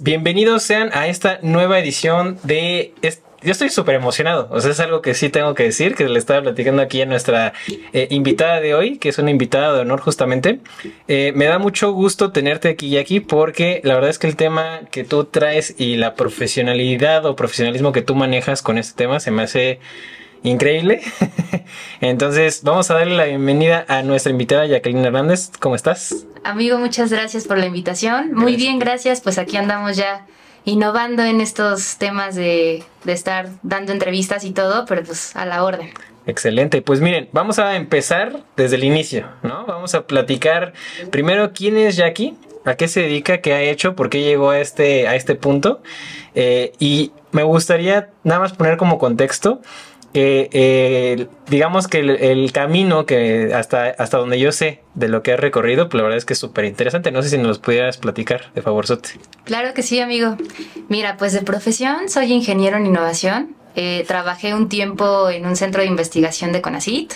Bienvenidos sean a esta nueva edición de... Yo estoy súper emocionado, o sea, es algo que sí tengo que decir, que le estaba platicando aquí a nuestra eh, invitada de hoy, que es una invitada de honor justamente. Eh, me da mucho gusto tenerte aquí, aquí porque la verdad es que el tema que tú traes y la profesionalidad o profesionalismo que tú manejas con este tema se me hace increíble. Entonces, vamos a darle la bienvenida a nuestra invitada Jacqueline Hernández. ¿Cómo estás? Amigo, muchas gracias por la invitación. Muy bien, gracias. Pues aquí andamos ya innovando en estos temas de, de estar dando entrevistas y todo, pero pues a la orden. Excelente, pues miren, vamos a empezar desde el inicio, ¿no? Vamos a platicar primero quién es Jackie, a qué se dedica, qué ha hecho, por qué llegó a este, a este punto. Eh, y me gustaría nada más poner como contexto que eh, digamos que el, camino que hasta, hasta donde yo sé de lo que has recorrido, pues la verdad es que es súper interesante. No sé si nos pudieras platicar, de favor, Sote. Claro que sí, amigo. Mira, pues de profesión soy ingeniero en innovación. Eh, trabajé un tiempo en un centro de investigación de CONACIT.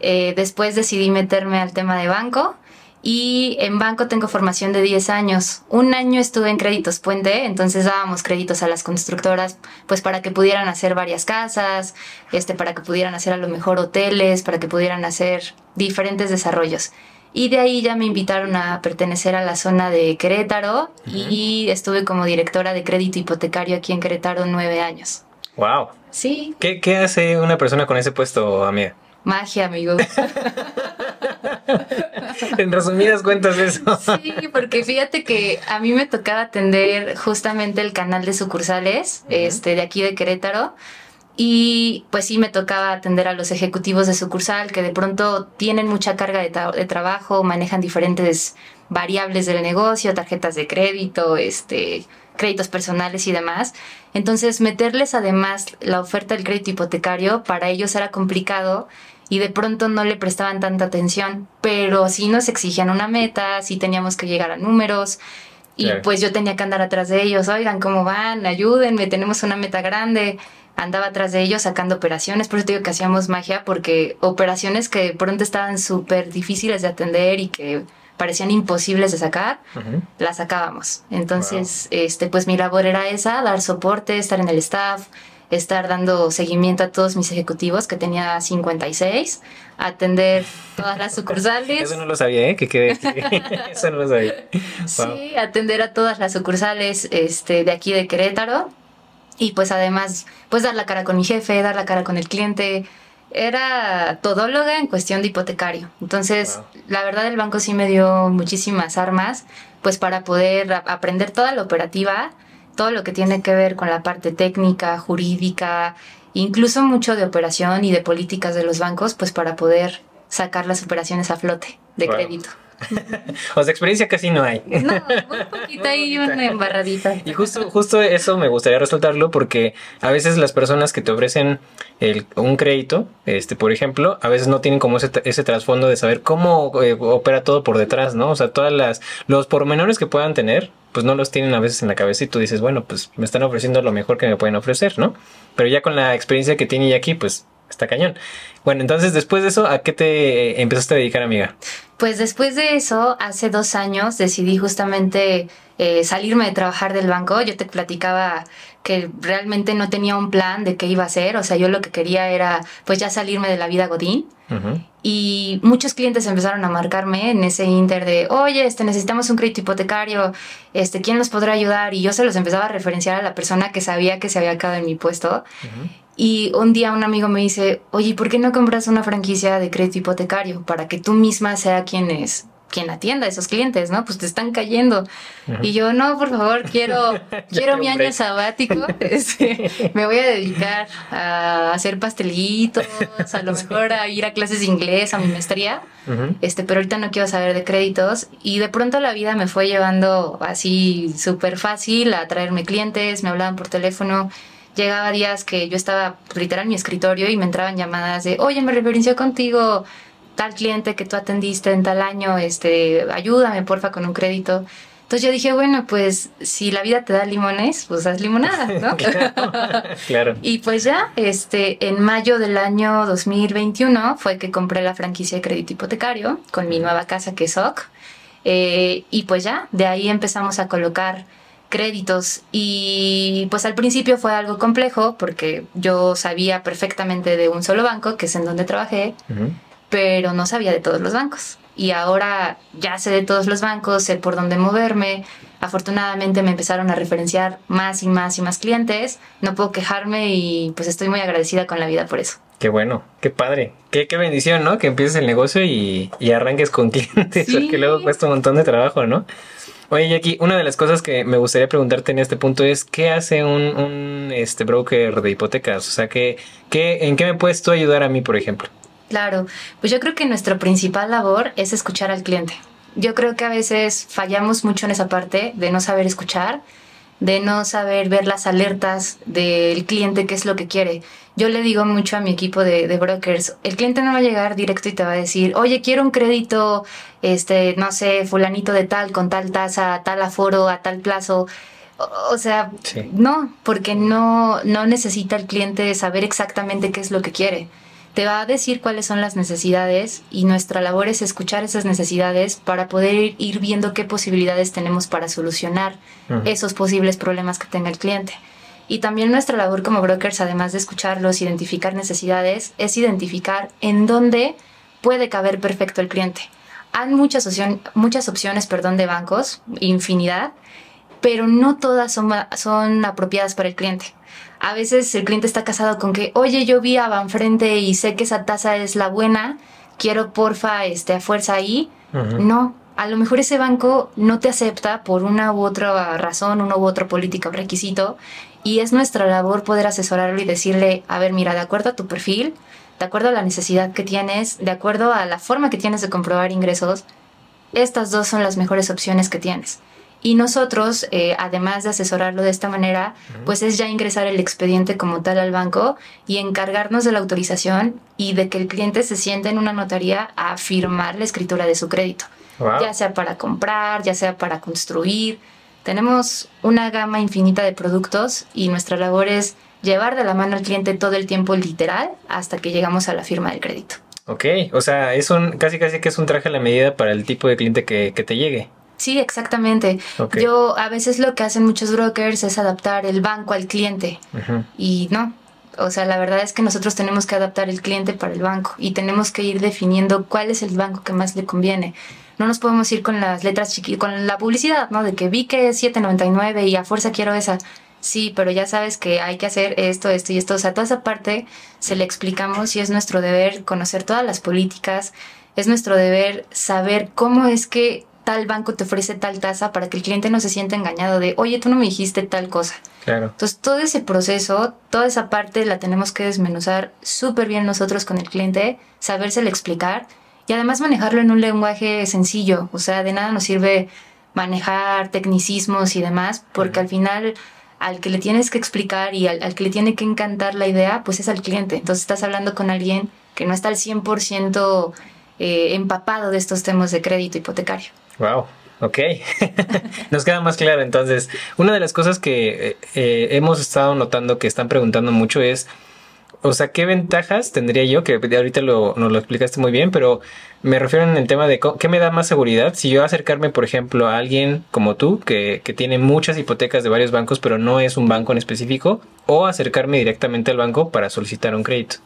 Eh, después decidí meterme al tema de banco y en banco tengo formación de 10 años. Un año estuve en Créditos Puente, entonces dábamos créditos a las constructoras pues para que pudieran hacer varias casas, este para que pudieran hacer a lo mejor hoteles, para que pudieran hacer diferentes desarrollos. Y de ahí ya me invitaron a pertenecer a la zona de Querétaro y estuve como directora de crédito hipotecario aquí en Querétaro nueve años. Wow. Sí. ¿Qué, qué hace una persona con ese puesto, amiga? Magia, amigo. en resumidas cuentas eso. sí, porque fíjate que a mí me tocaba atender justamente el canal de sucursales, este, de aquí de Querétaro. Y pues sí me tocaba atender a los ejecutivos de sucursal que de pronto tienen mucha carga de, de trabajo, manejan diferentes variables del negocio, tarjetas de crédito, este, créditos personales y demás. Entonces, meterles además la oferta del crédito hipotecario para ellos era complicado y de pronto no le prestaban tanta atención, pero sí nos exigían una meta, sí teníamos que llegar a números y pues yo tenía que andar atrás de ellos, oigan, ¿cómo van? Ayúdenme, tenemos una meta grande. Andaba atrás de ellos sacando operaciones, por eso digo que hacíamos magia, porque operaciones que de pronto estaban súper difíciles de atender y que parecían imposibles de sacar, las sacábamos. Entonces, este, pues mi labor era esa, dar soporte, estar en el staff, estar dando seguimiento a todos mis ejecutivos, que tenía 56, atender todas las sucursales. Eso no lo sabía, ¿eh? Que quede Eso no lo sabía. Sí, atender a todas las sucursales este, de aquí de Querétaro. Y pues además, pues dar la cara con mi jefe, dar la cara con el cliente. Era todóloga en cuestión de hipotecario. Entonces, la verdad el banco sí me dio muchísimas armas, pues para poder aprender toda la operativa todo lo que tiene que ver con la parte técnica, jurídica, incluso mucho de operación y de políticas de los bancos, pues para poder sacar las operaciones a flote de crédito. o sea, experiencia casi no hay. no, un poquito ahí una embarradita. Y justo, justo eso me gustaría resaltarlo porque a veces las personas que te ofrecen el, un crédito, este, por ejemplo, a veces no tienen como ese, ese trasfondo de saber cómo eh, opera todo por detrás, ¿no? O sea, todas las, los pormenores que puedan tener, pues no los tienen a veces en la cabeza y tú dices, bueno, pues me están ofreciendo lo mejor que me pueden ofrecer, ¿no? Pero ya con la experiencia que tiene aquí, pues está cañón. Bueno, entonces después de eso, ¿a qué te empezaste a dedicar, amiga? Pues después de eso, hace dos años decidí justamente eh, salirme de trabajar del banco. Yo te platicaba que realmente no tenía un plan de qué iba a hacer. O sea, yo lo que quería era pues ya salirme de la vida Godín. Y muchos clientes empezaron a marcarme en ese inter de, oye, este, necesitamos un crédito hipotecario, este, ¿quién nos podrá ayudar? Y yo se los empezaba a referenciar a la persona que sabía que se había quedado en mi puesto. Y un día un amigo me dice, oye, ¿por qué no compras una franquicia de crédito hipotecario para que tú misma sea quien es quien atienda a esos clientes, ¿no? Pues te están cayendo. Y yo, no, por favor, quiero, quiero mi año sabático. Este, me voy a dedicar a hacer pastelitos, a lo mejor a ir a clases de inglés, a mi maestría. Este, pero ahorita no quiero saber de créditos. Y de pronto la vida me fue llevando así súper fácil a traerme clientes, me hablaban por teléfono llegaba días que yo estaba literal en mi escritorio y me entraban llamadas de, oye, me referenció contigo tal cliente que tú atendiste en tal año, este, ayúdame porfa con un crédito. Entonces yo dije, bueno, pues si la vida te da limones, pues haz limonada, ¿no? claro, Y pues ya, este, en mayo del año 2021 fue que compré la franquicia de crédito hipotecario con mi nueva casa que es OC. Eh, y pues ya, de ahí empezamos a colocar créditos y pues al principio fue algo complejo porque yo sabía perfectamente de un solo banco, que es en donde trabajé, pero no sabía de todos los bancos. Y ahora ya sé de todos los bancos, sé por dónde moverme. Afortunadamente me empezaron a referenciar más y más y más clientes. No puedo quejarme y pues estoy muy agradecida con la vida por eso. Qué bueno, qué padre. Qué, qué bendición, ¿no? Que empieces el negocio y, y arranques con clientes, porque luego cuesta un montón de trabajo, ¿no? Oye, Jackie, una de las cosas que me gustaría preguntarte en este punto es, ¿qué hace un, este, broker de hipotecas? O sea, ¿qué, qué, ¿en qué me puedes tú ayudar a mí, por ejemplo? Claro, pues yo creo que nuestra principal labor es escuchar al cliente. Yo creo que a veces fallamos mucho en esa parte de no saber escuchar de no saber ver las alertas del cliente, qué es lo que quiere. Yo le digo mucho a mi equipo de, brokers, el cliente no va a llegar directo y te va a decir, oye, quiero un crédito, este, no sé, fulanito de tal, con tal tasa, tal aforo, a tal plazo. O, sea, no, porque no, no necesita el cliente saber exactamente qué es lo que quiere te va a decir cuáles son las necesidades y nuestra labor es escuchar esas necesidades para poder ir viendo qué posibilidades tenemos para solucionar esos posibles problemas que tenga el cliente. Y también nuestra labor como brokers, además de escucharlos, identificar necesidades, es identificar en dónde puede caber perfecto el cliente. Hay muchas, muchas opciones perdón, de bancos, infinidad, pero no todas son, son apropiadas para el cliente a veces el cliente está casado con que, oye, yo vi a Banfrente y sé que esa tasa es la buena, quiero porfa este, a fuerza ahí. No, a lo mejor ese banco no te acepta por una u otra razón, una u otra política o requisito, y es nuestra labor poder asesorarlo y decirle, a ver, mira, de acuerdo a tu perfil, de acuerdo a la necesidad que tienes, de acuerdo a la forma que tienes de comprobar ingresos, estas dos son las mejores opciones que tienes. Y nosotros, eh, además de asesorarlo de esta manera, pues es ya ingresar el expediente como tal al banco y encargarnos de la autorización y de que el cliente se siente en una notaría a firmar la escritura de su crédito. Ya sea para comprar, ya sea para construir. Tenemos una gama infinita de productos y nuestra labor es llevar de la mano al cliente todo el tiempo literal hasta que llegamos a la firma del crédito. Ok, o sea, es un casi casi que es un traje a la medida para el tipo de cliente que, que te llegue. Sí, exactamente. Yo a veces lo que hacen muchos brokers es adaptar el banco al cliente y no. O sea, la verdad es que nosotros tenemos que adaptar el cliente para el banco y tenemos que ir definiendo cuál es el banco que más le conviene. No nos podemos ir con las letras chiquitas, con la publicidad, ¿no? De que vi que es 7.99 y a fuerza quiero esa. Sí, pero ya sabes que hay que hacer esto, esto y esto. O sea, toda esa parte se le explicamos y es nuestro deber conocer todas las políticas, es nuestro deber saber cómo es que tal banco te ofrece tal tasa para que el cliente no se sienta engañado de, oye, tú no me dijiste tal cosa. Claro. Entonces, todo ese proceso, toda esa parte la tenemos que desmenuzar súper bien nosotros con el cliente, sabérselo explicar y además manejarlo en un lenguaje sencillo. O sea, de nada nos sirve manejar tecnicismos y demás, porque al final al que le tienes que explicar y al, que le tiene que encantar la idea, pues es al cliente. Entonces estás hablando con alguien que no está al 100% eh, empapado de estos temas de crédito hipotecario. Wow. Ok, nos queda más claro. Entonces, una de las cosas que eh, eh, hemos estado notando que están preguntando mucho es, o sea, ¿qué ventajas tendría yo? Que ahorita lo, nos lo explicaste muy bien, pero me refiero en el tema de qué me da más seguridad si yo acercarme, por ejemplo, a alguien como tú, que, que tiene muchas hipotecas de varios bancos, pero no es un banco en específico, o acercarme directamente al banco para solicitar un crédito.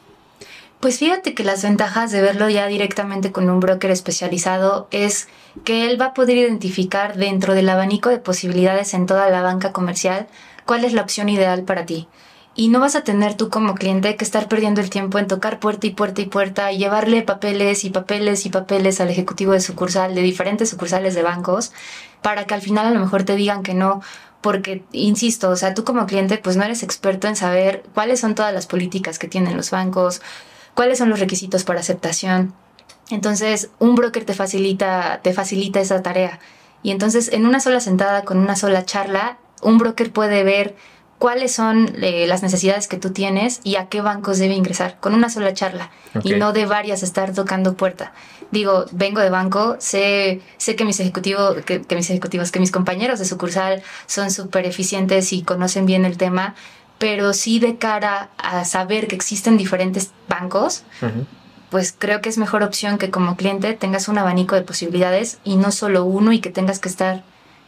Pues fíjate que las ventajas de verlo ya directamente con un broker especializado es que él va a poder identificar dentro del abanico de posibilidades en toda la banca comercial cuál es la opción ideal para ti. Y no vas a tener tú como cliente que estar perdiendo el tiempo en tocar puerta y puerta y puerta y llevarle papeles y papeles y papeles al ejecutivo de sucursal de diferentes sucursales de bancos para que al final a lo mejor te digan que no porque, insisto, o sea, tú como cliente pues no eres experto en saber cuáles son todas las políticas que tienen los bancos, cuáles son los requisitos para aceptación. Entonces, un broker te facilita, te facilita esa tarea. Y entonces, en una sola sentada, con una sola charla, un broker puede ver cuáles son eh, las necesidades que tú tienes y a qué bancos debe ingresar, con una sola charla y no de varias estar tocando puerta. Digo, vengo de banco, sé, sé que mis ejecutivos, que, que mis ejecutivos, que mis compañeros de sucursal son súper eficientes y conocen bien el tema, pero sí de cara a saber que existen diferentes bancos, pues creo que es mejor opción que como cliente tengas un abanico de posibilidades y no solo uno y que tengas que estar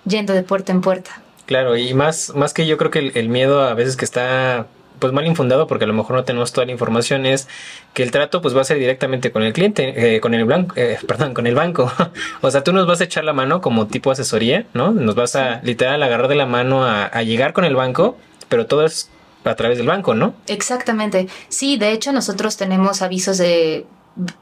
yendo de puerta en puerta. Claro, y más, más que yo creo que el, miedo a veces que está pues mal infundado porque a lo mejor no tenemos toda la información es que el trato pues va a ser directamente con el cliente, eh, con el blanco, eh, perdón, con el banco. o sea, tú nos vas a echar la mano como tipo asesoría, ¿no? Nos vas a literal agarrar de la mano a, a llegar con el banco, pero todo es a través del banco, ¿no? Exactamente. Sí, de hecho nosotros tenemos avisos de,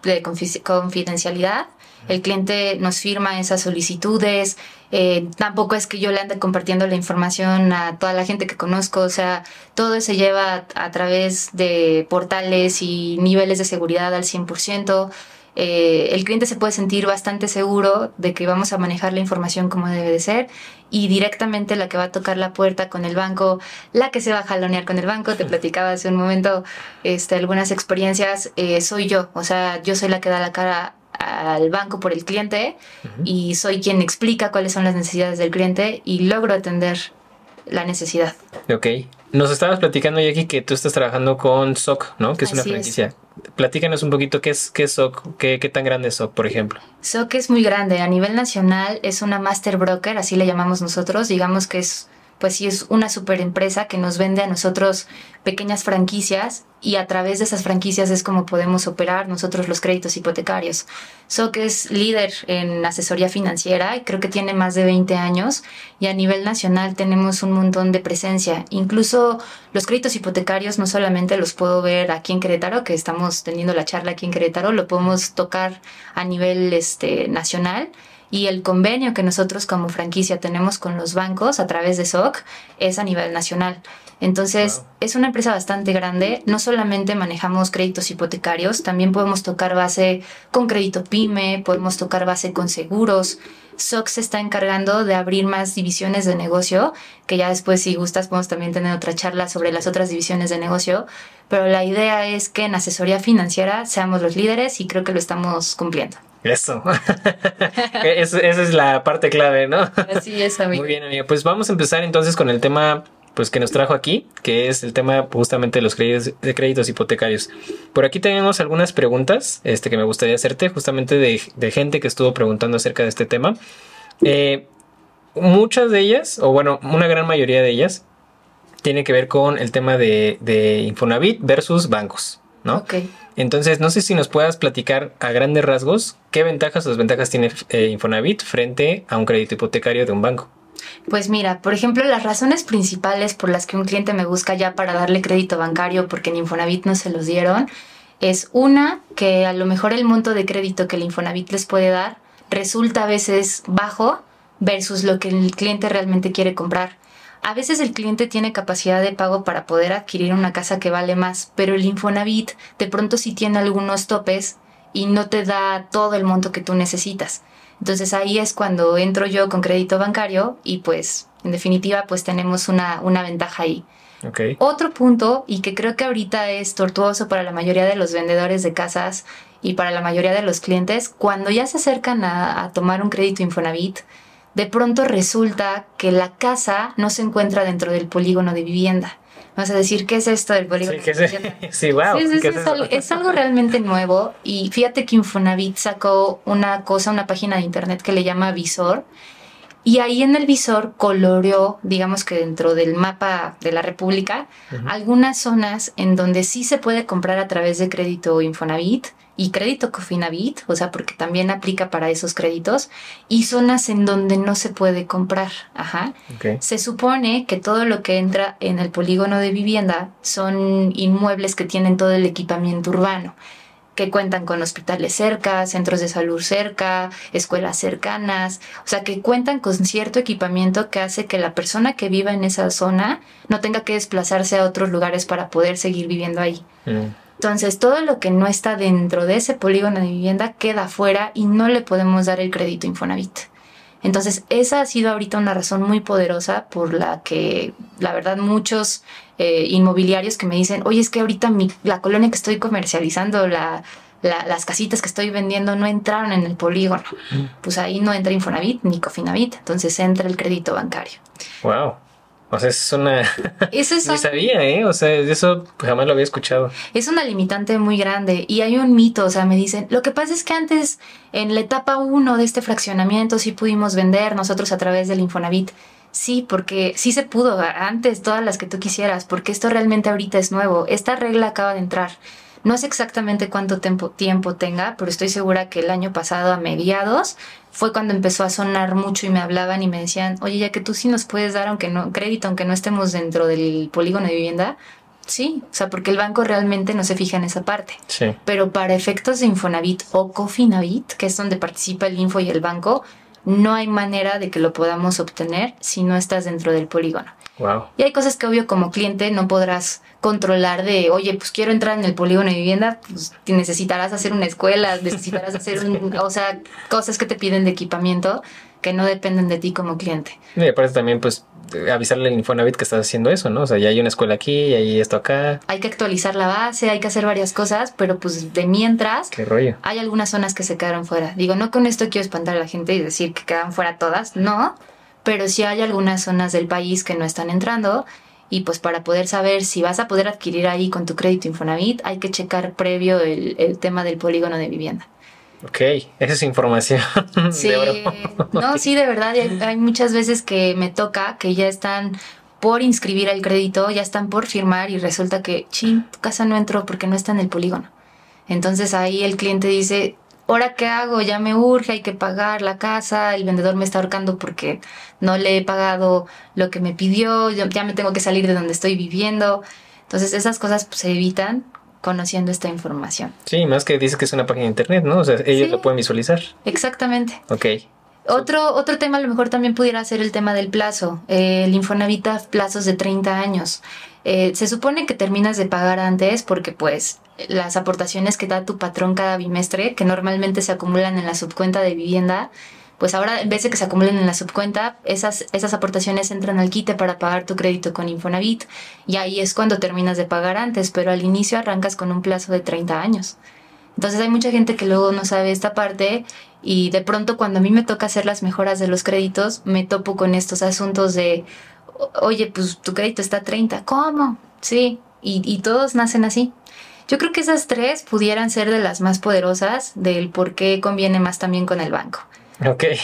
de confidencialidad el cliente nos firma esas solicitudes, eh, tampoco es que yo le ande compartiendo la información a toda la gente que conozco, o sea, todo se lleva a, través de portales y niveles de seguridad al 100%. Eh, el cliente se puede sentir bastante seguro de que vamos a manejar la información como debe de ser y directamente la que va a tocar la puerta con el banco, la que se va a jalonear con el banco, te platicaba hace un momento este, algunas experiencias, eh, soy yo, o sea, yo soy la que da la cara al banco por el cliente y soy quien explica cuáles son las necesidades del cliente y logro atender la necesidad. Ok. Nos estabas platicando, Jackie, que tú estás trabajando con SOC, ¿no? Que es una franquicia. Platícanos un poquito qué es, qué es SOC, qué, qué tan grande es SOC, por ejemplo. SOC es muy grande. A nivel nacional es una master broker, así le llamamos nosotros. Digamos que es pues sí es una super empresa que nos vende a nosotros pequeñas franquicias y a través de esas franquicias es como podemos operar nosotros los créditos hipotecarios. SOC es líder en asesoría financiera y creo que tiene más de 20 años y a nivel nacional tenemos un montón de presencia. Incluso los créditos hipotecarios no solamente los puedo ver aquí en Querétaro, que estamos teniendo la charla aquí en Querétaro, lo podemos tocar a nivel este, nacional y el convenio que nosotros como franquicia tenemos con los bancos a través de SOC es a nivel nacional. Entonces, es una empresa bastante grande. No solamente manejamos créditos hipotecarios, también podemos tocar base con crédito PYME, podemos tocar base con seguros. SOC se está encargando de abrir más divisiones de negocio, que ya después, si gustas, podemos también tener otra charla sobre las otras divisiones de negocio. Pero la idea es que en asesoría financiera seamos los líderes y creo que lo estamos cumpliendo. Eso. esa es la parte clave, ¿no? Así es, amigo. Muy bien, amigo. Pues vamos a empezar entonces con el tema pues que nos trajo aquí, que es el tema justamente de los créditos, de créditos hipotecarios. Por aquí tenemos algunas preguntas este, que me gustaría hacerte, justamente de, gente que estuvo preguntando acerca de este tema. Eh, muchas de ellas, o bueno, una gran mayoría de ellas, tiene que ver con el tema de, de Infonavit versus bancos, ¿no? Entonces, no sé si nos puedas platicar a grandes rasgos qué ventajas o desventajas tiene eh, Infonavit frente a un crédito hipotecario de un banco. Pues mira, por ejemplo, las razones principales por las que un cliente me busca ya para darle crédito bancario porque en Infonavit no se los dieron, es una, que a lo mejor el monto de crédito que el Infonavit les puede dar resulta a veces bajo versus lo que el cliente realmente quiere comprar. A veces el cliente tiene capacidad de pago para poder adquirir una casa que vale más, pero el Infonavit de pronto sí tiene algunos topes y no te da todo el monto que tú necesitas. Entonces ahí es cuando entro yo con crédito bancario y pues en definitiva pues tenemos una, una ventaja ahí. Okay. Otro punto y que creo que ahorita es tortuoso para la mayoría de los vendedores de casas y para la mayoría de los clientes, cuando ya se acercan a, a tomar un crédito Infonavit, de pronto resulta que la casa no se encuentra dentro del polígono de vivienda. Vas a decir, ¿qué es esto del polígono sí, de vivienda? Sí, wow. es, algo, realmente nuevo y fíjate que Infonavit sacó una cosa, una página de internet que le llama Visor y ahí en el visor coloreó, digamos que dentro del mapa de la República, algunas zonas en donde sí se puede comprar a través de crédito Infonavit y crédito Cofinavit, o sea, porque también aplica para esos créditos, y zonas en donde no se puede comprar. Ajá. Se supone que todo lo que entra en el polígono de vivienda son inmuebles que tienen todo el equipamiento urbano que cuentan con hospitales cerca, centros de salud cerca, escuelas cercanas, o sea, que cuentan con cierto equipamiento que hace que la persona que viva en esa zona no tenga que desplazarse a otros lugares para poder seguir viviendo ahí. Mm. Entonces, todo lo que no está dentro de ese polígono de vivienda queda fuera y no le podemos dar el crédito Infonavit. Entonces, esa ha sido ahorita una razón muy poderosa por la que, la verdad, muchos eh, inmobiliarios que me dicen, oye, es que ahorita mi, la colonia que estoy comercializando, la, las casitas que estoy vendiendo no entraron en el polígono. Mm. Pues ahí no entra Infonavit ni Cofinavit, entonces entra el crédito bancario. Wow. O sea, es una... Eso es Ni sabía, ¿eh? O sea, eso jamás lo había escuchado. Es una limitante muy grande y hay un mito, o sea, me dicen, lo que pasa es que antes, en la etapa 1 de este fraccionamiento, sí pudimos vender nosotros a través del Infonavit. Sí, porque sí se pudo antes, todas las que tú quisieras, porque esto realmente ahorita es nuevo. Esta regla acaba de entrar. No sé exactamente cuánto tiempo, tiempo tenga, pero estoy segura que el año pasado, a mediados, fue cuando empezó a sonar mucho y me hablaban y me decían, oye, ya que tú sí nos puedes dar aunque no, crédito, aunque no estemos dentro del polígono de vivienda. Sí, o sea, porque el banco realmente no se fija en esa parte. Sí. Pero para efectos de Infonavit o Cofinavit, que es donde participa el Info y el banco, no hay manera de que lo podamos obtener si no estás dentro del polígono. Wow. Y hay cosas que obvio como cliente no podrás controlar de, oye, pues quiero entrar en el polígono de vivienda, pues necesitarás hacer una escuela, necesitarás hacer un, o sea, cosas que te piden de equipamiento que no dependen de ti como cliente. Y aparte también, pues, avisarle al Infonavit que estás haciendo eso, ¿no? O sea, ya hay una escuela aquí, y hay esto acá. Hay que actualizar la base, hay que hacer varias cosas, pero pues de mientras... Qué rollo. Hay algunas zonas que se quedaron fuera. Digo, no con esto quiero espantar a la gente y decir que quedan fuera todas, no, pero sí hay algunas zonas del país que no están entrando y pues para poder saber si vas a poder adquirir ahí con tu crédito Infonavit hay que checar previo el, el tema del polígono de vivienda. Ok, esa es información. Sí, no, sí, de verdad, hay, hay, muchas veces que me toca que ya están por inscribir el crédito, ya están por firmar y resulta que, ching, tu casa no entró porque no está en el polígono. Entonces ahí el cliente dice, ¿ahora qué hago? Ya me urge, hay que pagar la casa, el vendedor me está ahorcando porque no le he pagado lo que me pidió, ya me tengo que salir de donde estoy viviendo. Entonces esas cosas pues, se evitan conociendo esta información. Sí, más que dice que es una página de internet, ¿no? O sea, ellos lo pueden visualizar. Exactamente. Ok. Otro, otro tema a lo mejor también pudiera ser el tema del plazo. Eh, el Infonavita plazos de 30 años. Eh, se supone que terminas de pagar antes porque pues las aportaciones que da tu patrón cada bimestre, que normalmente se acumulan en la subcuenta de vivienda, pues ahora en vez de que se acumulen en la subcuenta, esas, esas aportaciones entran al quite para pagar tu crédito con Infonavit y ahí es cuando terminas de pagar antes, pero al inicio arrancas con un plazo de 30 años. Entonces hay mucha gente que luego no sabe esta parte y de pronto cuando a mí me toca hacer las mejoras de los créditos, me topo con estos asuntos de, oye, pues tu crédito está a 30, ¿cómo? Sí, y, y todos nacen así. Yo creo que esas tres pudieran ser de las más poderosas del por qué conviene más también con el banco.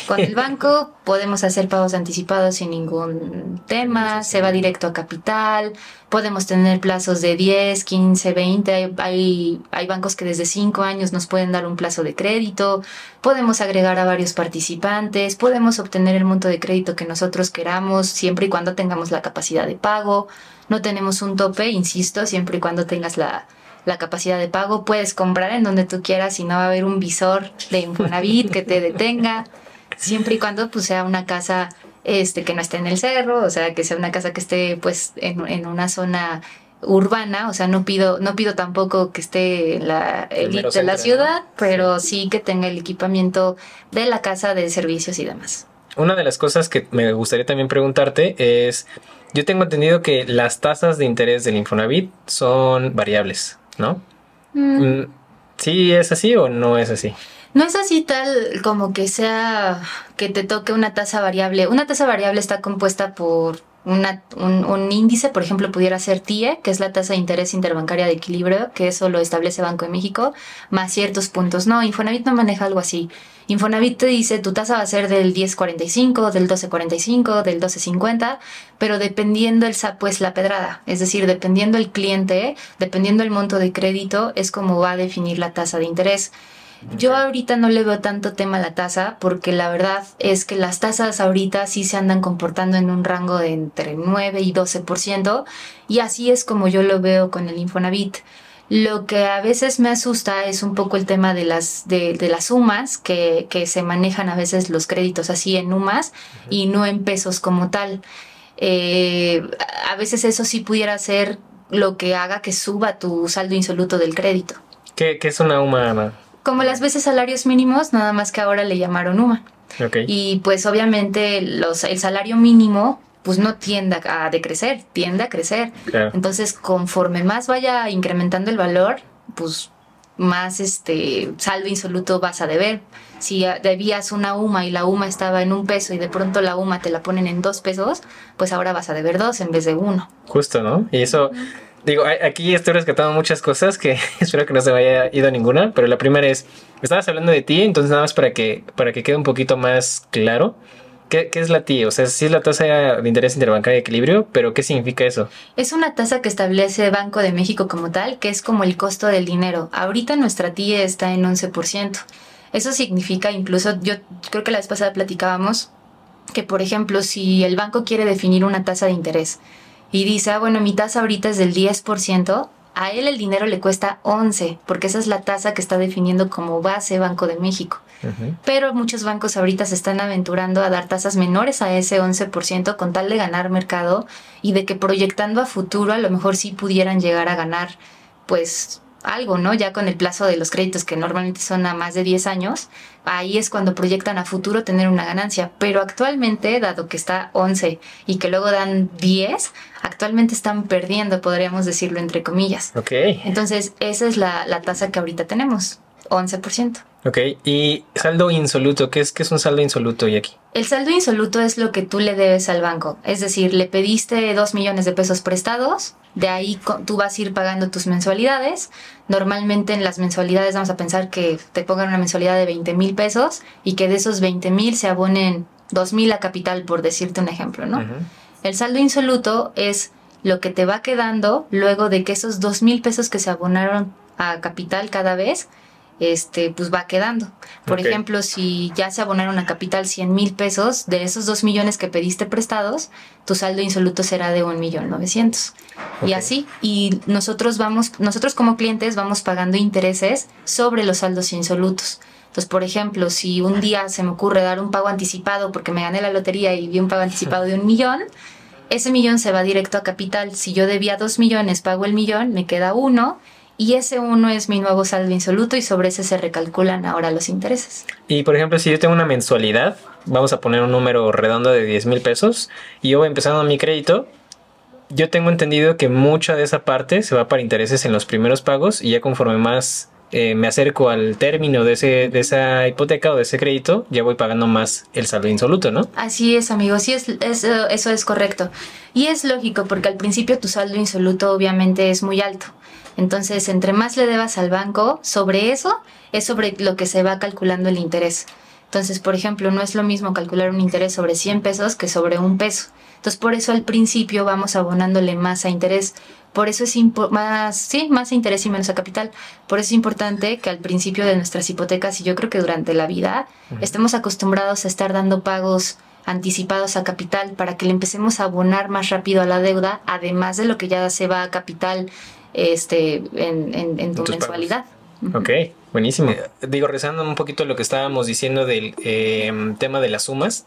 Con el banco podemos hacer pagos anticipados sin ningún tema, se va directo a capital, podemos tener plazos de 10, 15, 20, hay, hay bancos que desde 5 años nos pueden dar un plazo de crédito, podemos agregar a varios participantes, podemos obtener el monto de crédito que nosotros queramos siempre y cuando tengamos la capacidad de pago, no tenemos un tope, insisto, siempre y cuando tengas la, la capacidad de pago, puedes comprar en donde tú quieras y no va a haber un visor de Infonavit que te detenga, siempre y cuando pues sea una casa este que no esté en el cerro, o sea, que sea una casa que esté pues en, en una zona urbana, o sea, no pido no pido tampoco que esté en la elite de la ciudad, pero sí que tenga el equipamiento de la casa de servicios y demás. Una de las cosas que me gustaría también preguntarte es, yo tengo entendido que las tasas de interés del Infonavit son variables. ¿No? Mm. ¿Sí es así o no es así? No es así tal como que sea que te toque una tasa variable. Una tasa variable está compuesta por una, un, un, índice, por ejemplo, pudiera ser TIE, que es la tasa de interés interbancaria de equilibrio, que eso lo establece Banco de México, más ciertos puntos. No, Infonavit no maneja algo así. Infonavit te dice tu tasa va a ser del 10.45, del 12.45, del 12.50, pero dependiendo el pues la pedrada, es decir, dependiendo el cliente, dependiendo el monto de crédito, es como va a definir la tasa de interés. Yo ahorita no le veo tanto tema a la tasa porque la verdad es que las tasas ahorita sí se andan comportando en un rango de entre 9 y 12% y así es como yo lo veo con el Infonavit. Lo que a veces me asusta es un poco el tema de las, de, de las sumas, que, que, se manejan a veces los créditos así en UMAS y no en pesos como tal. Eh, a veces eso sí pudiera ser lo que haga que suba tu saldo insoluto del crédito. ¿Qué, qué es una UMA? Como las veces salarios mínimos, nada más que ahora le llamaron UMA. Okay. Y pues obviamente los, el salario mínimo pues no tiende a decrecer, tiende a crecer. Claro. Entonces, conforme más vaya incrementando el valor, pues más este saldo insoluto vas a deber. Si debías una UMA y la UMA estaba en un peso y de pronto la UMA te la ponen en dos pesos, pues ahora vas a deber dos en vez de uno. Justo, ¿no? Y eso, digo, aquí estoy rescatando muchas cosas que espero que no se me haya ido ninguna, pero la primera es, estabas hablando de ti, entonces nada más para que, para que quede un poquito más claro ¿Qué, ¿Qué, es la TI? O sea, sí es la tasa de interés interbancario de equilibrio, pero ¿qué significa eso? Es una tasa que establece Banco de México como tal, que es como el costo del dinero. Ahorita nuestra TI está en 11%. Eso significa incluso, yo creo que la vez pasada platicábamos que, por ejemplo, si el banco quiere definir una tasa de interés y dice, ah, bueno, mi tasa ahorita es del 10%, a él el dinero le cuesta 11, porque esa es la tasa que está definiendo como base Banco de México. Pero muchos bancos ahorita se están aventurando a dar tasas menores a ese 11% con tal de ganar mercado y de que proyectando a futuro a lo mejor sí pudieran llegar a ganar pues algo, ¿no? Ya con el plazo de los créditos que normalmente son a más de 10 años, ahí es cuando proyectan a futuro tener una ganancia. Pero actualmente, dado que está 11 y que luego dan 10, actualmente están perdiendo, podríamos decirlo entre comillas. Ok. Entonces, esa es la, la tasa que ahorita tenemos, 11%. Ok, y saldo insoluto, ¿qué es, qué es un saldo insoluto y aquí? El saldo insoluto es lo que tú le debes al banco, es decir, le pediste 2 millones de pesos prestados, de ahí tú vas a ir pagando tus mensualidades. Normalmente en las mensualidades vamos a pensar que te pongan una mensualidad de 20 mil pesos y que de esos 20 mil se abonen 2 mil a capital, por decirte un ejemplo, ¿no? El saldo insoluto es lo que te va quedando luego de que esos 2 mil pesos que se abonaron a capital cada vez este, pues va quedando. Por ejemplo, si ya se abonaron a capital 100 mil pesos, de esos 2 millones que pediste prestados, tu saldo insoluto será de un millón 900. Y así, y nosotros vamos, nosotros como clientes vamos pagando intereses sobre los saldos insolutos. Entonces, por ejemplo, si un día se me ocurre dar un pago anticipado porque me gané la lotería y vi un pago anticipado de un millón, ese millón se va directo a capital. Si yo debía dos millones, pago el millón, me queda uno y ese uno es mi nuevo saldo insoluto y sobre ese se recalculan ahora los intereses. Y por ejemplo, si yo tengo una mensualidad, vamos a poner un número redondo de 10 mil pesos y yo voy empezando mi crédito, yo tengo entendido que mucha de esa parte se va para intereses en los primeros pagos y ya conforme más eh, me acerco al término de, ese, de esa hipoteca o de ese crédito, ya voy pagando más el saldo insoluto, ¿no? Así es, amigo, sí, es, eso es correcto. Y es lógico porque al principio tu saldo insoluto obviamente es muy alto. Entonces, entre más le debas al banco, sobre eso es sobre lo que se va calculando el interés. Entonces, por ejemplo, no es lo mismo calcular un interés sobre 100 pesos que sobre un peso. Entonces, por eso al principio vamos abonándole más a interés. Por eso es más, sí, más interés y menos a capital. Por eso es importante que al principio de nuestras hipotecas, y yo creo que durante la vida, estemos acostumbrados a estar dando pagos anticipados a capital para que le empecemos a abonar más rápido a la deuda, además de lo que ya se va a capital este, en, tu mensualidad. Ok, buenísimo. Eh, digo, rezando un poquito lo que estábamos diciendo del em, tema de las sumas.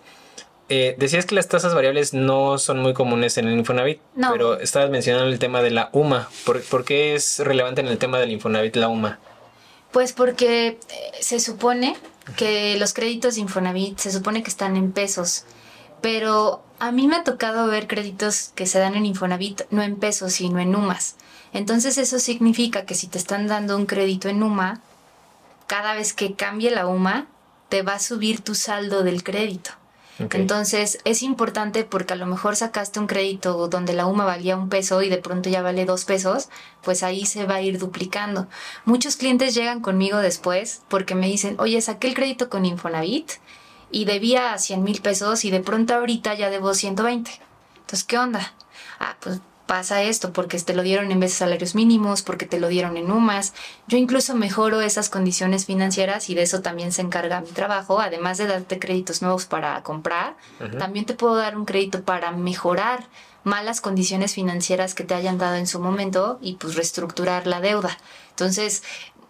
Eh, decías que las tasas variables no son muy comunes en el Infonavit, pero estabas mencionando el tema de la UMA. ¿Por, qué es relevante en el tema del Infonavit la UMA? Pues porque eh, se supone que los créditos de Infonavit se supone que están en pesos, pero a mí me ha tocado ver créditos que se dan en Infonavit no en pesos, sino en UMAS. Entonces eso significa que si te están dando un crédito en UMA, cada vez que cambie la UMA, te va a subir tu saldo del crédito. Entonces es importante porque a lo mejor sacaste un crédito donde la UMA valía un peso y de pronto ya vale dos pesos, pues ahí se va a ir duplicando. Muchos clientes llegan conmigo después porque me dicen, oye, saqué el crédito con Infonavit y debía 100 mil pesos y de pronto ahorita ya debo 120. Entonces, ¿qué onda? Ah, pues pasa esto, porque te lo dieron en vez de salarios mínimos, porque te lo dieron en UMAS. Yo incluso mejoro esas condiciones financieras y de eso también se encarga mi trabajo, además de darte créditos nuevos para comprar, también te puedo dar un crédito para mejorar malas condiciones financieras que te hayan dado en su momento y pues reestructurar la deuda. Entonces,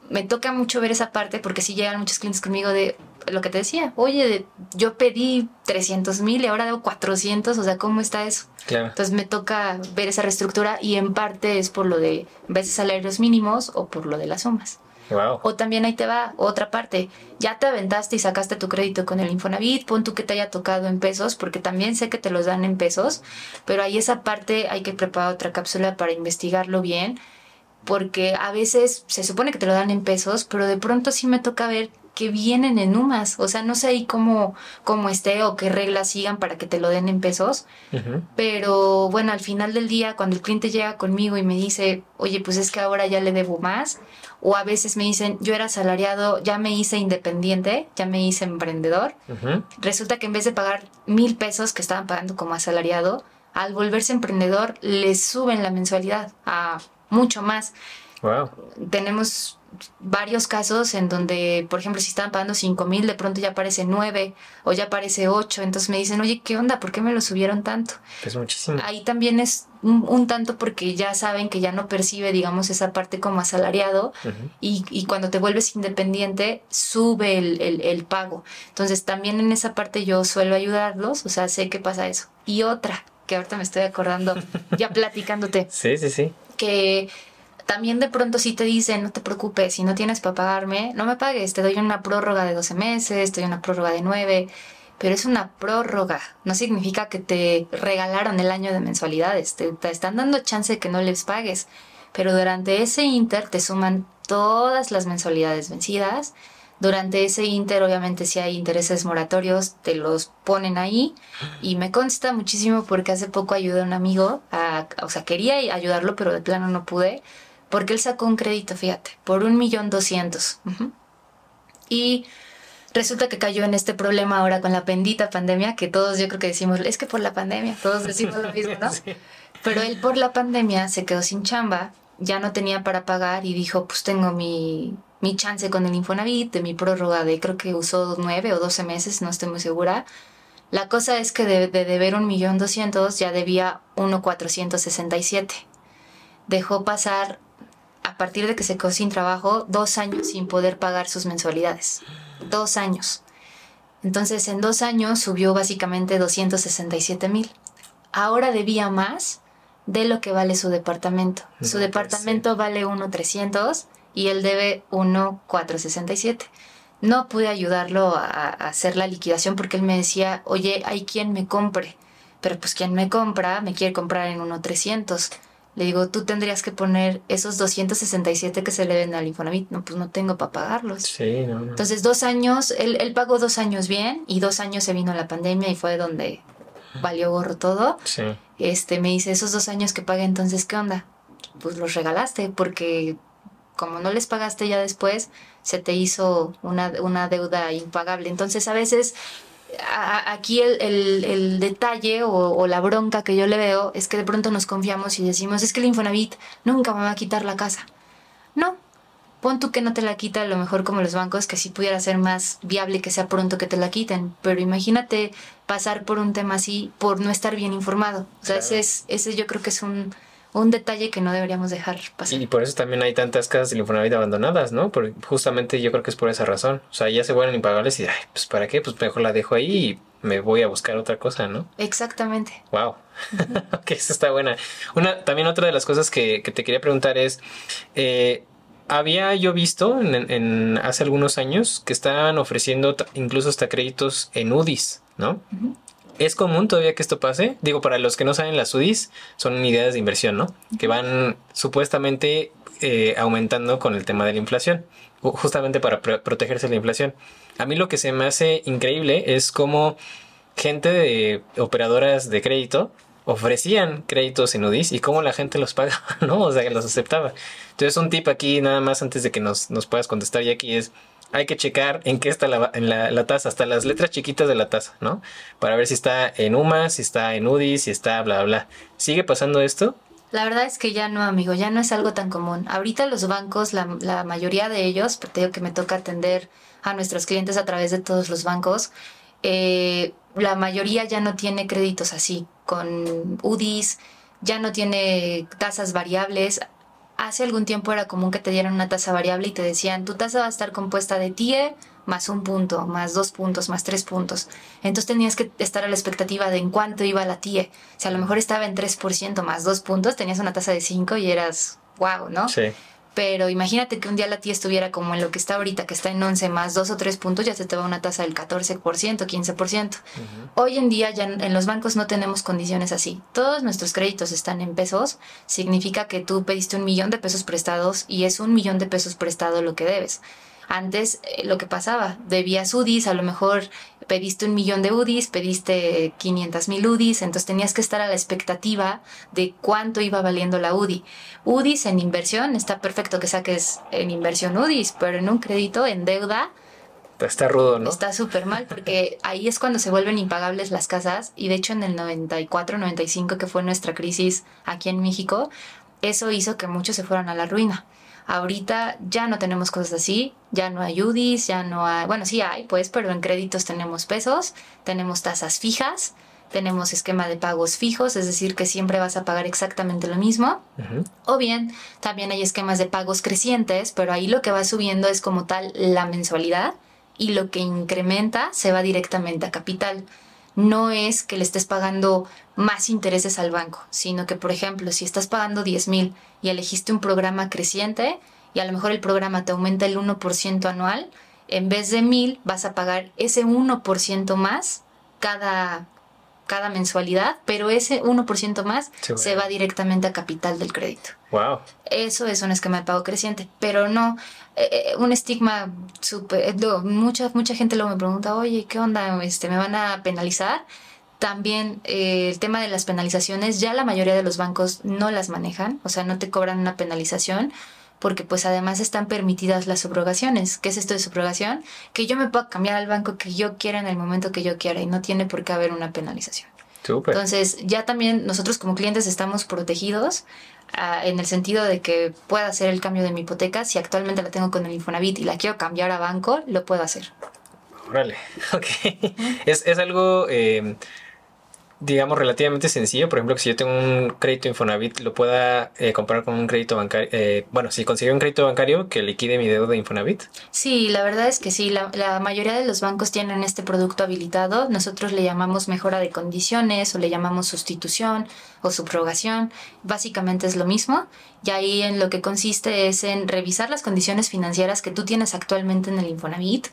me toca mucho ver esa parte porque si llegan muchos clientes conmigo de lo que te decía, oye, yo pedí 300 mil y ahora debo 400, o sea, ¿cómo está eso? Entonces me toca ver esa reestructura y en parte es por lo de veces salarios mínimos o por lo de las sumas. O también ahí te va otra parte. Ya te aventaste y sacaste tu crédito con el Infonavit, pon tú que te haya tocado en pesos, porque también sé que te los dan en pesos, pero ahí esa parte hay que preparar otra cápsula para investigarlo bien, porque a veces se supone que te lo dan en pesos, pero de pronto sí me toca ver que vienen en UMAS. O sea, no sé ahí cómo, cómo esté o qué reglas sigan para que te lo den en pesos. Pero bueno, al final del día, cuando el cliente llega conmigo y me dice, oye, pues es que ahora ya le debo más, o a veces me dicen, yo era asalariado, ya me hice independiente, ya me hice emprendedor, resulta que en vez de pagar mil pesos que estaban pagando como asalariado, al volverse emprendedor les suben la mensualidad a mucho más. Wow. Tenemos varios casos en donde, por ejemplo, si estaban pagando 5 mil, de pronto ya aparece 9 o ya aparece 8. Entonces me dicen, oye, ¿qué onda? ¿Por qué me lo subieron tanto? Muchísimo. Ahí también es un, tanto porque ya saben que ya no percibe, digamos, esa parte como asalariado y, y, cuando te vuelves independiente, sube el, el, el pago. Entonces también en esa parte yo suelo ayudarlos, o sea, sé que pasa eso. Y otra, que ahorita me estoy acordando, ya platicándote. Sí, sí, sí. Que también de pronto si te dicen, no te preocupes, si no tienes para pagarme, no me pagues, te doy una prórroga de 12 meses, te doy una prórroga de 9, pero es una prórroga, no significa que te regalaron el año de mensualidades, te están dando chance de que no les pagues, pero durante ese inter te suman todas las mensualidades vencidas, durante ese inter, obviamente, si hay intereses moratorios, te los ponen ahí. Y me consta muchísimo porque hace poco ayudé a un amigo, a, o sea, quería ayudarlo, pero de plano no pude porque él sacó un crédito, fíjate, por un millón doscientos. Y resulta que cayó en este problema ahora con la bendita pandemia, que todos yo creo que decimos, es que por la pandemia, todos decimos lo mismo, ¿no? Pero él por la pandemia se quedó sin chamba, ya no tenía para pagar y dijo, pues tengo mi, mi chance con el Infonavit, de mi prórroga de creo que usó nueve o doce meses, no estoy muy segura. La cosa es que de, de deber un millón doscientos ya debía uno cuatrocientos sesenta y siete. Dejó pasar a partir de que se quedó sin trabajo, dos años sin poder pagar sus mensualidades. Dos años. Entonces, en dos años subió básicamente 267 mil. Ahora debía más de lo que vale su departamento. su departamento vale 1.300 y él debe 1.467. No pude ayudarlo a, a, hacer la liquidación porque él me decía, oye, hay quien me compre. Pero pues quien me compra, me quiere comprar en 1.300 le digo, tú tendrías que poner esos 267 que se le ven al Infonavit. No, pues no tengo para pagarlos. Sí, no, Entonces, dos años, él, él, pagó dos años bien y dos años se vino la pandemia y fue donde valió gorro todo. Sí. Este, me dice, esos dos años que pagué, entonces, ¿qué onda? Pues los regalaste porque como no les pagaste ya después, se te hizo una, una deuda impagable. Entonces, a veces aquí el, detalle o, la bronca que yo le veo es que de pronto nos confiamos y decimos, es que el Infonavit nunca me va a quitar la casa. No, pon tú que no te la quita, a lo mejor como los bancos, que sí pudiera ser más viable que sea pronto que te la quiten, pero imagínate pasar por un tema así por no estar bien informado. O sea, ese, es, ese yo creo que es un, un detalle que no deberíamos dejar pasar. Y por eso también hay tantas casas de Infonavit abandonadas, ¿no? Porque justamente yo creo que es por esa razón. O sea, ya se vuelven impagables y, ay, pues ¿para qué? Pues mejor la dejo ahí y me voy a buscar otra cosa, ¿no? Exactamente. Wow. ok, eso está buena. Una, también otra de las cosas que, que te quería preguntar es, eh, había yo visto en, en, hace algunos años que estaban ofreciendo incluso hasta créditos en UDIs, ¿no? Uh ¿Es común todavía que esto pase? Digo, para los que no saben, las UDIs son unidades de inversión, ¿no? Que van supuestamente eh, aumentando con el tema de la inflación, justamente para protegerse de la inflación. A mí lo que se me hace increíble es cómo gente de operadoras de crédito ofrecían créditos en UDIs y cómo la gente los paga, ¿no? O sea, que los aceptaba. Entonces, un tip aquí, nada más antes de que nos, nos puedas contestar, ya aquí es hay que checar en qué está la, en la, la, taza, hasta las letras chiquitas de la taza, ¿no? Para ver si está en UMA, si está en UDI, si está bla, bla. ¿Sigue pasando esto? La verdad es que ya no, amigo, ya no es algo tan común. Ahorita los bancos, la, mayoría de ellos, te digo que me toca atender a nuestros clientes a través de todos los bancos, eh, la mayoría ya no tiene créditos así, con UDIs, ya no tiene tasas variables hace algún tiempo era común que te dieran una tasa variable y te decían, tu tasa va a estar compuesta de TIE más un punto, más dos puntos, más tres puntos. Entonces tenías que estar a la expectativa de en cuánto iba la TIE. Si a lo mejor estaba en 3% más dos puntos, tenías una tasa de 5 y eras wow, ¿no? Sí. Pero imagínate que un día la tía estuviera como en lo que está ahorita, que está en 11 más 2 o 3 puntos, ya se te va una tasa del 14%, 15%. Hoy en día ya en los bancos no tenemos condiciones así. Todos nuestros créditos están en pesos. Significa que tú pediste un millón de pesos prestados y es un millón de pesos prestado lo que debes. Antes eh, lo que pasaba, debías UDIs, a lo mejor pediste un millón de UDIs, pediste 500 mil UDIs, entonces tenías que estar a la expectativa de cuánto iba valiendo la UDI. UDIs en inversión, está perfecto que saques en inversión UDIs, pero en un crédito, en deuda, Está rudo, ¿no? Está súper mal porque ahí es cuando se vuelven impagables las casas y de hecho en el 94, 95 que fue nuestra crisis aquí en México, eso hizo que muchos se fueran a la ruina. Ahorita ya no tenemos cosas así, ya no hay UDIs, ya no hay, bueno, sí hay, pues, pero en créditos tenemos pesos, tenemos tasas fijas, tenemos esquema de pagos fijos, es decir, que siempre vas a pagar exactamente lo mismo. O bien, también hay esquemas de pagos crecientes, pero ahí lo que va subiendo es como tal la mensualidad y lo que incrementa se va directamente a capital no es que le estés pagando más intereses al banco, sino que, por ejemplo, si estás pagando 10 mil y elegiste un programa creciente y a lo mejor el programa te aumenta el 1% anual, en vez de mil vas a pagar ese 1% más cada, cada mensualidad, pero ese 1% más se va directamente a capital del crédito. Wow. Eso es un esquema de pago creciente, pero no eh, eh, un estigma súper... Eh, mucha, mucha gente luego me pregunta, oye, ¿qué onda? Este, ¿Me van a penalizar? También el tema de las penalizaciones, ya la mayoría de los bancos no las manejan, o sea, no te cobran una penalización porque pues además están permitidas las subrogaciones. ¿Qué es esto de subrogación? Que yo me pueda cambiar al banco que yo quiera en el momento que yo quiera y no tiene por qué haber una penalización. Entonces, ya también nosotros como clientes estamos protegidos ah, en el sentido de que pueda hacer el cambio de mi hipoteca. Si actualmente la tengo con el Infonavit y la quiero cambiar a banco, lo puedo hacer. Órale, ok. es, es algo eh, digamos, relativamente sencillo. Por ejemplo, que si yo tengo un crédito Infonavit, lo pueda eh, comprar con un crédito bancario. Eh, bueno, si consigo un crédito bancario que liquide mi deuda de Infonavit. Sí, la verdad es que sí. La, la, mayoría de los bancos tienen este producto habilitado. Nosotros le llamamos mejora de condiciones o le llamamos sustitución o subrogación. Básicamente es lo mismo. Y ahí en lo que consiste es en revisar las condiciones financieras que tú tienes actualmente en el Infonavit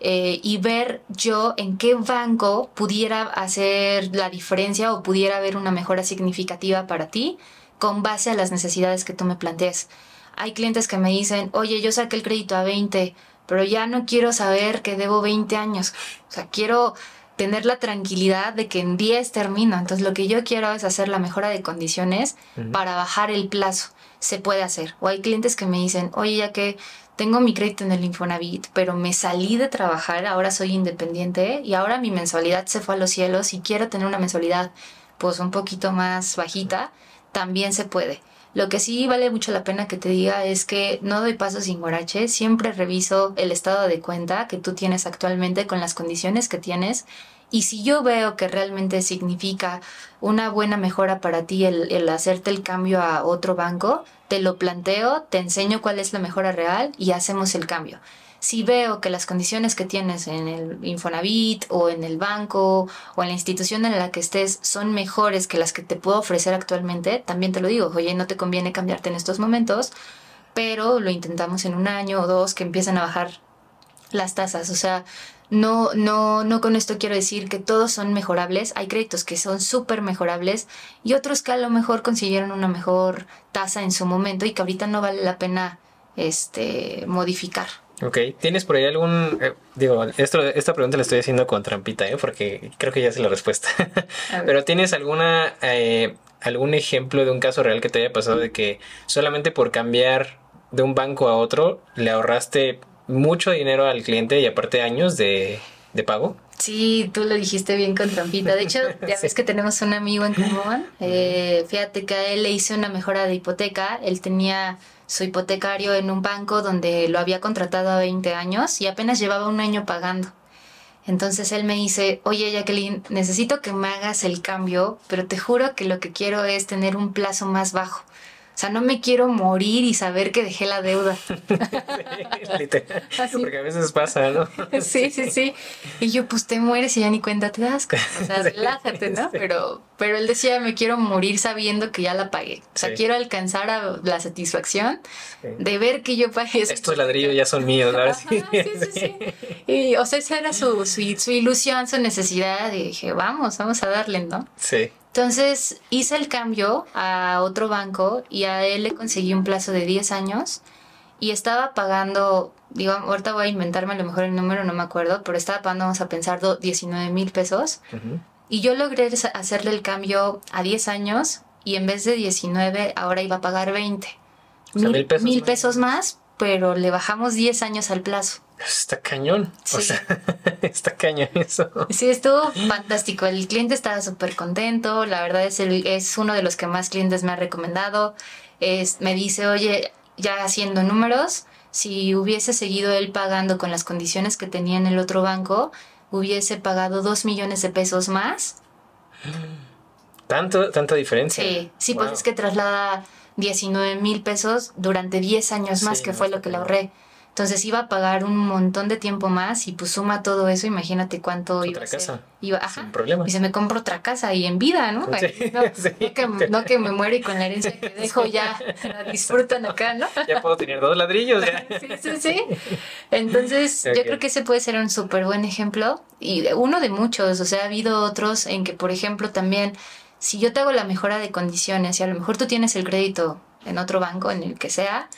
eh, y ver yo en qué banco pudiera hacer la diferencia o pudiera haber una mejora significativa para ti con base a las necesidades que tú me plantees. Hay clientes que me dicen, oye, yo saqué el crédito a 20, pero ya no quiero saber que debo 20 años. O sea, quiero tener la tranquilidad de que en 10 termino. Entonces lo que yo quiero es hacer la mejora de condiciones para bajar el plazo. Se puede hacer. O hay clientes que me dicen, oye, ya que tengo mi crédito en el Infonavit, pero me salí de trabajar, ahora soy independiente y ahora mi mensualidad se fue a los cielos y quiero tener una mensualidad pues un poquito más bajita, también se puede. Lo que sí vale mucho la pena que te diga es que no doy paso sin guarache, siempre reviso el estado de cuenta que tú tienes actualmente con las condiciones que tienes y si yo veo que realmente significa una buena mejora para ti el, hacerte el cambio a otro banco, te lo planteo, te enseño cuál es la mejora real y hacemos el cambio. Si veo que las condiciones que tienes en el Infonavit o en el banco o en la institución en la que estés son mejores que las que te puedo ofrecer actualmente, también te lo digo, oye, no te conviene cambiarte en estos momentos, pero lo intentamos en un año o dos que empiezan a bajar las tasas. O sea, no, no, no con esto quiero decir que todos son mejorables. Hay créditos que son súper mejorables y otros que a lo mejor consiguieron una mejor tasa en su momento y que ahorita no vale la pena este, modificar. Ok, ¿tienes por ahí algún... Eh, digo, esto, esta pregunta la estoy haciendo con trampita, ¿eh? porque creo que ya sé la respuesta. Pero ¿tienes alguna... Eh, algún ejemplo de un caso real que te haya pasado de que solamente por cambiar de un banco a otro le ahorraste mucho dinero al cliente y aparte años de, pago. Sí, tú lo dijiste bien con trampita. De hecho, ya ves que tenemos un amigo en común. Eh, fíjate que a él le hice una mejora de hipoteca. Él tenía su hipotecario en un banco donde lo había contratado a 20 años y apenas llevaba un año pagando. Entonces él me dice, oye Jacqueline, necesito que me hagas el cambio, pero te juro que lo que quiero es tener un plazo más bajo. O sea, no me quiero morir y saber que dejé la deuda. Porque a veces pasa, ¿no? sí, sí, sí. Y yo, pues te mueres y ya ni cuenta te das. O sea, relájate, ¿no? Pero, pero él decía, me quiero morir sabiendo que ya la pagué. O sea, quiero alcanzar a la satisfacción de ver que yo pagué eso. Estos ladrillos ya son míos, ¿no? sí, sí, sí. Y, o sea, esa era su, su, su ilusión, su necesidad. Y dije, vamos, vamos a darle, ¿no? Sí. Entonces hice el cambio a otro banco y a él le conseguí un plazo de 10 años y estaba pagando, digo, ahorita voy a inventarme a lo mejor el número, no me acuerdo, pero estaba pagando, vamos a pensar, 19 mil pesos. Y yo logré hacerle el cambio a 10 años y en vez de 19 ahora iba a pagar 20. mil, pesos, más. pero le bajamos 10 años al plazo. Está cañón. O sea, está cañón eso. Sí, estuvo fantástico. El cliente estaba súper contento. La verdad es, el, es uno de los que más clientes me ha recomendado. Es, me dice, oye, ya haciendo números, si hubiese seguido él pagando con las condiciones que tenía en el otro banco, hubiese pagado 2 millones de pesos más. ¿Tanto, ¿Tanta diferencia? Sí, sí, pues es que traslada 19 mil pesos durante 10 años más, que fue lo que le ahorré. Entonces iba a pagar un montón de tiempo más y pues suma todo eso, imagínate cuánto iba a ser. casa. Iba, ajá. Sin problema. Y se me compra otra casa y en vida, ¿no? no, que, me muero y con la herencia que dejo ya la disfrutan acá, ¿no? Ya puedo tener dos ladrillos ya. sí, sí, sí. Entonces yo creo que ese puede ser un súper buen ejemplo y uno de muchos, o sea, ha habido otros en que, por ejemplo, también si yo te hago la mejora de condiciones y a lo mejor tú tienes el crédito en otro banco, en el que sea,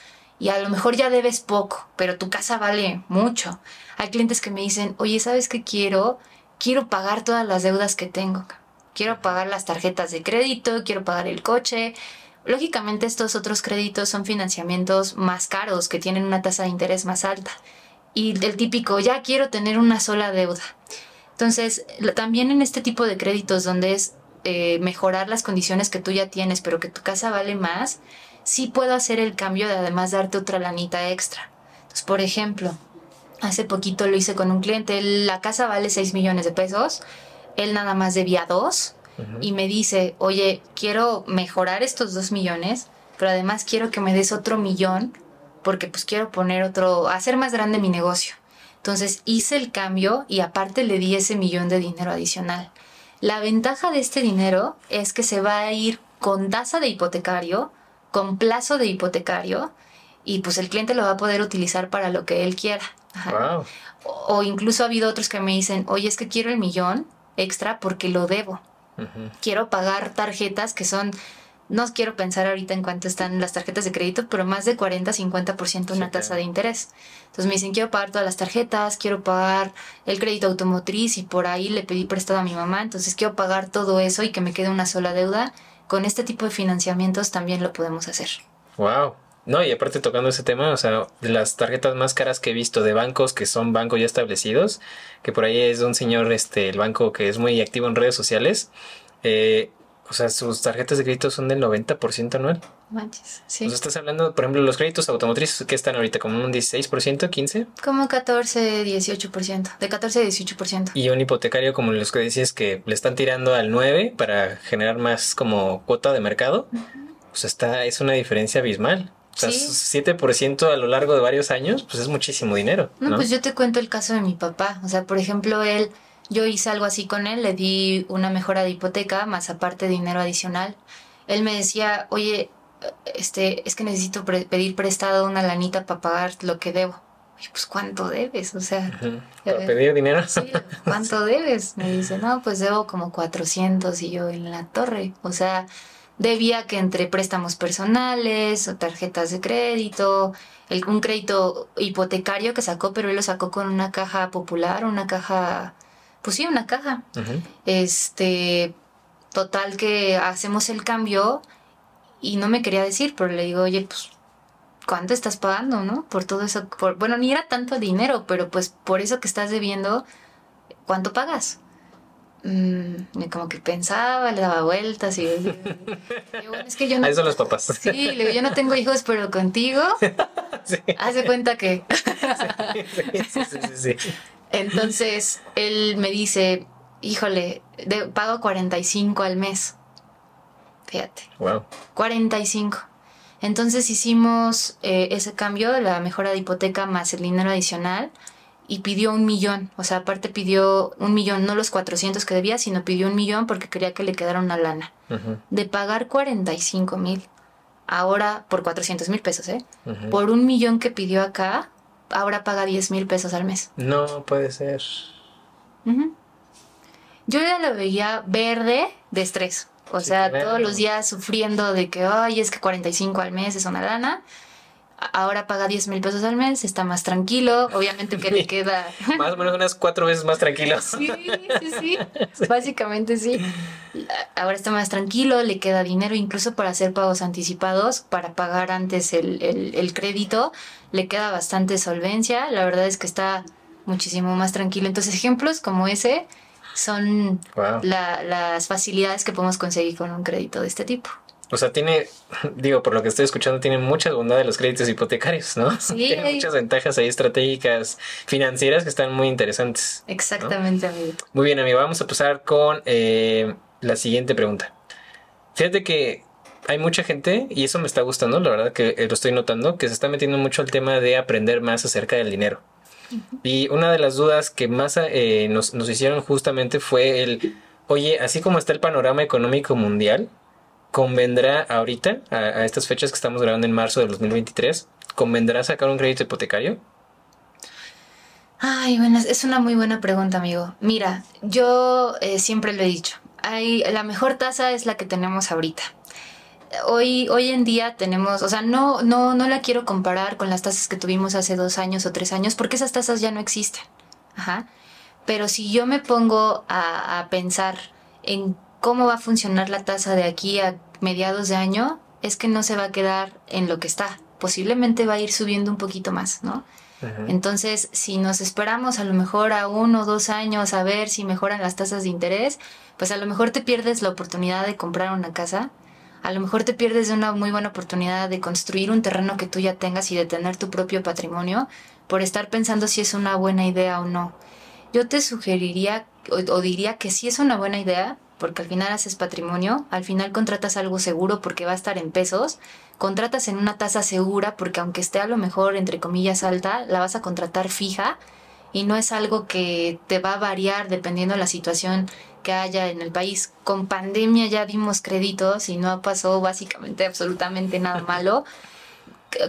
y a lo mejor ya debes poco, pero tu casa vale mucho. Hay clientes que me dicen, oye, ¿sabes qué quiero? Quiero pagar todas las deudas que tengo. Quiero pagar las tarjetas de crédito, quiero pagar el coche. Lógicamente estos otros créditos son financiamientos más caros, que tienen una tasa de interés más alta. Y el típico, ya quiero tener una sola deuda. Entonces, también en este tipo de créditos donde es eh, mejorar las condiciones que tú ya tienes, pero que tu casa vale más, sí puedo hacer el cambio de además darte otra lanita extra. Entonces, por ejemplo, hace poquito lo hice con un cliente, la casa vale 6 millones de pesos, él nada más debía 2 y me dice, oye, quiero mejorar estos 2 millones, pero además quiero que me des otro millón porque pues quiero poner otro, hacer más grande mi negocio. Entonces hice el cambio y aparte le di ese millón de dinero adicional. La ventaja de este dinero es que se va a ir con tasa de hipotecario con plazo de hipotecario y pues el cliente lo va a poder utilizar para lo que él quiera. O, incluso ha habido otros que me dicen, oye, es que quiero el millón extra porque lo debo. Quiero pagar tarjetas que son, no quiero pensar ahorita en cuánto están las tarjetas de crédito, pero más de 40-50% una tasa de interés. Entonces me dicen, quiero pagar todas las tarjetas, quiero pagar el crédito automotriz y por ahí le pedí prestado a mi mamá, entonces quiero pagar todo eso y que me quede una sola deuda con este tipo de financiamientos también lo podemos hacer. Wow. No, y aparte tocando ese tema, o sea, de las tarjetas más caras que he visto de bancos que son bancos ya establecidos, que por ahí es un señor, este, el banco que es muy activo en redes sociales, eh, o sea, sus tarjetas de crédito son del 90% anual. Manches, sí. Sea, estás hablando, por ejemplo, los créditos automotrices que están ahorita como un 16%, 15%. Como 14, 18%, de 14 a 18%. Y un hipotecario como los que decías que le están tirando al 9 para generar más como cuota de mercado. Pues está, es una diferencia abismal. O sea, 7% a lo largo de varios años, pues es muchísimo dinero. no, pues yo te cuento el caso de mi papá. O sea, por ejemplo, él yo hice algo así con él, le di una mejora de hipoteca, más aparte dinero adicional. Él me decía, oye, este, es que necesito pedir prestado una lanita para pagar lo que debo. Y pues, ¿cuánto debes? O sea, ¿para pedir dinero? Sí, ¿cuánto debes? Me dice, no, pues debo como 400 y yo en la torre. O sea, debía que entre préstamos personales o tarjetas de crédito, el, un crédito hipotecario que sacó, pero él lo sacó con una caja popular, una caja pues sí, una caja. Este, total que hacemos el cambio y no me quería decir, pero le digo, oye, pues, ¿cuánto estás pagando, no? Por todo eso, por, bueno, ni era tanto dinero, pero pues por eso que estás debiendo, ¿cuánto pagas? Mm, y como que pensaba, le daba vueltas y, bueno, es que yo no... Ahí son los papás. Sí, le digo, yo no tengo hijos, pero contigo, sí. hace cuenta que... sí, sí, sí, sí. Entonces él me dice, híjole, pago 45 al mes. Fíjate. Wow. 45. Entonces hicimos eh, ese cambio de la mejora de hipoteca más el dinero adicional y pidió un millón. O sea, aparte pidió un millón, no los 400 que debía, sino pidió un millón porque quería que le quedara una lana. De pagar 45 mil, ahora por 400 mil pesos, ¿eh? Por un millón que pidió acá, ahora paga 10 mil pesos al mes. No puede ser. Yo ya lo veía verde de estrés. O sea, todos los días sufriendo de que, ay, es que 45 al mes es una lana. Ahora paga 10 mil pesos al mes, está más tranquilo, obviamente que le queda... más o menos unas cuatro veces más tranquilo. sí, sí, sí, básicamente sí. Ahora está más tranquilo, le queda dinero incluso para hacer pagos anticipados, para pagar antes el, el crédito, le queda bastante solvencia, la verdad es que está muchísimo más tranquilo. Entonces ejemplos como ese son las facilidades que podemos conseguir con un crédito de este tipo. O sea, tiene, digo, por lo que estoy escuchando, tiene mucha bondad de los créditos hipotecarios, ¿no? Sí. tiene muchas ventajas ahí estratégicas financieras que están muy interesantes. Exactamente, amigo. Muy bien, amigo. Vamos a pasar con eh, la siguiente pregunta. Fíjate que hay mucha gente, y eso me está gustando, la verdad que lo estoy notando, que se está metiendo mucho al tema de aprender más acerca del dinero. Y una de las dudas que más eh, nos, hicieron justamente fue el, oye, así como está el panorama económico mundial, ¿convendrá ahorita, a, estas fechas que estamos grabando en marzo de 2023, ¿convendrá sacar un crédito hipotecario? Ay, bueno, es una muy buena pregunta, amigo. Mira, yo eh, siempre lo he dicho, hay, la mejor tasa es la que tenemos ahorita hoy, hoy en día tenemos, o sea, no, no, no la quiero comparar con las tasas que tuvimos hace dos años o tres años, porque esas tasas ya no existen. Ajá. Pero si yo me pongo a, a pensar en cómo va a funcionar la tasa de aquí a mediados de año, es que no se va a quedar en lo que está. Posiblemente va a ir subiendo un poquito más, ¿no? Entonces, si nos esperamos a lo mejor a uno o dos años a ver si mejoran las tasas de interés, pues a lo mejor te pierdes la oportunidad de comprar una casa a lo mejor te pierdes de una muy buena oportunidad de construir un terreno que tú ya tengas y de tener tu propio patrimonio por estar pensando si es una buena idea o no. Yo te sugeriría o, diría que sí es una buena idea, porque al final haces patrimonio, al final contratas algo seguro porque va a estar en pesos, contratas en una tasa segura porque aunque esté a lo mejor entre comillas alta, la vas a contratar fija y no es algo que te va a variar dependiendo de la situación que haya en el país. Con pandemia ya dimos créditos y no pasó básicamente absolutamente nada malo.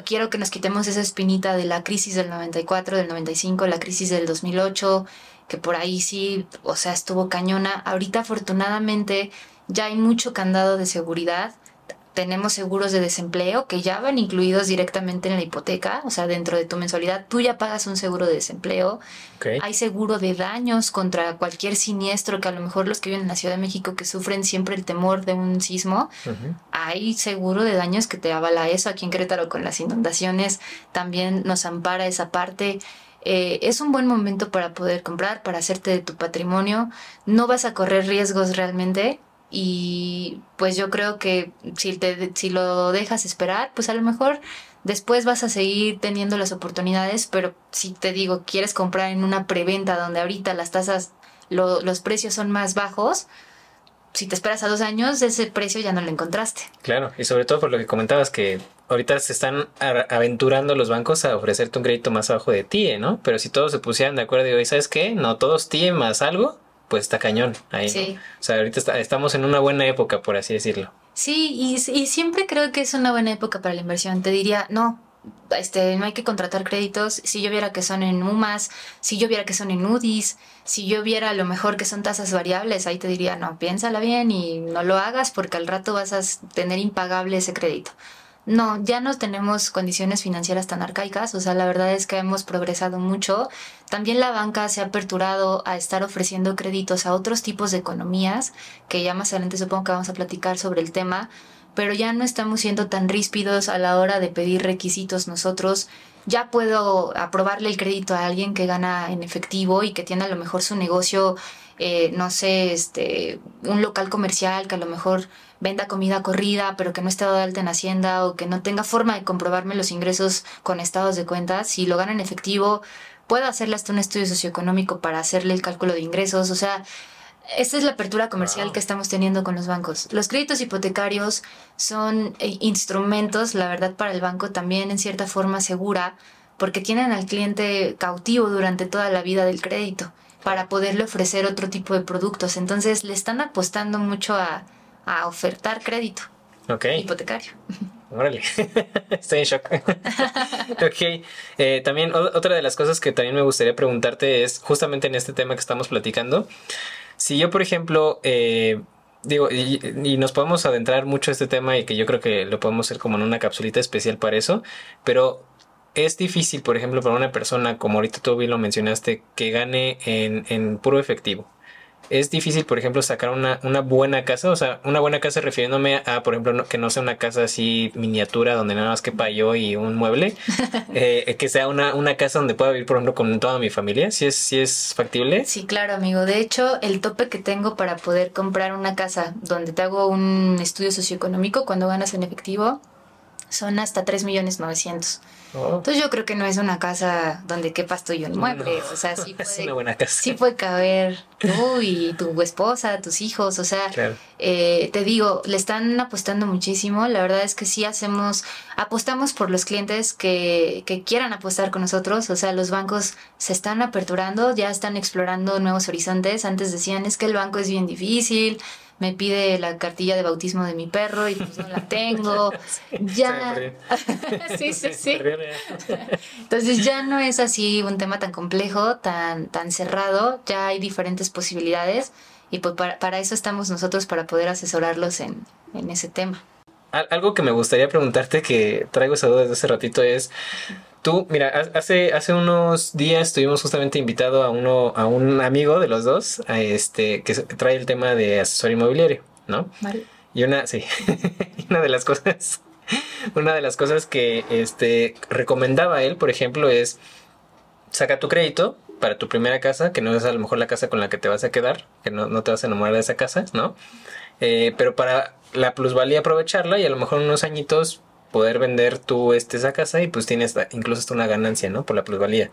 Quiero que nos quitemos esa espinita de la crisis del 94, del 95, la crisis del 2008, que por ahí sí, o sea, estuvo cañona. Ahorita afortunadamente ya hay mucho candado de seguridad tenemos seguros de desempleo que ya van incluidos directamente en la hipoteca, o sea, dentro de tu mensualidad tú ya pagas un seguro de desempleo. Hay seguro de daños contra cualquier siniestro que a lo mejor los que viven en la Ciudad de México que sufren siempre el temor de un sismo, hay seguro de daños que te avala eso. Aquí en Querétaro con las inundaciones también nos ampara esa parte. Eh, es un buen momento para poder comprar, para hacerte de tu patrimonio. No vas a correr riesgos realmente y pues yo creo que si, te, si lo dejas esperar, pues a lo mejor después vas a seguir teniendo las oportunidades, pero si te digo, quieres comprar en una preventa donde ahorita las tasas, los precios son más bajos, si te esperas a dos años, ese precio ya no lo encontraste. Claro, y sobre todo por lo que comentabas que ahorita se están aventurando los bancos a ofrecerte un crédito más abajo de ti, ¿no? Pero si todos se pusieran de acuerdo y hoy, ¿sabes qué? No, todos TIE más algo, pues está cañón ahí. Sí. O sea, ahorita estamos en una buena época, por así decirlo. Sí, y, y, siempre creo que es una buena época para la inversión. Te diría, no, este, no hay que contratar créditos. Si yo viera que son en UMAS, si yo viera que son en UDIs, si yo viera a lo mejor que son tasas variables, ahí te diría, no, piénsala bien y no lo hagas porque al rato vas a tener impagable ese crédito. No, ya no tenemos condiciones financieras tan arcaicas, o sea, la verdad es que hemos progresado mucho. También la banca se ha aperturado a estar ofreciendo créditos a otros tipos de economías, que ya más adelante supongo que vamos a platicar sobre el tema, pero ya no estamos siendo tan ríspidos a la hora de pedir requisitos nosotros. Ya puedo aprobarle el crédito a alguien que gana en efectivo y que tiene a lo mejor su negocio, eh, no sé, este, un local comercial que a lo mejor venda comida corrida, pero que no esté dado de alta en Hacienda o que no tenga forma de comprobarme los ingresos con estados de cuenta, si lo gana en efectivo, puedo hacerle hasta un estudio socioeconómico para hacerle el cálculo de ingresos. O sea, esta es la apertura comercial que estamos teniendo con los bancos. Los créditos hipotecarios son eh, instrumentos, la verdad, para el banco también en cierta forma segura, porque tienen al cliente cautivo durante toda la vida del crédito para poderle ofrecer otro tipo de productos. Entonces le están apostando mucho a, a ofertar crédito hipotecario. Órale, estoy en shock. ok, eh, también otra de las cosas que también me gustaría preguntarte es justamente en este tema que estamos platicando. Si yo, por ejemplo, eh, digo, y, nos podemos adentrar mucho a este tema y que yo creo que lo podemos hacer como en una capsulita especial para eso, pero es difícil, por ejemplo, para una persona, como ahorita tú bien lo mencionaste, que gane en, en puro efectivo es difícil, por ejemplo, sacar una, una buena casa, o sea, una buena casa refiriéndome a, por ejemplo, que no sea una casa así miniatura donde nada más quepa yo y un mueble, eh, que sea una, una casa donde pueda vivir, por ejemplo, con toda mi familia, si es, si es factible. Sí, claro, amigo. De hecho, el tope que tengo para poder comprar una casa donde te hago un estudio socioeconómico cuando ganas en efectivo son hasta 3 millones 900. Entonces yo creo que no es una casa donde quepas tú y un mueble. O sea, sí puede, sí puede caber tú y tu esposa, tus hijos. O sea, eh, te digo, le están apostando muchísimo. La verdad es que sí hacemos, apostamos por los clientes que, que quieran apostar con nosotros. O sea, los bancos se están aperturando, ya están explorando nuevos horizontes. Antes decían, es que el banco es bien difícil me pide la cartilla de bautismo de mi perro y pues no la tengo. ya. sí, sí, sí. Entonces ya no es así un tema tan complejo, tan, tan cerrado, ya hay diferentes posibilidades y pues para, eso estamos nosotros, para poder asesorarlos en, en ese tema. Algo que me gustaría preguntarte que traigo esa duda desde hace ratito es Tú, mira, hace, hace unos días estuvimos justamente invitado a uno, a un amigo de los dos, a este, que trae el tema de asesor inmobiliario, ¿no? Vale. Y una, sí, una de las cosas, una de las cosas que este recomendaba él, por ejemplo, es saca tu crédito para tu primera casa, que no es a lo mejor la casa con la que te vas a quedar, que no, no te vas a enamorar de esa casa, ¿no? Eh, pero para la plusvalía aprovecharla y a lo mejor unos añitos poder vender tú este, esa casa y pues tienes incluso hasta una ganancia, ¿no? Por la plusvalía.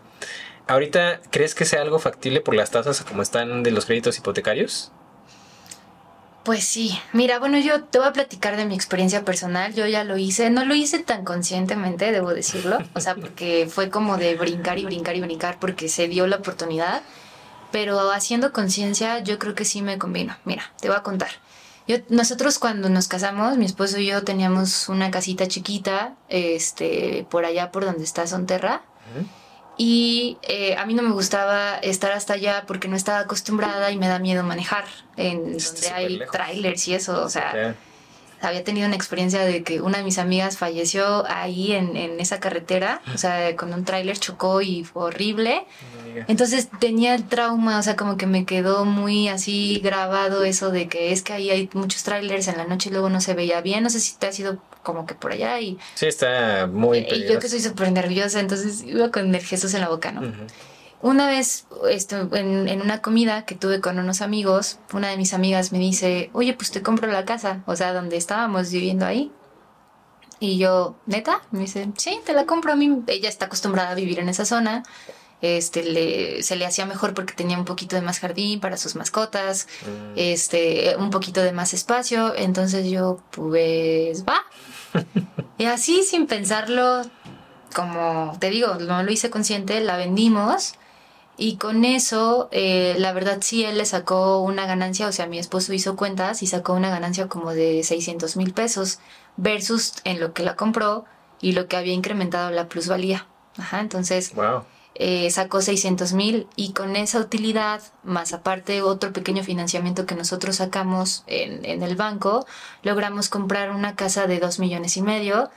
Ahorita, ¿crees que sea algo factible por las tasas como están de los créditos hipotecarios? Pues sí, mira, bueno, yo te voy a platicar de mi experiencia personal, yo ya lo hice, no lo hice tan conscientemente, debo decirlo, o sea, porque fue como de brincar y brincar y brincar porque se dio la oportunidad, pero haciendo conciencia yo creo que sí me convino. Mira, te voy a contar nosotros cuando nos casamos, mi esposo y yo teníamos una casita chiquita, este, por allá por donde está Sonterra. Y eh, a mí no me gustaba estar hasta allá porque no estaba acostumbrada y me da miedo manejar en donde hay trailers y eso. O sea, había tenido una experiencia de que una de mis amigas falleció ahí en, en esa carretera, o sea, con un tráiler chocó y fue horrible. Entonces tenía el trauma, o sea, como que me quedó muy así grabado eso de que es que ahí hay muchos trailers en la noche y luego no se veía bien, no sé si te ha sido como que por allá y... Sí, está muy... Y yo que soy súper nerviosa, entonces iba con el Jesús en la boca, ¿no? Una vez esto, en, en, una comida que tuve con unos amigos, una de mis amigas me dice, oye, pues te compro la casa, o sea, donde estábamos viviendo ahí. Y yo, neta, me dice, sí, te la compro a mí. Ella está acostumbrada a vivir en esa zona. Este, le, se le hacía mejor porque tenía un poquito de más jardín para sus mascotas, mm. este, un poquito de más espacio. Entonces yo, pues, va. y así, sin pensarlo, como te digo, no lo hice consciente, la vendimos y con eso, eh, la verdad sí, él le sacó una ganancia, o sea, mi esposo hizo cuentas y sacó una ganancia como de 600 mil pesos versus en lo que la compró y lo que había incrementado la plusvalía. Ajá, entonces eh, sacó 600 mil y con esa utilidad, más aparte otro pequeño financiamiento que nosotros sacamos en, en el banco, logramos comprar una casa de 2 millones y medio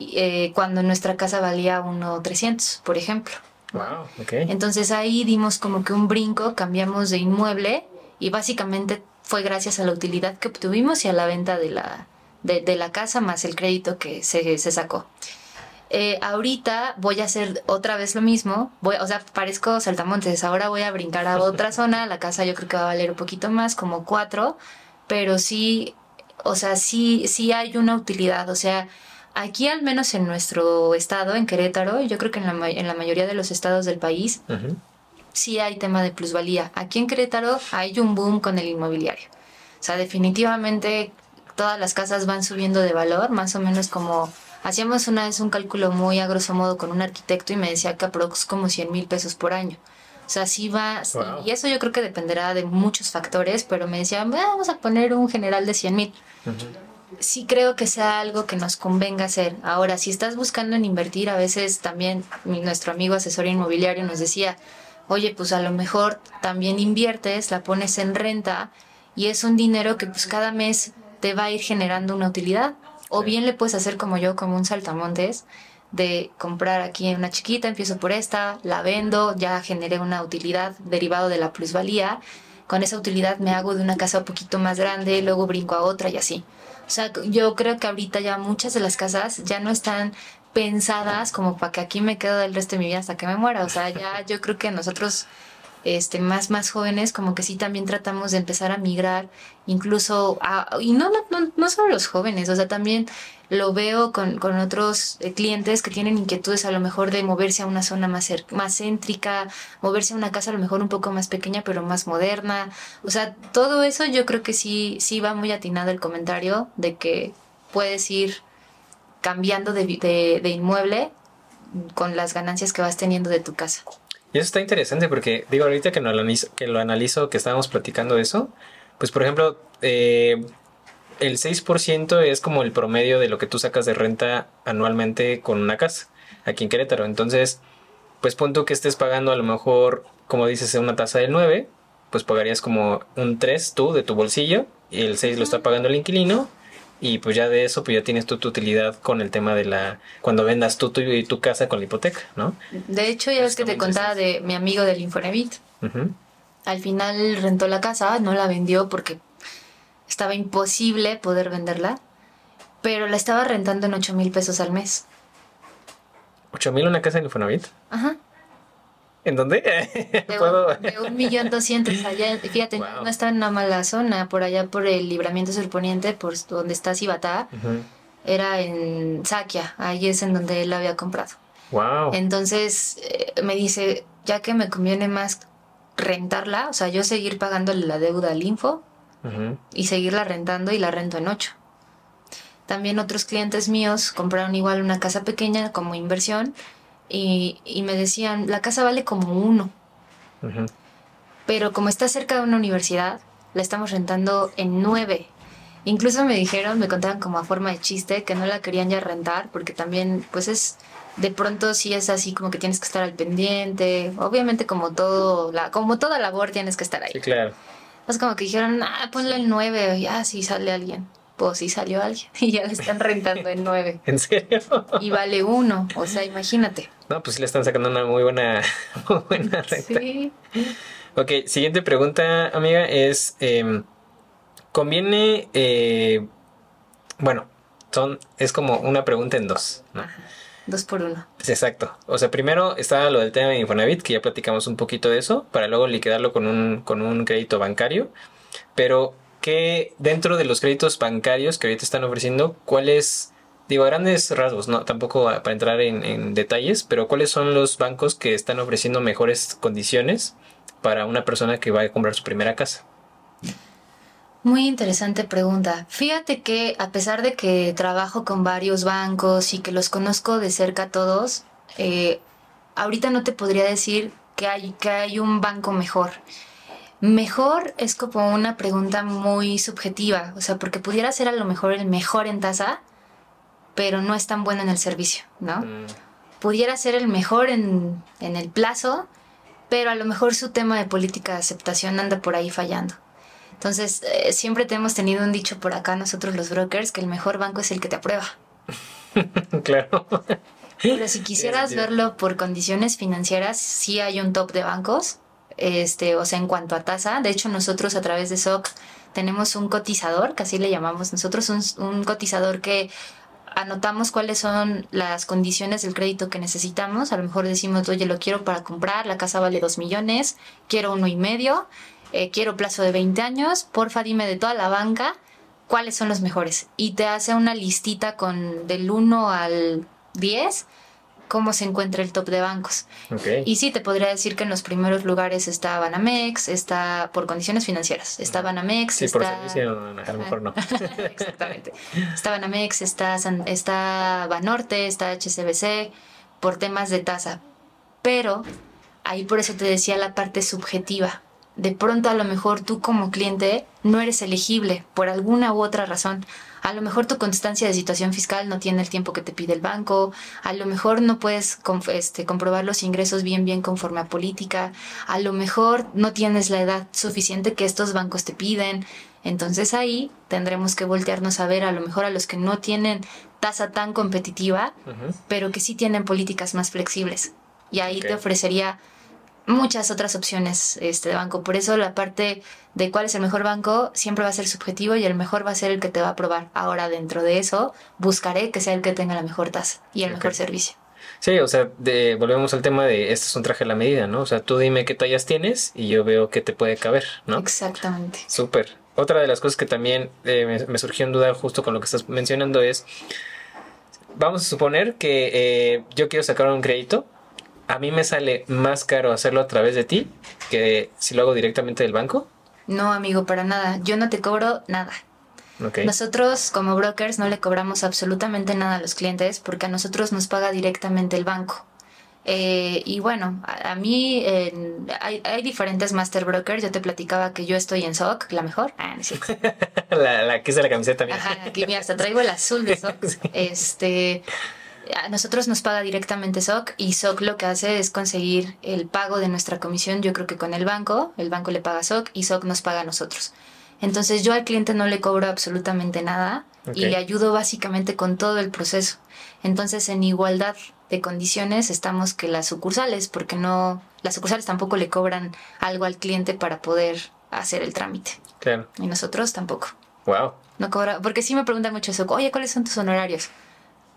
eh, cuando nuestra casa valía 1.300, por ejemplo. Wow, Entonces ahí dimos como que un brinco, cambiamos de inmueble y básicamente fue gracias a la utilidad que obtuvimos y a la venta de la, de, la casa más el crédito que se, se sacó. Eh, ahorita voy a hacer otra vez lo mismo, voy, o sea, parezco saltamontes, ahora voy a brincar a otra zona, la casa yo creo que va a valer un poquito más, como cuatro, pero sí, o sea, sí, sí hay una utilidad, o sea, Aquí, al menos en nuestro estado, en Querétaro, yo creo que en la, en la mayoría de los estados del país, sí hay tema de plusvalía. Aquí en Querétaro hay un boom con el inmobiliario. O sea, definitivamente todas las casas van subiendo de valor, más o menos como hacíamos una vez un cálculo muy a grosso modo con un arquitecto y me decía que aprox como 100 mil pesos por año. O sea, sí va, y eso yo creo que dependerá de muchos factores, pero me decía, vamos a poner un general de 100 mil sí creo que sea algo que nos convenga hacer. Ahora, si estás buscando en invertir, a veces también nuestro amigo asesor inmobiliario nos decía, oye, pues a lo mejor también inviertes, la pones en renta y es un dinero que pues cada mes te va a ir generando una utilidad. O bien le puedes hacer como yo, como un saltamontes, de comprar aquí una chiquita, empiezo por esta, la vendo, ya generé una utilidad derivado de la plusvalía. Con esa utilidad me hago de una casa un poquito más grande, luego brinco a otra y así. O sea, yo creo que ahorita ya muchas de las casas ya no están pensadas como para que aquí me quedo el resto de mi vida hasta que me muera. O sea, ya yo creo que nosotros este, más, más jóvenes, como que sí también tratamos de empezar a migrar, incluso, a, y no, no, no solo los jóvenes, o sea, también lo veo con, con otros eh, clientes que tienen inquietudes a lo mejor de moverse a una zona más, más céntrica, moverse a una casa a lo mejor un poco más pequeña pero más moderna, o sea, todo eso yo creo que sí, sí va muy atinado el comentario de que puedes ir cambiando de, de inmueble con las ganancias que vas teniendo de tu casa. Y eso está interesante porque, digo, ahorita que, lo analizo, que lo analizo, que estábamos platicando eso, pues por ejemplo, eh, el 6% es como el promedio de lo que tú sacas de renta anualmente con una casa aquí en Querétaro. Entonces, pues punto que estés pagando a lo mejor, como dices, una tasa del 9, pues pagarías como un 3 tú de tu bolsillo y el 6 lo está pagando el inquilino y pues ya de eso pues ya tienes tu, tu utilidad con el tema de la cuando vendas tú tu, tu casa con la hipoteca, ¿no? De hecho, ya ves que te contaba de mi amigo del Infonavit. Al final rentó la casa, no la vendió porque estaba imposible poder venderla, pero la estaba rentando en 8 mil pesos al mes. ¿8 mil una casa en Infonavit? Ajá. ¿En dónde? De, un, millón doscientos allá. Fíjate, no está en una mala zona, por allá por el libramiento surponiente, por donde está Cibatá. Era en Saquia, ahí es en donde él la había comprado. Wow. Entonces eh, me dice, ya que me conviene más rentarla, o sea, yo seguir pagándole la deuda al Info y seguirla rentando y la rento en ocho. También otros clientes míos compraron igual una casa pequeña como inversión y, me decían, la casa vale como uno. Pero como está cerca de una universidad, la estamos rentando en nueve. Incluso me dijeron, me contaban como a forma de chiste, que no la querían ya rentar, porque también, pues es, de pronto sí es así como que tienes que estar al pendiente. Obviamente como todo, la, como toda labor tienes que estar ahí. Sí, claro. Pues como que dijeron, ah, ponle el nueve, ya si sale alguien pues sí salió alguien y ya le están rentando en nueve. ¿En serio? Y vale uno, o sea, imagínate. No, pues sí le están sacando una muy buena, buena renta. Sí. Ok, siguiente pregunta, amiga, es, em, ¿conviene, eh, bueno, son, es como una pregunta en dos, ¿no? Dos por uno. Exacto. O sea, primero está lo del tema de Infonavit, que ya platicamos un poquito de eso, para luego liquidarlo con un, con un crédito bancario. Pero que dentro de los créditos bancarios que ahorita están ofreciendo, ¿cuáles, digo, a grandes rasgos, no, tampoco para entrar en, detalles, pero cuáles son los bancos que están ofreciendo mejores condiciones para una persona que va a comprar su primera casa? Muy interesante pregunta. Fíjate que a pesar de que trabajo con varios bancos y que los conozco de cerca todos, eh, ahorita no te podría decir que hay, que hay un banco mejor. Mejor es como una pregunta muy subjetiva, o sea, porque pudiera ser a lo mejor el mejor en tasa, pero no es tan bueno en el servicio, ¿no? Mm. Pudiera ser el mejor en, el plazo, pero a lo mejor su tema de política de aceptación anda por ahí fallando. Entonces, eh, siempre hemos tenido un dicho por acá nosotros los brokers, que el mejor banco es el que te aprueba. claro. Pero si quisieras verlo por condiciones financieras, sí hay un top de bancos este, o sea, en cuanto a tasa. De hecho, nosotros a través de SOC tenemos un cotizador, que así le llamamos nosotros, un, cotizador que anotamos cuáles son las condiciones del crédito que necesitamos. A lo mejor decimos, oye, lo quiero para comprar, la casa vale dos millones, quiero uno y medio, eh, quiero plazo de 20 años, porfa dime de toda la banca cuáles son los mejores. Y te hace una listita con del 1 al 10 cómo se encuentra el top de bancos. Y sí, te podría decir que en los primeros lugares está Banamex, está por condiciones financieras, está Banamex, sí, por servicio a lo mejor no. Exactamente. Está Banamex, está, está Banorte, está HCBC, por temas de tasa. Pero ahí por eso te decía la parte subjetiva. De pronto a lo mejor tú como cliente no eres elegible por alguna u otra razón. A lo mejor tu constancia de situación fiscal no tiene el tiempo que te pide el banco, a lo mejor no puedes este, comprobar los ingresos bien bien conforme a política, a lo mejor no tienes la edad suficiente que estos bancos te piden. Entonces ahí tendremos que voltearnos a ver a lo mejor a los que no tienen tasa tan competitiva, pero que sí tienen políticas más flexibles. Y ahí te ofrecería muchas otras opciones este, de banco. Por eso la parte de cuál es el mejor banco siempre va a ser subjetivo y el mejor va a ser el que te va a aprobar. Ahora, dentro de eso, buscaré que sea el que tenga la mejor tasa y el mejor servicio. Sí, o sea, de, volvemos al tema de este es un traje a la medida, ¿no? O sea, tú dime qué tallas tienes y yo veo qué te puede caber, ¿no? Exactamente. Súper. Otra de las cosas que también eh, me, surgió en duda justo con lo que estás mencionando es, vamos a suponer que eh, yo quiero sacar un crédito a mí me sale más caro hacerlo a través de ti que si lo hago directamente del banco. No, amigo, para nada. Yo no te cobro nada. Nosotros como brokers no le cobramos absolutamente nada a los clientes porque a nosotros nos paga directamente el banco. Eh, y bueno, a, mí hay, diferentes master brokers. Yo te platicaba que yo estoy en SOC, la mejor. Ah, la, la que es de la camiseta también. Ajá, aquí mira, hasta traigo el azul de SOC. Este a nosotros nos paga directamente SOC y SOC lo que hace es conseguir el pago de nuestra comisión, yo creo que con el banco, el banco le paga a SOC y SOC nos paga a nosotros. Entonces yo al cliente no le cobro absolutamente nada y le ayudo básicamente con todo el proceso. Entonces en igualdad de condiciones estamos que las sucursales, porque no, las sucursales tampoco le cobran algo al cliente para poder hacer el trámite. Claro. Y nosotros tampoco. Wow. No cobra, porque sí me preguntan mucho eso, oye, ¿cuáles son tus honorarios?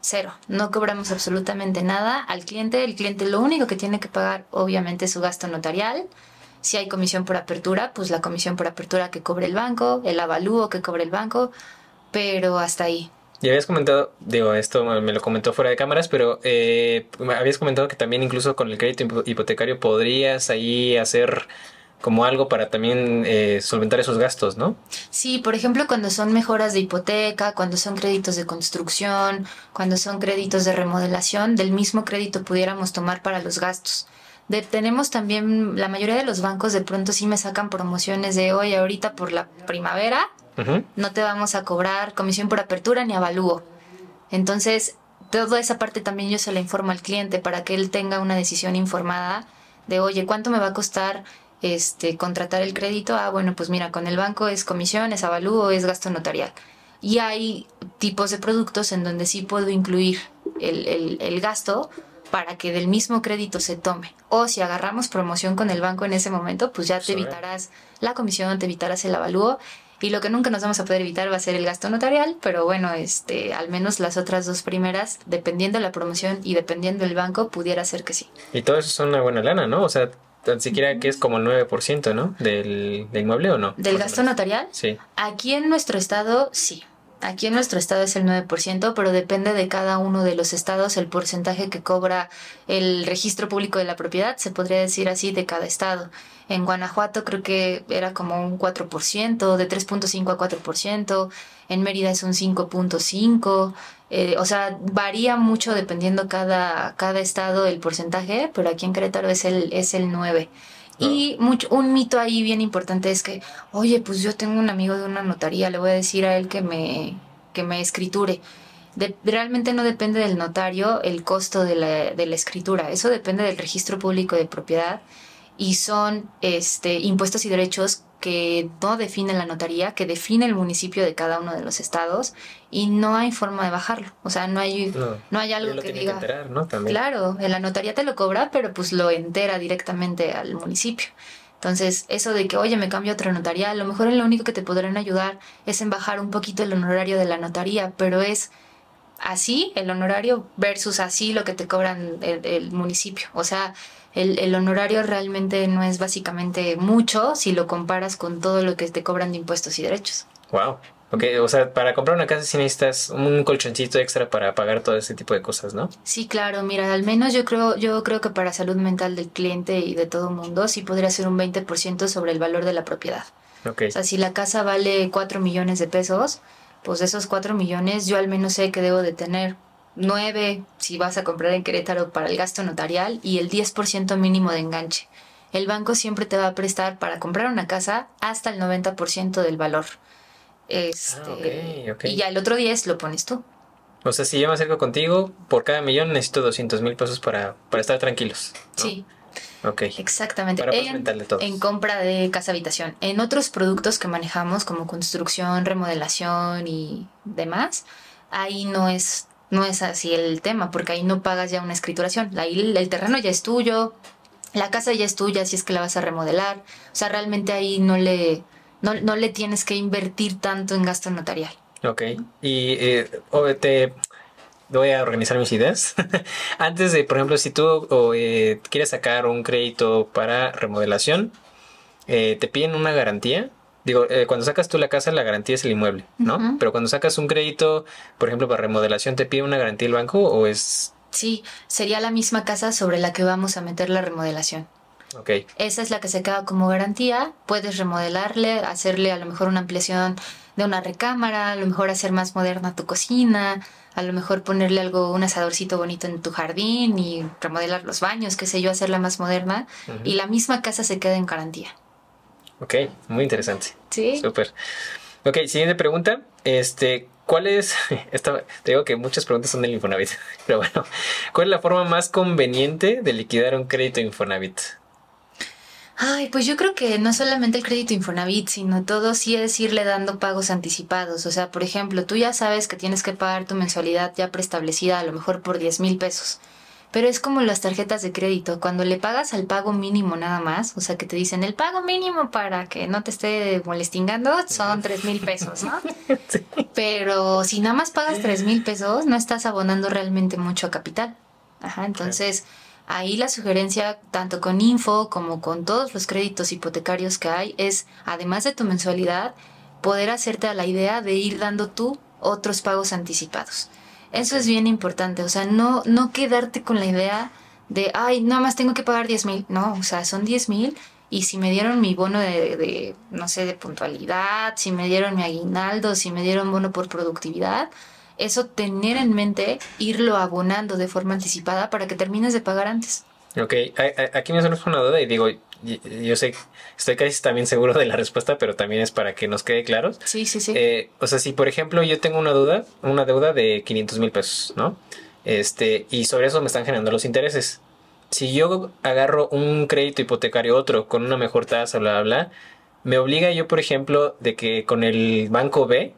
Cero. No cobramos absolutamente nada al cliente. El cliente lo único que tiene que pagar, obviamente, es su gasto notarial. Si hay comisión por apertura, pues la comisión por apertura que cobre el banco, el avalúo que cobre el banco, pero hasta ahí. Y habías comentado, digo, esto me lo comentó fuera de cámaras, pero eh, habías comentado que también incluso con el crédito hipotecario podrías ahí hacer como algo para también eh, solventar esos gastos, ¿no? Sí, por ejemplo, cuando son mejoras de hipoteca, cuando son créditos de construcción, cuando son créditos de remodelación, del mismo crédito pudiéramos tomar para los gastos. tenemos también, la mayoría de los bancos de pronto sí me sacan promociones de hoy, ahorita por la primavera, no te vamos a cobrar comisión por apertura ni avalúo. Entonces, toda esa parte también yo se la informo al cliente para que él tenga una decisión informada de, oye, ¿cuánto me va a costar este, contratar el crédito, ah, bueno, pues mira, con el banco es comisión, es avalúo, es gasto notarial. Y hay tipos de productos en donde sí puedo incluir el, el, gasto para que del mismo crédito se tome. O si agarramos promoción con el banco en ese momento, pues ya te evitarás la comisión, te evitarás el avalúo. Y lo que nunca nos vamos a poder evitar va a ser el gasto notarial, pero bueno, este, al menos las otras dos primeras, dependiendo de la promoción y dependiendo del banco, pudiera ser que sí. Y todo eso es una buena lana, ¿no? O sea, tan siquiera que es como el 9%, ¿no? Del, del inmueble o no. ¿Del gasto notarial? Sí. Aquí en nuestro estado, sí. Aquí en nuestro estado es el 9%, pero depende de cada uno de los estados el porcentaje que cobra el registro público de la propiedad, se podría decir así, de cada estado. En Guanajuato creo que era como un 4%, de 3.5 a 4%, en Mérida es un 5.5%, eh, o sea, varía mucho dependiendo cada, cada estado el porcentaje, pero aquí en Querétaro es el, es el 9%. Y mucho, un mito ahí bien importante es que, oye, pues yo tengo un amigo de una notaría, le voy a decir a él que me, que me escriture. realmente no depende del notario el costo de la, de la escritura, eso depende del registro público de propiedad y son este, impuestos y derechos que no define la notaría, que define el municipio de cada uno de los estados y no hay forma de bajarlo. O sea, no hay, no, hay algo que diga. Claro, en la notaría te lo cobra, pero pues lo entera directamente al municipio. Entonces, eso de que, oye, me cambio a otra notaría, a lo mejor lo único que te podrán ayudar es en bajar un poquito el honorario de la notaría, pero es así el honorario versus así lo que te cobran el municipio. O sea, el, honorario realmente no es básicamente mucho si lo comparas con todo lo que te cobran de impuestos y derechos. Wow. Ok, o sea, para comprar una casa sí necesitas un colchoncito extra para pagar todo ese tipo de cosas, ¿no? Sí, claro, mira, al menos yo creo, yo creo que para salud mental del cliente y de todo el mundo sí podría ser un 20% sobre el valor de la propiedad. Okay. O sea, si la casa vale 4 millones de pesos, pues de esos 4 millones yo al menos sé que debo de tener 9 si vas a comprar en Querétaro para el gasto notarial y el 10% mínimo de enganche. el banco siempre te va a prestar para comprar una casa hasta el 90% del valor. Este, Ah, ok, ok. Y ya el otro 10 lo pones tú. O sea, si yo me acerco contigo, por cada millón necesito 200 mil pesos para, para estar tranquilos. ¿no? Sí, Ok. exactamente. Para en, todos. en compra de casa habitación. En otros productos que manejamos como construcción, remodelación y demás, ahí no es no es así el tema, porque ahí no pagas ya una escrituración. Ahí el, terreno ya es tuyo, la casa ya es tuya si es que la vas a remodelar. O sea, realmente ahí no le no, no le tienes que invertir tanto en gasto notarial. Ok. Y eh, te voy a organizar mis ideas. Antes de, por ejemplo, si tú o, eh, quieres sacar un crédito para remodelación, eh, te piden una garantía. Digo, eh, cuando sacas tú la casa, la garantía es el inmueble, ¿no? Pero cuando sacas un crédito, por ejemplo, para remodelación, ¿te pide una garantía el banco o es... Sí, sería la misma casa sobre la que vamos a meter la remodelación. Ok, Esa es la que se queda como garantía. Puedes remodelarle, hacerle a lo mejor una ampliación de una recámara, a lo mejor hacer más moderna tu cocina, a lo mejor ponerle algo, un asadorcito bonito en tu jardín y remodelar los baños, qué sé yo, hacerla más moderna. Y la misma casa se queda en garantía. Ok, muy interesante. Sí. Súper. Ok, siguiente pregunta. Este, ¿cuál es? Esta, te digo que muchas preguntas son del Infonavit, pero bueno, ¿cuál es la forma más conveniente de liquidar un crédito Infonavit? Ay, pues yo creo que no solamente el crédito Infonavit, sino todo sí es irle dando pagos anticipados. O sea, por ejemplo, tú ya sabes que tienes que pagar tu mensualidad ya preestablecida, a lo mejor por 10 mil pesos. Pero es como las tarjetas de crédito, cuando le pagas al pago mínimo nada más, o sea que te dicen el pago mínimo para que no te esté molestingando son 3 mil pesos, ¿no? Pero si nada más pagas 3 mil pesos, no estás abonando realmente mucho a capital. Ajá, entonces ahí la sugerencia, tanto con Info como con todos los créditos hipotecarios que hay, es, además de tu mensualidad, poder hacerte a la idea de ir dando tú otros pagos anticipados. Eso es bien importante, o sea, no, no quedarte con la idea de, ay, nada más tengo que pagar 10 mil. No, o sea, son 10 mil y si me dieron mi bono de, de, no sé, de puntualidad, si me dieron mi aguinaldo, si me dieron bono por productividad, eso tener en mente, irlo abonando de forma anticipada para que termines de pagar antes. Ok, aquí me surge una duda y digo, yo sé, estoy casi también seguro de la respuesta, pero también es para que nos quede claros. Sí, sí, sí. Eh, o sea, si por ejemplo yo tengo una duda, una deuda de 500 mil pesos, ¿no? Este, y sobre eso me están generando los intereses. Si yo agarro un crédito hipotecario otro con una mejor tasa, bla, bla, bla, me obliga yo, por ejemplo, de que con el banco B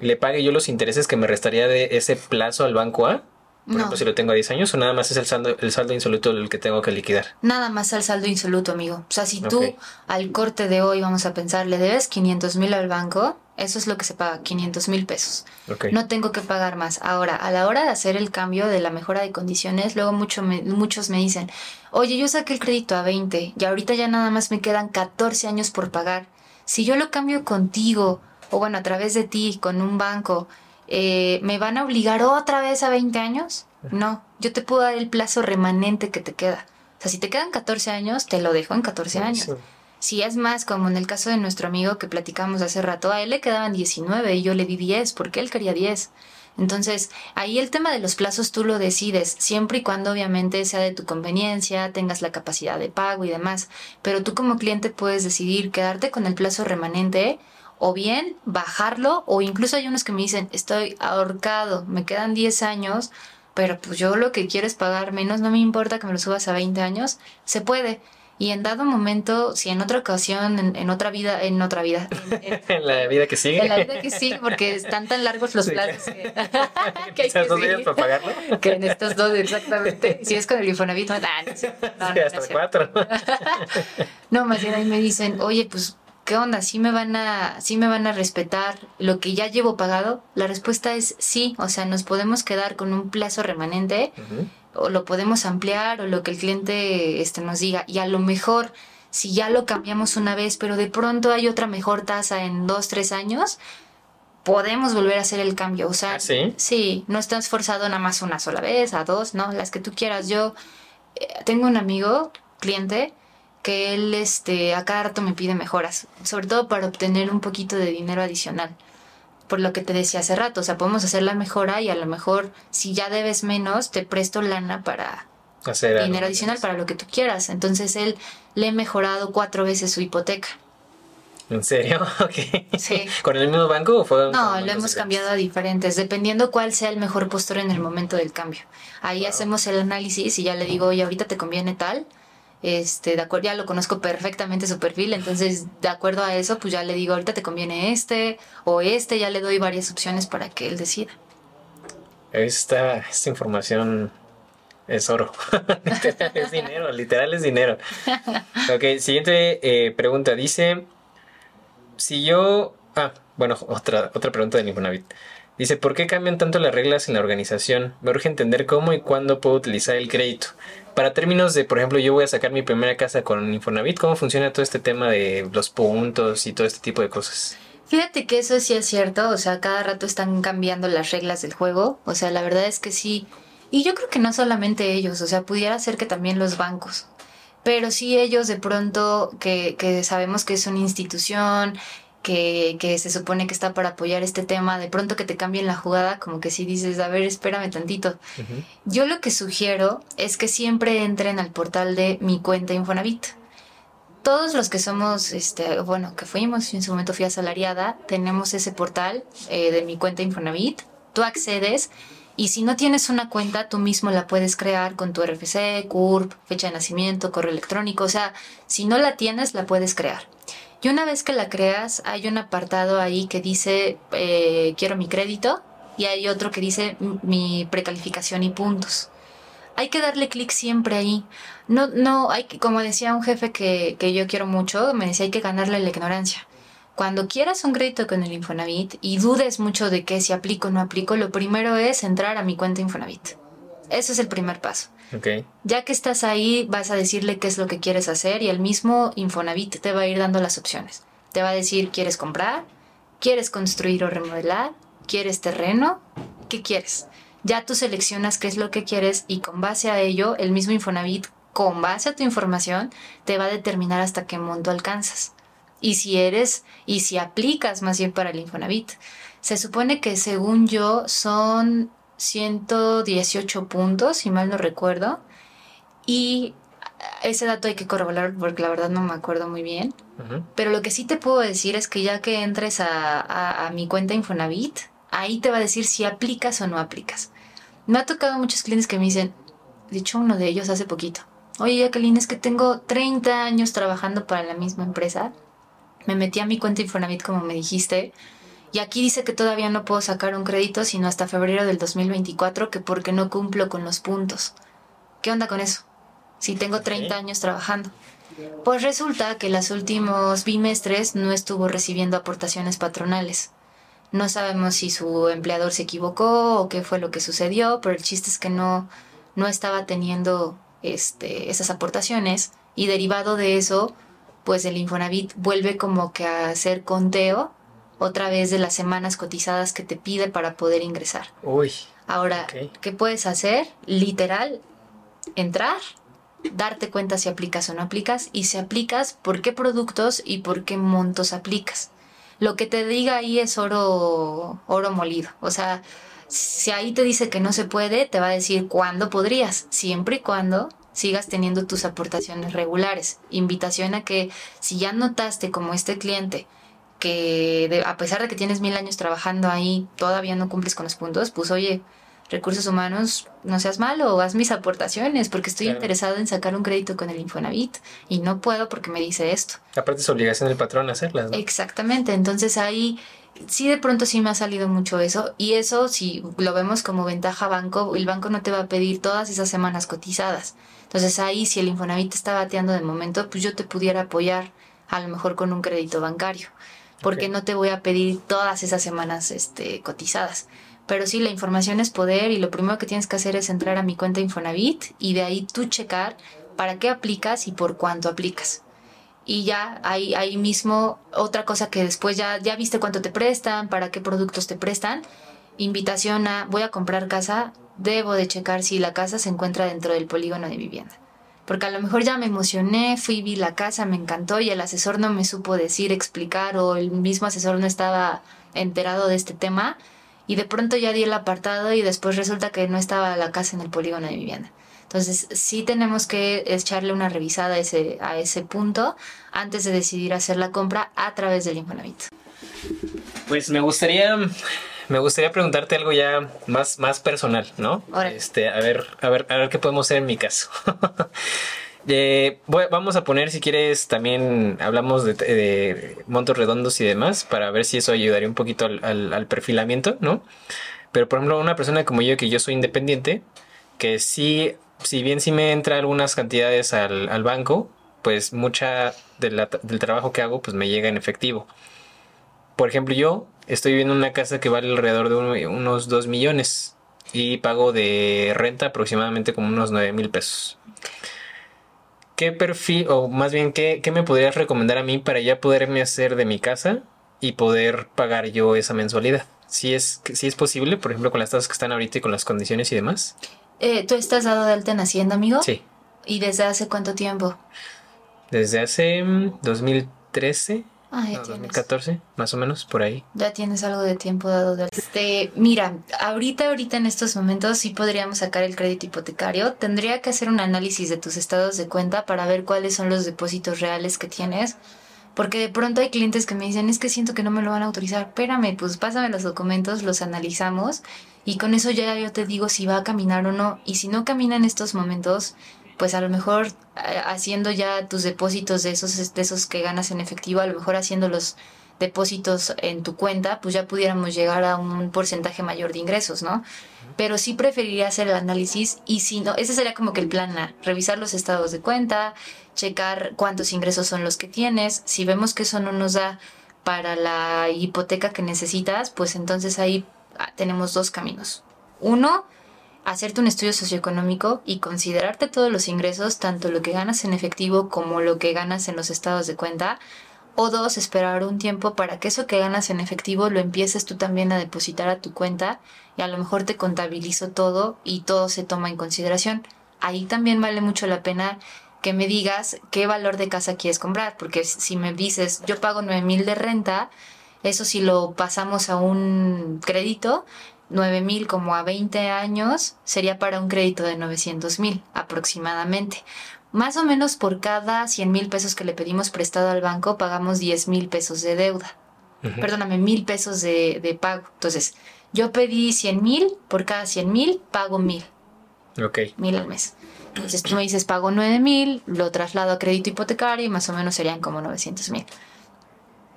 le pague yo los intereses que me restaría de ese plazo al banco A. Por No. ejemplo, si lo tengo a 10 años, o nada más es el saldo, el saldo insoluto el que tengo que liquidar. Nada más al saldo insoluto, amigo. O sea, si tú al corte de hoy, vamos a pensar, le debes 500 mil al banco, eso es lo que se paga, 500 mil pesos. No tengo que pagar más. Ahora, a la hora de hacer el cambio de la mejora de condiciones, luego mucho me- muchos me dicen, oye, yo saqué el crédito a 20 y ahorita ya nada más me quedan 14 años por pagar. Si yo lo cambio contigo, o bueno, a través de ti, con un banco, eh, ¿me van a obligar otra vez a 20 años? No, yo te puedo dar el plazo remanente que te queda. O sea, si te quedan 14 años, te lo dejo en 14 años. Sí. Si es más, como en el caso de nuestro amigo que platicamos hace rato, a él le quedaban 19 y yo le di 10 porque él quería 10. Entonces, ahí el tema de los plazos tú lo decides, siempre y cuando obviamente sea de tu conveniencia, tengas la capacidad de pago y demás. Pero tú como cliente puedes decidir quedarte con el plazo remanente o bien bajarlo o incluso hay unos que me dicen, estoy ahorcado, me quedan 10 años, pero pues yo lo que quiero es pagar menos, no me importa que me lo subas a 20 años, se puede. Y en dado momento, si en otra ocasión, en, en otra vida, en otra vida, en, en- En la vida que sigue. en la vida que sí, porque están tan largos los Sí. plazos que, que hay ¿Esas que dos días para pagarlo? Que en estos dos, exactamente. Si es con el Infonavit, no, no. No, Sí, no hasta cuatro. No, más bien ahí me dicen, oye, pues, ¿qué onda? ¿Sí me van a, sí me van a respetar lo que ya llevo pagado? La respuesta es sí, o sea, nos podemos quedar con un plazo remanente o lo podemos ampliar o lo que el cliente este, nos diga. Y a lo mejor, si ya lo cambiamos una vez, pero de pronto hay otra mejor tasa en dos, tres años, podemos volver a hacer el cambio. O sea, ¿Ah, sí? sí, no estás forzado nada más una sola vez, a dos, no, las que tú quieras. Yo eh, tengo un amigo, cliente, que él este, a cada rato me pide mejoras, sobre todo para obtener un poquito de dinero adicional. Por lo que te decía hace rato, o sea, podemos hacer la mejora y a lo mejor si ya debes menos, te presto lana para, dinero adicional para lo que tú quieras. Entonces él le he mejorado cuatro veces su hipoteca. ¿En serio? Ok. Sí. ¿Con el mismo banco o fue? No, lo hemos cambiado a diferentes, dependiendo cuál sea el mejor postor en el momento del cambio. Ahí hacemos el análisis y ya le digo, oye, ahorita te conviene tal. Este, de acuerdo, ya lo conozco perfectamente su perfil, entonces de acuerdo a eso, pues ya le digo, ahorita te conviene este o este, ya le doy varias opciones para que él decida. Esta, esta información es oro. es dinero, literal es dinero. Ok, siguiente eh, pregunta. Dice, si yo... Ah, bueno, otra, otra pregunta de Infonavit. Dice, ¿por qué cambian tanto las reglas en la organización? Me urge entender cómo y cuándo puedo utilizar el crédito. Para términos de, por ejemplo, yo voy a sacar mi primera casa con Infonavit, ¿cómo funciona todo este tema de los puntos y todo este tipo de cosas? Fíjate que eso sí es cierto, o sea, cada rato están cambiando las reglas del juego, o sea, la verdad es que sí, y yo creo que no solamente ellos, o sea, pudiera ser que también los bancos, pero sí ellos de pronto que, que sabemos que es una institución, que, que, se supone que está para apoyar este tema, de pronto que te cambien la jugada, como que si dices, a ver, espérame tantito. Yo lo que sugiero es que siempre entren al portal de mi cuenta Infonavit todos los que somos, este, bueno, que fuimos, en su momento fui asalariada, tenemos ese portal eh, de mi cuenta Infonavit. Tú accedes y si no tienes una cuenta, tú mismo la puedes crear con tu RFC, CURP, fecha de nacimiento, correo electrónico. O sea, si no la tienes, la puedes crear. Y una vez que la creas, hay un apartado ahí que dice eh, quiero mi crédito y hay otro que dice mi precalificación y puntos hay que darle clic siempre ahí. No, no, hay que, como decía un jefe que, que yo quiero mucho, me decía hay que ganarle la ignorancia. Cuando quieras un crédito con el Infonavit y dudes mucho de que si aplico o no aplico, lo primero es entrar a mi cuenta Infonavit. Ese es el primer paso. Okay. Ya que estás ahí, vas a decirle qué es lo que quieres hacer y el mismo Infonavit te va a ir dando las opciones. Te va a decir, ¿quieres comprar? ¿Quieres construir o remodelar? ¿Quieres terreno? ¿Qué quieres? ya tú seleccionas qué es lo que quieres y con base a ello, el mismo Infonavit, con base a tu información, te va a determinar hasta qué monto alcanzas. Y si eres, y si aplicas más bien para el Infonavit. Se supone que según yo son 118 puntos, si mal no recuerdo. Y ese dato hay que corroborar porque la verdad no me acuerdo muy bien. Pero lo que sí te puedo decir es que ya que entres a, a mi cuenta Infonavit, ahí te va a decir si aplicas o no aplicas. Me ha tocado muchos clientes que me dicen, de hecho uno de ellos hace poquito, oye Jacqueline, es que tengo 30 años trabajando para la misma empresa, me metí a mi cuenta Infonavit como me dijiste, y aquí dice que todavía no puedo sacar un crédito sino hasta febrero del 2024, que porque no cumplo con los puntos. ¿Qué onda con eso? Si tengo 30 años trabajando. Pues resulta que los últimos bimestres no estuvo recibiendo aportaciones patronales. No sabemos si su empleador se equivocó o qué fue lo que sucedió, pero el chiste es que no, no estaba teniendo este, esas aportaciones y derivado de eso, pues el Infonavit vuelve como que a hacer conteo otra vez de las semanas cotizadas que te pide para poder ingresar. Uy. Ahora, ¿qué puedes hacer? Literal, entrar, darte cuenta si aplicas o no aplicas y si aplicas, por qué productos y por qué montos aplicas lo que te diga ahí es oro, oro molido. O sea, si ahí te dice que no se puede, te va a decir cuándo podrías, siempre y cuando sigas teniendo tus aportaciones regulares. Invitación a que si ya notaste como este cliente que a pesar de que tienes mil años trabajando ahí, todavía no cumples con los puntos, pues oye, recursos humanos, no seas malo, haz mis aportaciones, porque estoy interesado en sacar un crédito con el Infonavit y no puedo porque me dice esto. Aparte es obligación del patrón hacerlas. ¿no? Exactamente, entonces ahí sí de pronto sí me ha salido mucho eso y eso si lo vemos como ventaja banco, el banco no te va a pedir todas esas semanas cotizadas. Entonces ahí si el Infonavit está bateando de momento, pues yo te pudiera apoyar a lo mejor con un crédito bancario, porque no te voy a pedir todas esas semanas este, cotizadas. Pero sí, la información es poder y lo primero que tienes que hacer es entrar a mi cuenta Infonavit y de ahí tú checar para qué aplicas y por cuánto aplicas. Y ya ahí, ahí mismo, otra cosa que después ya, ya viste cuánto te prestan, para qué productos te prestan. Invitación a, voy a comprar casa, debo de checar si la casa se encuentra dentro del polígono de vivienda. Porque a lo mejor ya me emocioné, fui, vi la casa, me encantó y el asesor no me supo decir, explicar o el mismo asesor no estaba enterado de este tema y de pronto ya di el apartado y después resulta que no estaba la casa en el polígono de vivienda. Entonces, sí tenemos que echarle una revisada a ese, a ese punto antes de decidir hacer la compra a través del Infonavit. Pues me gustaría me gustaría preguntarte algo ya más, más personal, ¿no? Este, a ver, a ver, a ver qué podemos hacer en mi caso. Eh, vamos a poner, si quieres, también hablamos de, montos redondos y demás, para ver si eso ayudaría un poquito al, perfilamiento, ¿no? Pero, por ejemplo, una persona como yo, que yo soy independiente, que sí, si bien sí me entra algunas cantidades al, banco, pues mucha del trabajo que hago, pues me llega en efectivo. Por ejemplo, yo estoy viviendo en una casa que vale alrededor de unos 2 millones y pago de renta aproximadamente como unos 9 mil pesos. ¿Qué perfil, o más bien, ¿qué, me podrías recomendar a mí para ya poderme hacer de mi casa y poder pagar yo esa mensualidad? Si es, si es posible, por ejemplo, con las tasas que están ahorita y con las condiciones y demás. Eh, ¿Tú estás dado de alta en Hacienda, amigo? Sí. ¿Y desde hace cuánto tiempo? Desde hace 2013. Ah, 2014, más o menos, por ahí. Ya tienes algo de tiempo dado. De... Este, mira, ahorita, ahorita en estos momentos sí podríamos sacar el crédito hipotecario. Tendría que hacer un análisis de tus estados de cuenta para ver cuáles son los depósitos reales que tienes. Porque de pronto hay clientes que me dicen, es que siento que no me lo van a autorizar. Espérame, pues pásame los documentos, los analizamos y con eso ya yo te digo si va a caminar o no. Y si no camina en estos momentos, pues a lo mejor eh, haciendo ya tus depósitos de esos, de esos que ganas en efectivo, a lo mejor haciendo los depósitos en tu cuenta, pues ya pudiéramos llegar a un porcentaje mayor de ingresos, ¿no? Pero sí preferiría hacer el análisis y si no, ese sería como que el plan A, revisar los estados de cuenta, checar cuántos ingresos son los que tienes, si vemos que eso no nos da para la hipoteca que necesitas, pues entonces ahí ah, tenemos dos caminos. Uno, hacerte un estudio socioeconómico y considerarte todos los ingresos, tanto lo que ganas en efectivo como lo que ganas en los estados de cuenta. O dos, esperar un tiempo para que eso que ganas en efectivo lo empieces tú también a depositar a tu cuenta y a lo mejor te contabilizo todo y todo se toma en consideración. Ahí también vale mucho la pena que me digas qué valor de casa quieres comprar, porque si me dices yo pago 9 mil de renta, eso si lo pasamos a un crédito, 9 mil como a 20 años sería para un crédito de 900 mil aproximadamente. Más o menos por cada 100 mil pesos que le pedimos prestado al banco pagamos 10 mil pesos de deuda. Perdóname, mil pesos de, pago. Entonces, yo pedí 100 mil, por cada 100 mil pago mil. Ok. Mil al mes. Entonces tú me dices pago 9 mil, lo traslado a crédito hipotecario y más o menos serían como 900 mil.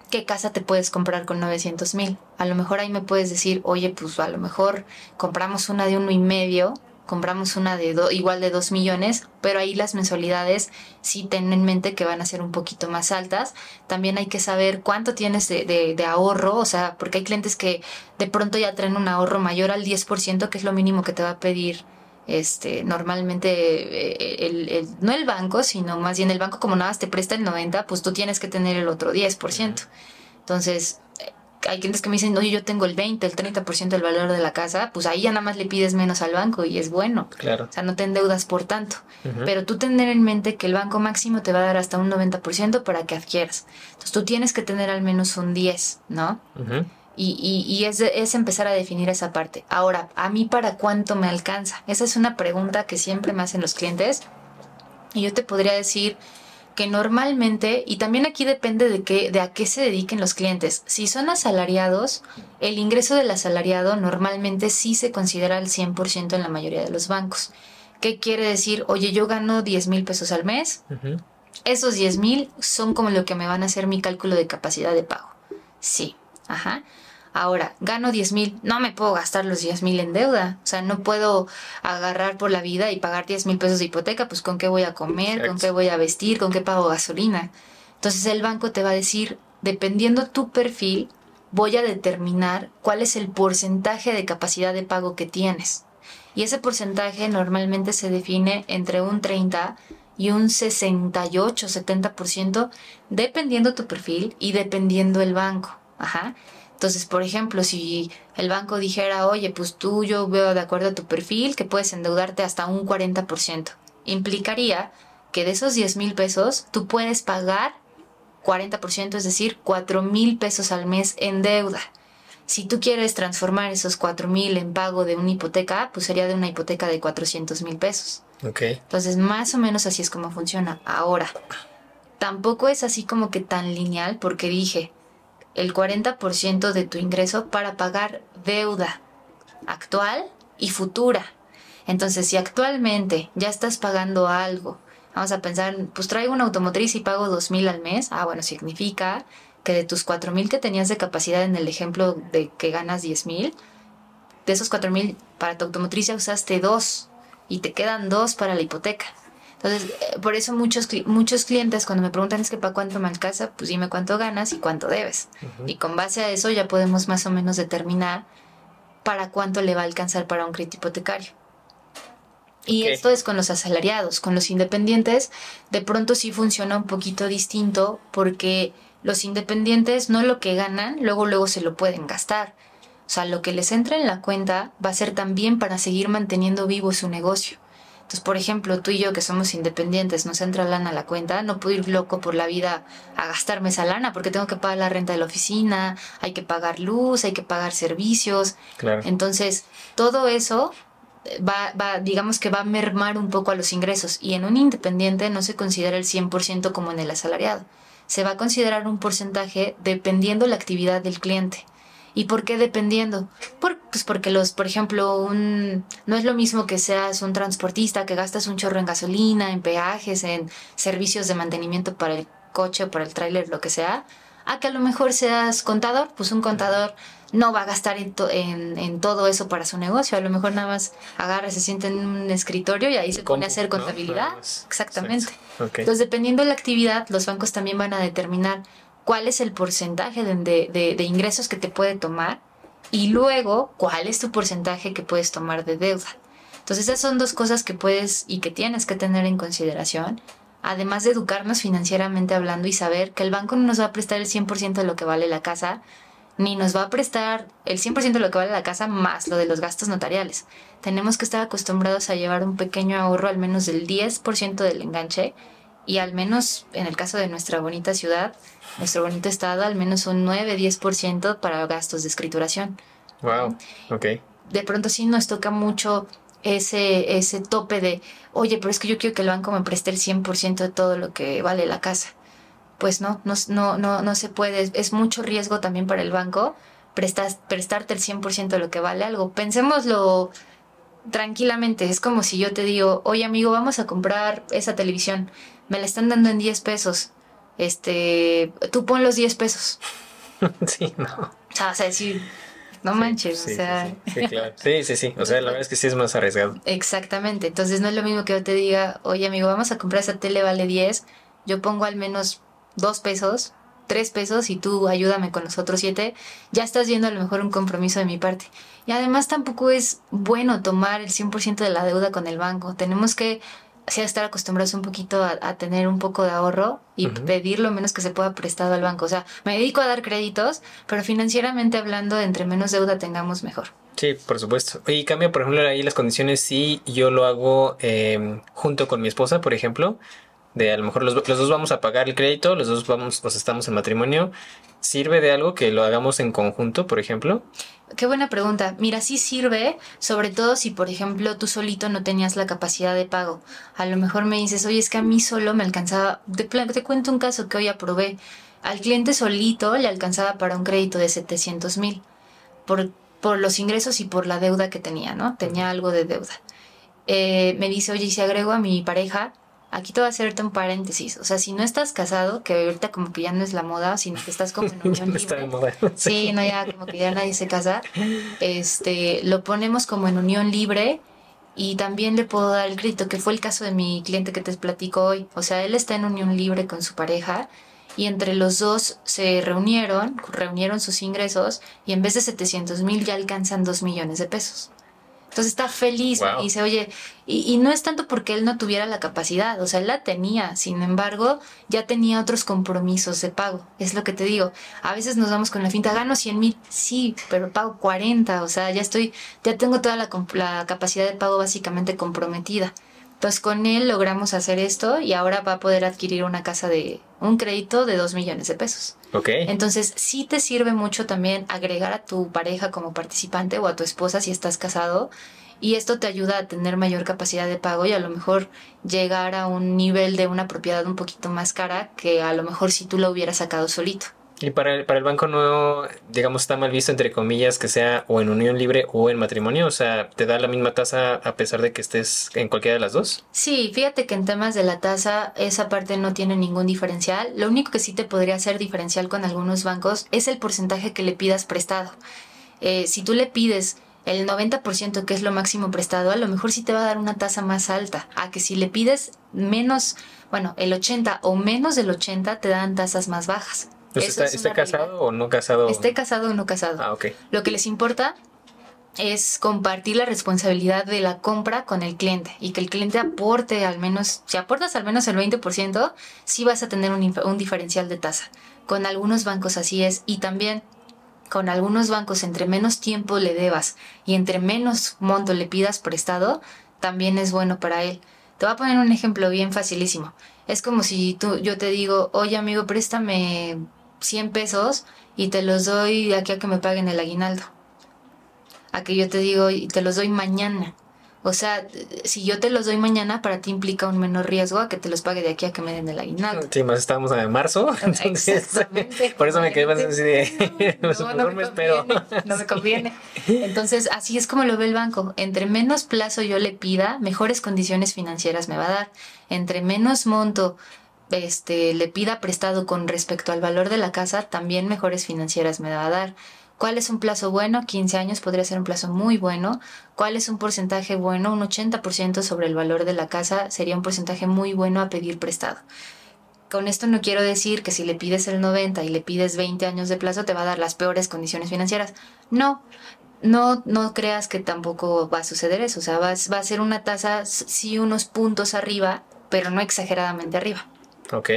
¿Qué casa te puedes comprar con 900 mil? A lo mejor ahí me puedes decir, oye, pues a lo mejor compramos una de uno y medio, compramos una de igual de 2 millones, pero ahí las mensualidades sí ten en mente que van a ser un poquito más altas. También hay que saber cuánto tienes de, de ahorro, o sea, porque hay clientes que de pronto ya traen un ahorro mayor al 10%, que es lo mínimo que te va a pedir este, normalmente eh, el, no el banco, sino más bien el banco como nada más te presta el 90, pues tú tienes que tener el otro 10%. Entonces, hay clientes que me dicen, oye, yo tengo el 20, el 30% del valor de la casa, pues ahí ya nada más le pides menos al banco y es bueno. Claro. O sea, no te endeudas por tanto. Pero tú tener en mente que el banco máximo te va a dar hasta un 90% para que adquieras. Entonces tú tienes que tener al menos un 10, ¿no? Y, es, empezar a definir esa parte. Ahora, ¿a mí para cuánto me alcanza? Esa es una pregunta que siempre me hacen los clientes. Y yo te podría decir que normalmente, y también aquí depende de, qué, de a qué se dediquen los clientes. Si son asalariados, el ingreso del asalariado normalmente sí se considera al 100% en la mayoría de los bancos. ¿Qué quiere decir? Oye, yo gano 10 mil pesos al mes. Esos 10 mil son como lo que me van a hacer mi cálculo de capacidad de pago. Sí, ajá. Ahora, gano 10 mil, no me puedo gastar los 10 mil en deuda. O sea, no puedo agarrar por la vida y pagar 10 mil pesos de hipoteca, pues con qué voy a comer, con qué voy a vestir, con qué pago gasolina. Entonces el banco te va a decir, dependiendo tu perfil, voy a determinar cuál es el porcentaje de capacidad de pago que tienes. Y ese porcentaje normalmente se define entre un 30 y un 68, 70%, dependiendo tu perfil y dependiendo el banco. Ajá. Entonces, por ejemplo, si el banco dijera, oye, pues tú yo veo de acuerdo a tu perfil que puedes endeudarte hasta un 40%, implicaría que de esos 10 mil pesos tú puedes pagar 40%, es decir, 4 mil pesos al mes en deuda. Si tú quieres transformar esos 4 mil en pago de una hipoteca, pues sería de una hipoteca de 400 mil pesos. Ok. Entonces, más o menos así es como funciona. Ahora, tampoco es así como que tan lineal porque dije el 40% de tu ingreso para pagar deuda actual y futura. Entonces, si actualmente ya estás pagando algo, vamos a pensar, pues traigo una automotriz y pago dos mil al mes, ah, bueno, significa que de tus cuatro mil que tenías de capacidad en el ejemplo de que ganas diez mil, de esos cuatro mil para tu automotriz ya usaste dos y te quedan dos para la hipoteca. Entonces, eh, por eso muchos, muchos clientes cuando me preguntan es que para cuánto me alcanza, pues dime cuánto ganas y cuánto debes. Y con base a eso ya podemos más o menos determinar para cuánto le va a alcanzar para un crédito hipotecario. Y esto es con los asalariados, con los independientes, de pronto sí funciona un poquito distinto porque los independientes no lo que ganan, luego luego se lo pueden gastar. O sea, lo que les entra en la cuenta va a ser también para seguir manteniendo vivo su negocio. Entonces, por ejemplo, tú y yo que somos independientes, nos entra lana a la cuenta, no puedo ir loco por la vida a gastarme esa lana porque tengo que pagar la renta de la oficina, hay que pagar luz, hay que pagar servicios. Claro. Entonces, todo eso eh, va, va, digamos que va a mermar un poco a los ingresos y en un independiente no se considera el 100% como en el asalariado. Se va a considerar un porcentaje dependiendo la actividad del cliente. ¿Y por qué dependiendo? Por, pues porque los, por ejemplo, un, no es lo mismo que seas un transportista, que gastas un chorro en gasolina, en peajes, en servicios de mantenimiento para el coche o para el tráiler, lo que sea, a que a lo mejor seas contador, pues un contador no va a gastar en, en, todo eso para su negocio. A lo mejor nada más agarra, se siente en un escritorio y ahí se pone a hacer contabilidad. Exactamente. Entonces, dependiendo de la actividad, los bancos también van a determinar cuál es el porcentaje de, de, ingresos que te puede tomar y luego cuál es tu porcentaje que puedes tomar de deuda. Entonces esas son dos cosas que puedes y que tienes que tener en consideración, además de educarnos financieramente hablando y saber que el banco no nos va a prestar el 100% de lo que vale la casa, ni nos va a prestar el 100% de lo que vale la casa más lo de los gastos notariales. Tenemos que estar acostumbrados a llevar un pequeño ahorro al menos del 10% del enganche y al menos en el caso de nuestra bonita ciudad, nuestro bonito estado, al menos un 9-10% para gastos de escrituración. Wow, ok. De pronto sí nos toca mucho ese, ese tope de, oye, pero es que yo quiero que el banco me preste el 100% de todo lo que vale la casa. Pues no, no, no, no, no se puede. Es mucho riesgo también para el banco prestas, prestarte el 100% de lo que vale algo. Pensémoslo tranquilamente. Es como si yo te digo, oye amigo, vamos a comprar esa televisión. Me la están dando en 10 pesos este, tú pon los 10 pesos. sí, no. O sea, decir, no manches, o sea. Sí, claro. Sí, sí, sí. O sea, la verdad es que sí es más arriesgado. Exactamente. Entonces no es lo mismo que yo te diga, oye amigo, vamos a comprar esa tele, vale 10. Yo pongo al menos 2 pesos, 3 pesos y tú ayúdame con los otros 7. Ya estás viendo a lo mejor un compromiso de mi parte. Y además tampoco es bueno tomar el 100% de la deuda con el banco. Tenemos que sí estar acostumbrados un poquito a, tener un poco de ahorro y pedir lo menos que se pueda prestado al banco. O sea, me dedico a dar créditos, pero financieramente hablando, entre menos deuda tengamos, mejor. Sí, por supuesto. Y cambia, por ejemplo, ahí las condiciones si yo lo hago em, junto con mi esposa, por ejemplo. De a lo mejor los, los, dos vamos a pagar el crédito, los dos vamos, pues estamos en matrimonio. ¿Sirve de algo que lo hagamos en conjunto, por ejemplo? Qué buena pregunta. Mira, sí sirve, sobre todo si, por ejemplo, tú solito no tenías la capacidad de pago. A lo mejor me dices, oye, es que a mí solo me alcanzaba. Te, te cuento un caso que hoy aprobé. Al cliente solito le alcanzaba para un crédito de 700 mil por, por los ingresos y por la deuda que tenía, ¿no? Tenía algo de deuda. Eh, me dice, oye, y si agrego a mi pareja, aquí te voy a hacerte un paréntesis. O sea, si no estás casado, que ahorita como que ya no es la moda, sino que estás como en unión libre. sí, no, ya como que ya nadie se casa. Este, lo ponemos como en unión libre y también le puedo dar el crédito, que fue el caso de mi cliente que te platico hoy. O sea, él está en unión libre con su pareja y entre los dos se reunieron, reunieron sus ingresos y en vez de 700 mil ya alcanzan 2 millones de pesos. Entonces está feliz y dice, oye, y, no es tanto porque él no tuviera la capacidad, o sea, él la tenía, sin embargo, ya tenía otros compromisos de pago, es lo que te digo. A veces nos vamos con la finta, gano 100 mil, sí, pero pago 40, o sea, ya estoy, ya tengo toda la, la capacidad de pago básicamente comprometida. Entonces con él logramos hacer esto y ahora va a poder adquirir una casa de un crédito de 2 millones de pesos. Entonces sí te sirve mucho también agregar a tu pareja como participante o a tu esposa si estás casado y esto te ayuda a tener mayor capacidad de pago y a lo mejor llegar a un nivel de una propiedad un poquito más cara que a lo mejor si tú lo hubieras sacado solito. Y para el, para el banco no, digamos, está mal visto, entre comillas, que sea o en unión libre o en matrimonio. O sea, ¿te da la misma tasa a pesar de que estés en cualquiera de las dos? Sí, fíjate que en temas de la tasa, esa parte no tiene ningún diferencial. Lo único que sí te podría hacer diferencial con algunos bancos es el porcentaje que le pidas prestado. Eh, si tú le pides el 90% que es lo máximo prestado, a lo mejor sí te va a dar una tasa más alta. A que si le pides menos, bueno, el 80 o menos del 80 te dan tasas más bajas. ¿Está, está casado o no casado? Esté casado o no casado. Ah, ok. Lo que les importa es compartir la responsabilidad de la compra con el cliente y que el cliente aporte al menos, si aportas al menos el 20%, sí vas a tener un, un diferencial de tasa. Con algunos bancos así es y también con algunos bancos entre menos tiempo le debas y entre menos monto le pidas prestado, también es bueno para él. Te voy a poner un ejemplo bien facilísimo. Es como si tú, yo te digo, oye amigo, préstame 100 pesos y te los doy de aquí a que me paguen el aguinaldo. A que yo te digo, y te los doy mañana. O sea, si yo te los doy mañana, para ti implica un menor riesgo a que te los pague de aquí a que me den el aguinaldo. Sí, más estamos en marzo. Entonces, por eso me quedé más así de. pues, no, no me, espero. No me conviene. Entonces, así es como lo ve el banco. Entre menos plazo yo le pida, mejores condiciones financieras me va a dar. Entre menos monto este, le pida prestado con respecto al valor de la casa, también mejores financieras me va a dar. ¿Cuál es un plazo bueno? 15 años podría ser un plazo muy bueno. ¿Cuál es un porcentaje bueno? Un 80% sobre el valor de la casa sería un porcentaje muy bueno a pedir prestado. Con esto no quiero decir que si le pides el 90 y le pides 20 años de plazo te va a dar las peores condiciones financieras. No, no, no creas que tampoco va a suceder eso. O sea, va, va a ser una tasa sí unos puntos arriba, pero no exageradamente arriba. Ok,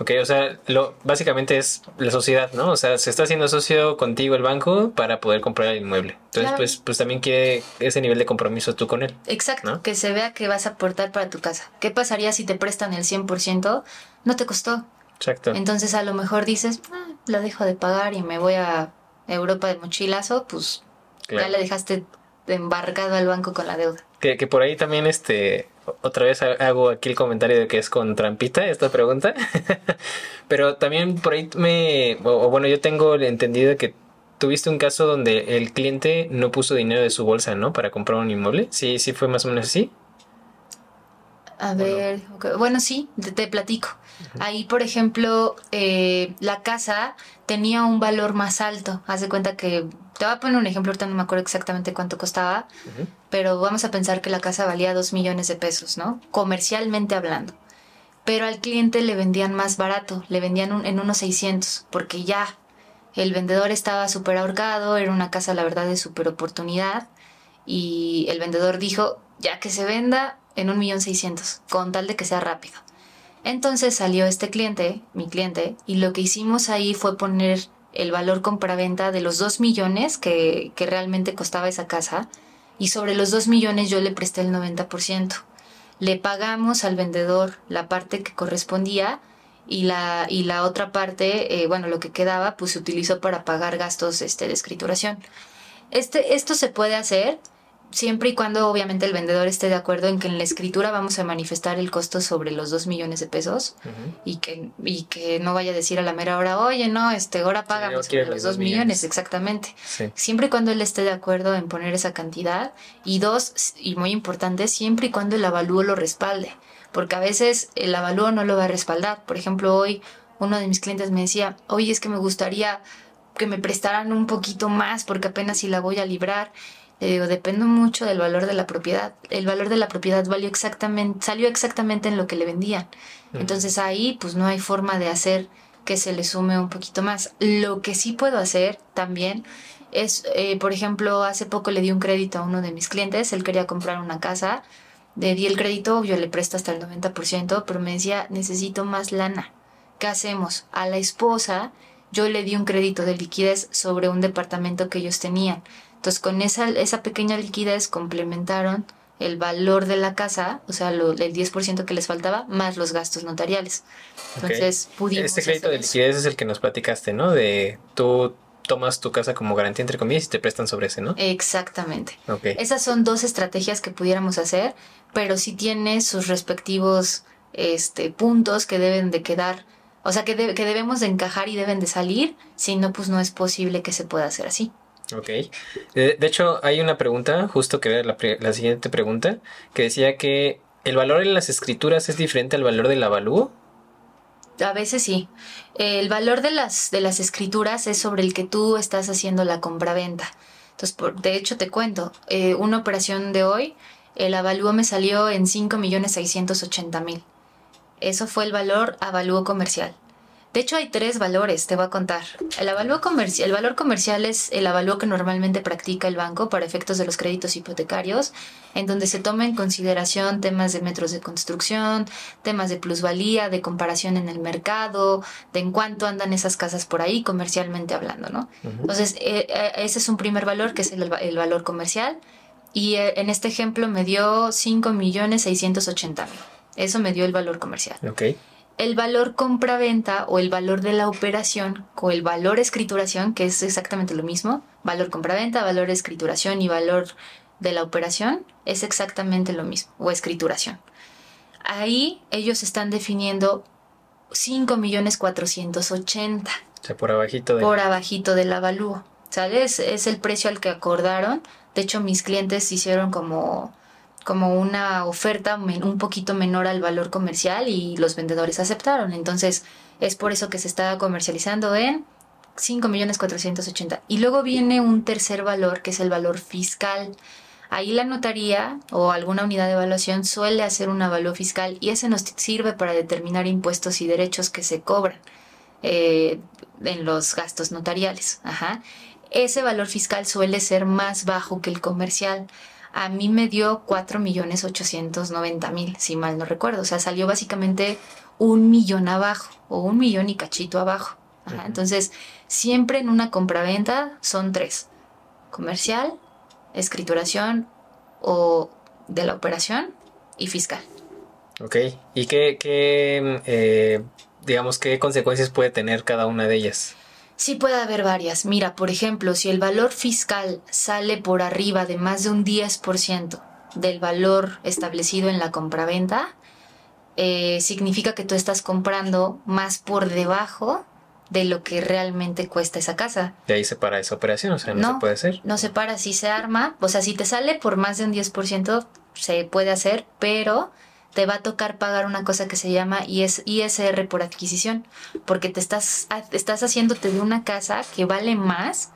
ok, o sea, lo, básicamente es la sociedad, ¿no? O sea, se está haciendo socio contigo el banco para poder comprar el inmueble. Entonces, Claro. pues, pues también quiere ese nivel de compromiso tú con él. Exacto, ¿No? que se vea que vas a aportar para tu casa. ¿Qué pasaría si te prestan el 100%? No te costó. Exacto. Entonces a lo mejor dices, "Ah, lo dejo de pagar y me voy a Europa de mochilazo, pues Claro. ya le dejaste embarcado al banco con la deuda. Que, que por ahí también, este, otra vez ha- hago aquí el comentario de que es con trampita esta pregunta. Pero también por ahí me, o, bueno, yo tengo entendido que tuviste un caso donde el cliente no puso dinero de su bolsa, ¿no? Para comprar un inmueble. Sí, sí fue más o menos así. A ver, bueno, sí, te, te platico. Ahí, por ejemplo, eh, la casa tenía un valor más alto. Haz de cuenta que, te voy a poner un ejemplo, ahorita no me acuerdo exactamente cuánto costaba, pero vamos a pensar que la casa valía 2 millones de pesos, ¿no? Comercialmente hablando. Pero al cliente le vendían más barato, le vendían un- en unos 600, porque ya el vendedor estaba súper ahorcado, era una casa, la verdad, de súper oportunidad, y el vendedor dijo, ya que se venda en un millón seiscientos, con tal de que sea rápido. Entonces salió este cliente, mi cliente, y lo que hicimos ahí fue poner el valor compraventa de los 2 millones que, que realmente costaba esa casa, y sobre los 2 millones yo le presté el 90%. Le pagamos al vendedor la parte que correspondía y la, y la otra parte, eh, bueno, lo que quedaba, pues se utilizó para pagar gastos este, de escrituración. Este, esto se puede hacer siempre y cuando obviamente el vendedor esté de acuerdo en que en la escritura vamos a manifestar el costo sobre los 2 millones de pesos y que, y que no vaya a decir a la mera hora, oye, no, este, ahora sobre los los dos 2 millones, millones. exactamente. Sí. Siempre y cuando él esté de acuerdo en poner esa cantidad. Y dos, y muy importante, siempre y cuando el avalúo lo respalde. Porque a veces el avalúo no lo va a respaldar. Por ejemplo, hoy uno de mis clientes me decía, oye, es que me gustaría que me prestaran un poquito más porque apenas si la voy a librar. Le digo, depende mucho del valor de la propiedad. El valor de la propiedad valió exactamente, salió exactamente en lo que le vendían. Entonces ahí pues no hay forma de hacer que se le sume un poquito más. Lo que sí puedo hacer también es, eh, por ejemplo, hace poco le di un crédito a uno de mis clientes, él quería comprar una casa, le di el crédito, yo le presto hasta el 90%, pero me decía, necesito más lana. ¿Qué hacemos? A la esposa yo le di un crédito de liquidez sobre un departamento que ellos tenían. Entonces con esa, esa pequeña liquidez complementaron el valor de la casa, o sea, lo, el 10% que les faltaba, más los gastos notariales. Entonces pudimos. Este crédito de liquidez es el que nos platicaste, ¿no? De tú tomas tu casa como garantía entre comillas y te prestan sobre ese, ¿no? Exactamente. Ok. Esas son dos estrategias que pudiéramos hacer, pero sí tiene sus respectivos este, puntos que deben de quedar, o sea, que, de- que debemos de encajar y deben de salir, si no, pues no es posible que se pueda hacer así. Ok. De, de hecho, hay una pregunta, justo que la siguiente pregunta, que decía que el valor en las escrituras es diferente al valor del avalúo. A veces sí. El valor de las, de las escrituras es sobre el que tú estás haciendo la compraventa. Entonces, por, de hecho, te cuento, eh, una operación de hoy, el avalúo me salió en 5.680.000. Eso fue el valor avalúo comercial. De hecho, hay tres valores, te voy a contar. El, avalúo comercial, el valor comercial es el avalúo que normalmente practica el banco para efectos de los créditos hipotecarios, en donde se toma en consideración temas de metros de construcción, temas de plusvalía, de comparación en el mercado, de en cuánto andan esas casas por ahí comercialmente hablando, ¿no? Entonces, eh, eh, ese es un primer valor, que es el, el valor comercial, y eh, en este ejemplo me dio 5.680.000. Eso me dio el valor comercial Ok. El valor compra-venta o el valor de la operación o el valor escrituración, que es exactamente lo mismo, valor compra-venta, valor escrituración y valor de la operación, es exactamente lo mismo, o escrituración. Ahí ellos están definiendo 5.480.000 O sea, por abajito de... por abajito del avalúo. ¿Sabes? Es el precio al que acordaron. De hecho, mis clientes hicieron como, como una oferta un poquito menor al valor comercial y los vendedores aceptaron. Entonces, es por eso que se está comercializando en 5.480.000. Y luego viene un tercer valor, que es el valor fiscal. Ahí la notaría o alguna unidad de evaluación suele hacer un avalúo fiscal y ese nos sirve para determinar impuestos y derechos que se cobran eh, en los gastos notariales. Ese valor fiscal suele ser más bajo que el comercial. A mí me dio 4.890.000, si mal no recuerdo. O sea, salió básicamente un millón abajo o un millón y cachito abajo. Ajá. Entonces, siempre en una compraventa son tres. Comercial, escrituración o de la operación y fiscal. Ok. ¿Y qué, qué eh, digamos, qué consecuencias puede tener cada una de ellas? Sí puede haber varias. Mira, por ejemplo, si el valor fiscal sale por arriba de más de un 10% del valor establecido en la compraventa, eh, significa que tú estás comprando más por debajo de lo que realmente cuesta esa casa. De ahí se para esa operación, o sea, no, No. se puede hacer. No se para si se arma, o sea, si te sale por más de un 10%, se puede hacer, pero te va a tocar pagar una cosa que se llama IS ISR por adquisición, porque te estás, estás haciéndote de una casa que vale más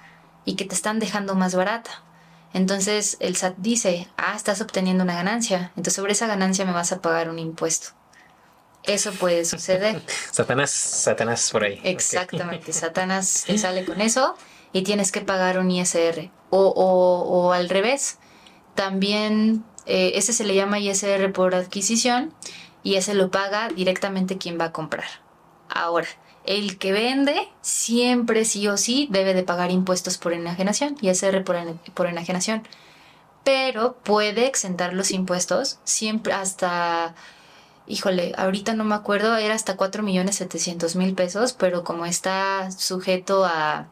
y que te están dejando más barata. Entonces el SAT dice, ah, estás obteniendo una ganancia, entonces sobre esa ganancia me vas a pagar un impuesto. Eso puede suceder. Satanás, Satanás por ahí. Exactamente, Satanás te sale con eso y tienes que pagar un ISR. O, o, o al revés, también eh, ese se le llama ISR por adquisición y ese lo paga directamente quien va a comprar. Ahora, el que vende siempre sí o sí debe de pagar impuestos por enajenación, ISR por, por enajenación. Pero puede exentar los impuestos siempre hasta híjole, ahorita no me acuerdo, era hasta 4 millones 700 mil pesos, pero como está sujeto a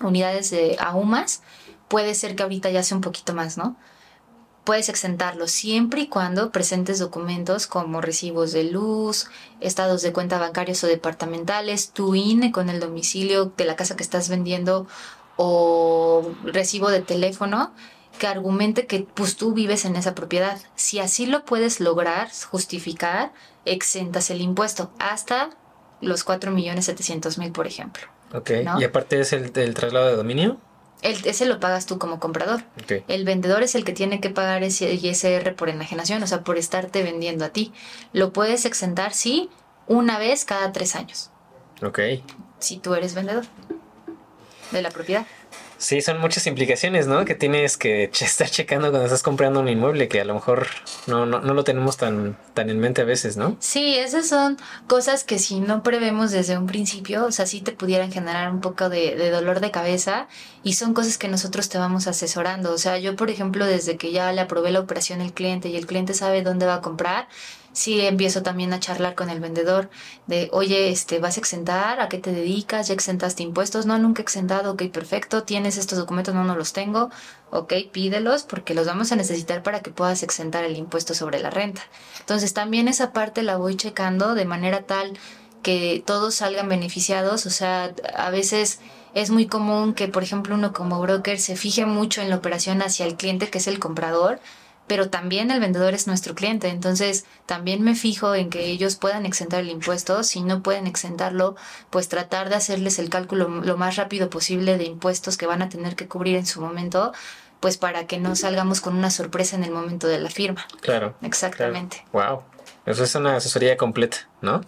unidades de AUMAS, puede ser que ahorita ya sea un poquito más, ¿no? Puedes exentarlo siempre y cuando presentes documentos como recibos de luz, estados de cuenta bancarios o departamentales, tu INE con el domicilio de la casa que estás vendiendo o recibo de teléfono que argumente que pues tú vives en esa propiedad. Si así lo puedes lograr, justificar, exentas el impuesto hasta los 4.700.000, por ejemplo. Ok. ¿no? Y aparte es el, el traslado de dominio. El, ese lo pagas tú como comprador. El vendedor es el que tiene que pagar ese ISR por enajenación, o sea, por estarte vendiendo a ti. Lo puedes exentar, sí, una vez cada tres años, Ok. si tú eres vendedor de la propiedad. Sí, son muchas implicaciones, ¿no? Que tienes que estar checando cuando estás comprando un inmueble, que a lo mejor no, no, no, lo tenemos tan, tan en mente a veces, ¿no? Sí, esas son cosas que si no prevemos desde un principio, o sea, sí te pudieran generar un poco de, de dolor de cabeza y son cosas que nosotros te vamos asesorando. O sea, yo, por ejemplo, desde que ya le aprobé la operación al cliente y el cliente sabe dónde va a comprar, sí empiezo también a charlar con el vendedor de, oye, este, ¿vas a exentar? ¿A qué te dedicas? ¿Ya exentaste impuestos? No, nunca exentado. Ok, perfecto. ¿Tienes estos documentos? No, no los tengo. Ok, pídelos porque los vamos a necesitar para que puedas exentar el impuesto sobre la renta. Entonces también esa parte la voy checando de manera tal que todos salgan beneficiados. O sea, a veces es muy común que, por ejemplo, uno como broker se fije mucho en la operación hacia el cliente, que es el comprador, pero también el vendedor es nuestro cliente, entonces también me fijo en que ellos puedan exentar el impuesto, si no pueden exentarlo, pues tratar de hacerles el cálculo lo más rápido posible de impuestos que van a tener que cubrir en su momento, pues para que no salgamos con una sorpresa en el momento de la firma. Claro. Exactamente. Wow. Eso es una asesoría completa, ¿no?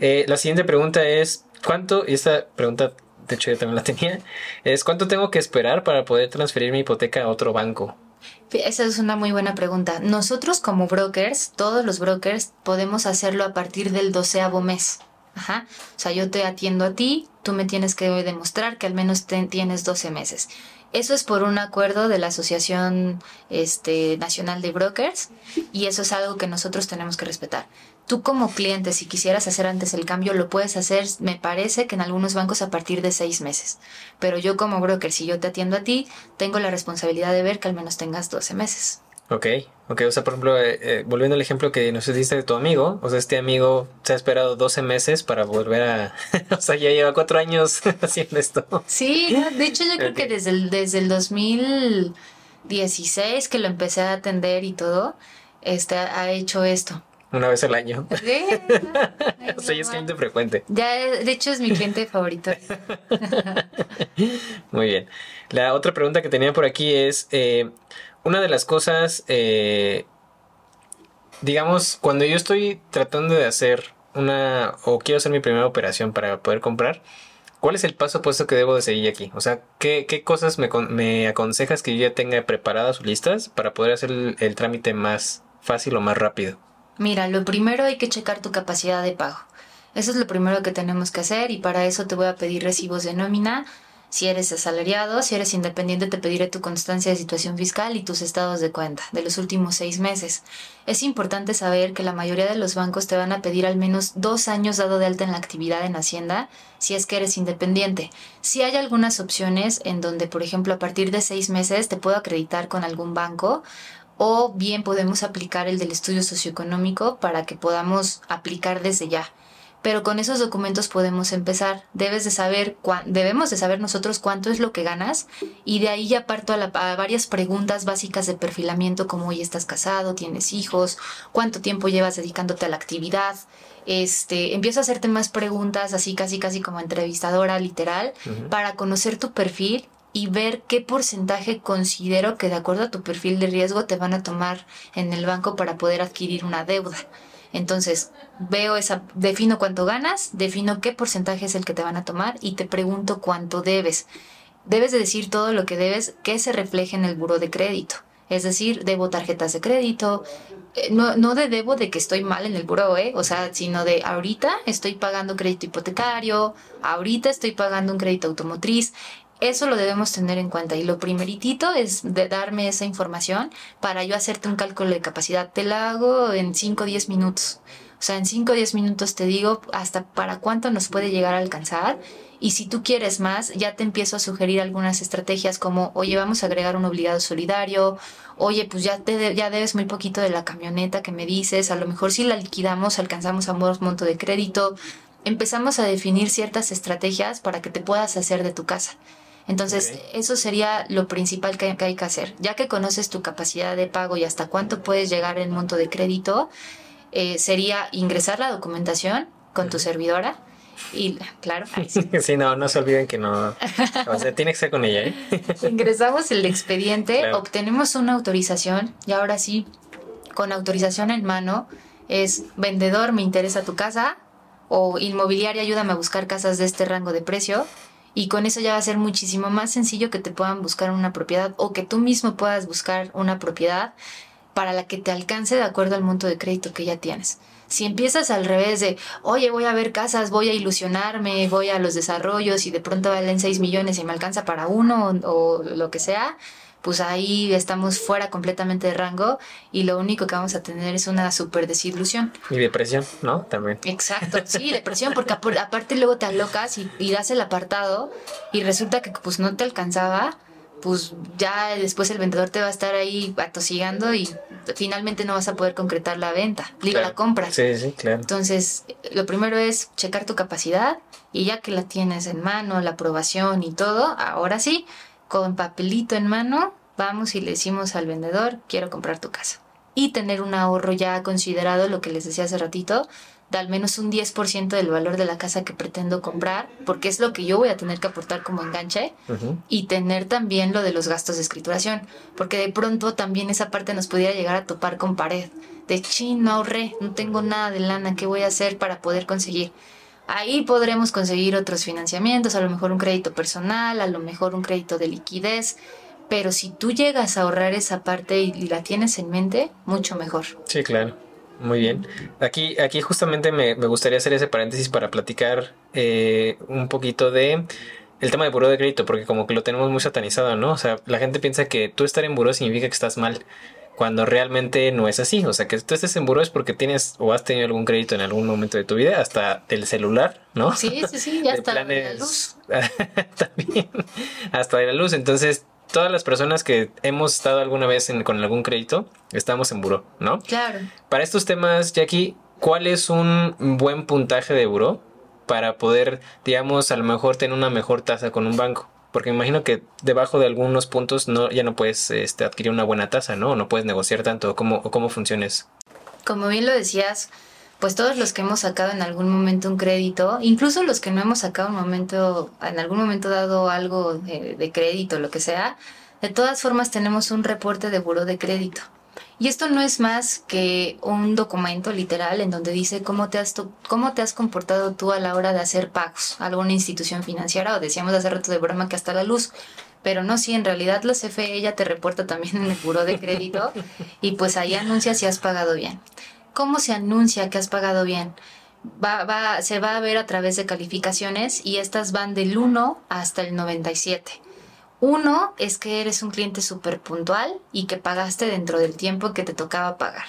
Eh, la siguiente pregunta es, ¿cuánto, y esta pregunta de hecho yo también la tenía, es ¿cuánto tengo que esperar para poder transferir mi hipoteca a otro banco? Esa es una muy buena pregunta. Nosotros como brokers, todos los brokers, podemos hacerlo a partir del doceavo mes. Ajá. O sea, yo te atiendo a ti, tú me tienes que demostrar que al menos tienes 12 meses. Eso es por un acuerdo de la Asociación este, Nacional de Brokers y eso es algo que nosotros tenemos que respetar. Tú como cliente, si quisieras hacer antes el cambio, lo puedes hacer, me parece que en algunos bancos a partir de seis meses. Pero yo como broker, si yo te atiendo a ti, tengo la responsabilidad de ver que al menos tengas 12 meses. Ok, ok, o sea, por ejemplo, eh, eh, volviendo al ejemplo que nos diste de tu amigo, o sea, este amigo se ha esperado 12 meses para volver a... o sea, ya lleva cuatro años haciendo esto. Sí, de hecho yo creo que desde el, desde el 2016 que lo empecé a atender y todo, este, ha hecho esto. Una vez al año. Sí. sea, es cliente frecuente. Ya, de hecho, es mi cliente favorito. Muy bien. La otra pregunta que tenía por aquí es, eh, una de las cosas, eh, digamos, cuando yo estoy tratando de hacer una, o quiero hacer mi primera operación para poder comprar, ¿cuál es el paso puesto que debo de seguir aquí? O sea, ¿qué, qué cosas me, me, aconsejas que yo ya tenga preparadas o listas para poder hacer el trámite más fácil o más rápido? Mira, lo primero hay que checar tu capacidad de pago. Eso es lo primero que tenemos que hacer y para eso te voy a pedir recibos de nómina. Si eres asalariado, si eres independiente, te pediré tu constancia de situación fiscal y tus estados de cuenta de los últimos seis meses. Es importante saber que la mayoría de los bancos te van a pedir al menos dos años dado de alta en la actividad en Hacienda si es que eres independiente. Si hay algunas opciones en donde, por ejemplo, a partir de seis meses te puedo acreditar con algún banco o bien podemos aplicar el del estudio socioeconómico para que podamos aplicar desde ya. Pero con esos documentos podemos empezar. Debes de saber debemos de saber nosotros cuánto es lo que ganas y de ahí ya parto a, varias preguntas básicas de perfilamiento como hoy estás casado, tienes hijos, cuánto tiempo llevas dedicándote a la actividad. Este, empiezo a hacerte más preguntas así casi casi como entrevistadora literal para conocer tu perfil y ver qué porcentaje considero que de acuerdo a tu perfil de riesgo te van a tomar en el banco para poder adquirir una deuda. Entonces, veo esa, defino cuánto ganas, defino qué porcentaje es el que te van a tomar y te pregunto cuánto debes. Debes de decir todo lo que debes que se refleje en el buro de crédito. Es decir, debo tarjetas de crédito, eh, no, no de debo de que estoy mal en el buro, ¿eh? O sea, sino de ahorita estoy pagando crédito hipotecario, ahorita estoy pagando un crédito automotriz. Eso lo debemos tener en cuenta y lo primeritito es de darme esa información para yo hacerte un cálculo de capacidad. Te la hago en 5 o 10 minutos. O sea, en 5 o 10 minutos te digo hasta para cuánto nos puede llegar a alcanzar. Y si tú quieres más, ya te empiezo a sugerir algunas estrategias como, oye, vamos a agregar un obligado solidario, oye, pues ya, te ya debes muy poquito de la camioneta que me dices, a lo mejor si la liquidamos alcanzamos a un monto de crédito. Empezamos a definir ciertas estrategias para que te puedas hacer de tu casa. Entonces, eso sería lo principal que hay que hacer. Ya que conoces tu capacidad de pago y hasta cuánto puedes llegar en monto de crédito, eh, sería ingresar la documentación con tu servidora. Y claro, sí. no, no se olviden que no. O sea, tiene que ser con ella, ¿eh? Ingresamos el expediente, obtenemos una autorización y ahora sí, con autorización en mano, es vendedor, me interesa tu casa o inmobiliaria, ayúdame a buscar casas de este rango de precio Y con eso ya va a ser muchísimo más sencillo que te puedan buscar una propiedad o que tú mismo puedas buscar una propiedad para la que te alcance de acuerdo al monto de crédito que ya tienes. Si empiezas al revés de, oye, voy a ver casas, voy a ilusionarme, voy a los desarrollos y de pronto valen 6 millones y me alcanza para uno o, lo que sea, pues ahí estamos fuera completamente de rango y lo único que vamos a tener es una super desilusión. Y depresión, ¿no? También. Exacto, sí, depresión, porque aparte luego te alocas y, y das el apartado y resulta que pues no te alcanzaba pues ya después el vendedor te va a estar ahí atosigando y finalmente no vas a poder concretar la venta, digo la compra. Sí, sí, claro. Entonces, lo primero es checar tu capacidad y ya que la tienes en mano, la aprobación y todo, ahora sí, con papelito en mano, vamos y le decimos al vendedor, quiero comprar tu casa. Y tener un ahorro ya considerado, lo que les decía hace ratito, de al menos un 10% del valor de la casa que pretendo comprar, porque es lo que yo voy a tener que aportar como enganche, y tener también lo de los gastos de escrituración, porque de pronto también esa parte nos pudiera llegar a topar con pared, de chin, no ahorré, no tengo nada de lana, ¿qué voy a hacer para poder conseguir? Ahí podremos conseguir otros financiamientos, a lo mejor un crédito personal, a lo mejor un crédito de liquidez, pero si tú llegas a ahorrar esa parte y la tienes en mente, mucho mejor. Sí, claro. Muy bien. Aquí, aquí justamente me, gustaría hacer ese paréntesis para platicar eh, un poquito de el tema de buró de crédito, porque como que lo tenemos muy satanizado, ¿no? O sea, la gente piensa que tú estar en buró significa que estás mal, cuando realmente no es así. O sea, que tú estés en buró es porque tienes o has tenido algún crédito en algún momento de tu vida, hasta del celular, ¿no? Sí, sí, sí, ya está. La luz. También, hasta de la luz. Entonces, todas las personas que hemos estado alguna vez con algún crédito, estamos en buró, ¿no? Claro. Para estos temas, Jackie, ¿cuál es un buen puntaje de buró para poder, digamos, a lo mejor tener una mejor tasa con un banco? Porque me imagino que debajo de algunos puntos no, ya no puedes este, adquirir una buena tasa, ¿no? no puedes negociar tanto. ¿Cómo, cómo funciona eso? Como bien lo decías, pues todos los que hemos sacado en algún momento un crédito, incluso los que no hemos sacado un momento, en algún momento dado algo de, crédito, lo que sea, de todas formas tenemos un reporte de buro de crédito. Y esto no es más que un documento literal en donde dice cómo te has, cómo te has comportado tú a la hora de hacer pagos a alguna institución financiera o decíamos hace rato de broma que hasta la luz. Pero no, si en realidad la CFE ya te reporta también en el buro de crédito y pues ahí anuncia si has pagado bien. ¿Cómo se anuncia que has pagado bien? Va, se va a ver a través de calificaciones y estas van del 1 hasta el 97. Uno es que eres un cliente súper puntual y que pagaste dentro del tiempo que te tocaba pagar.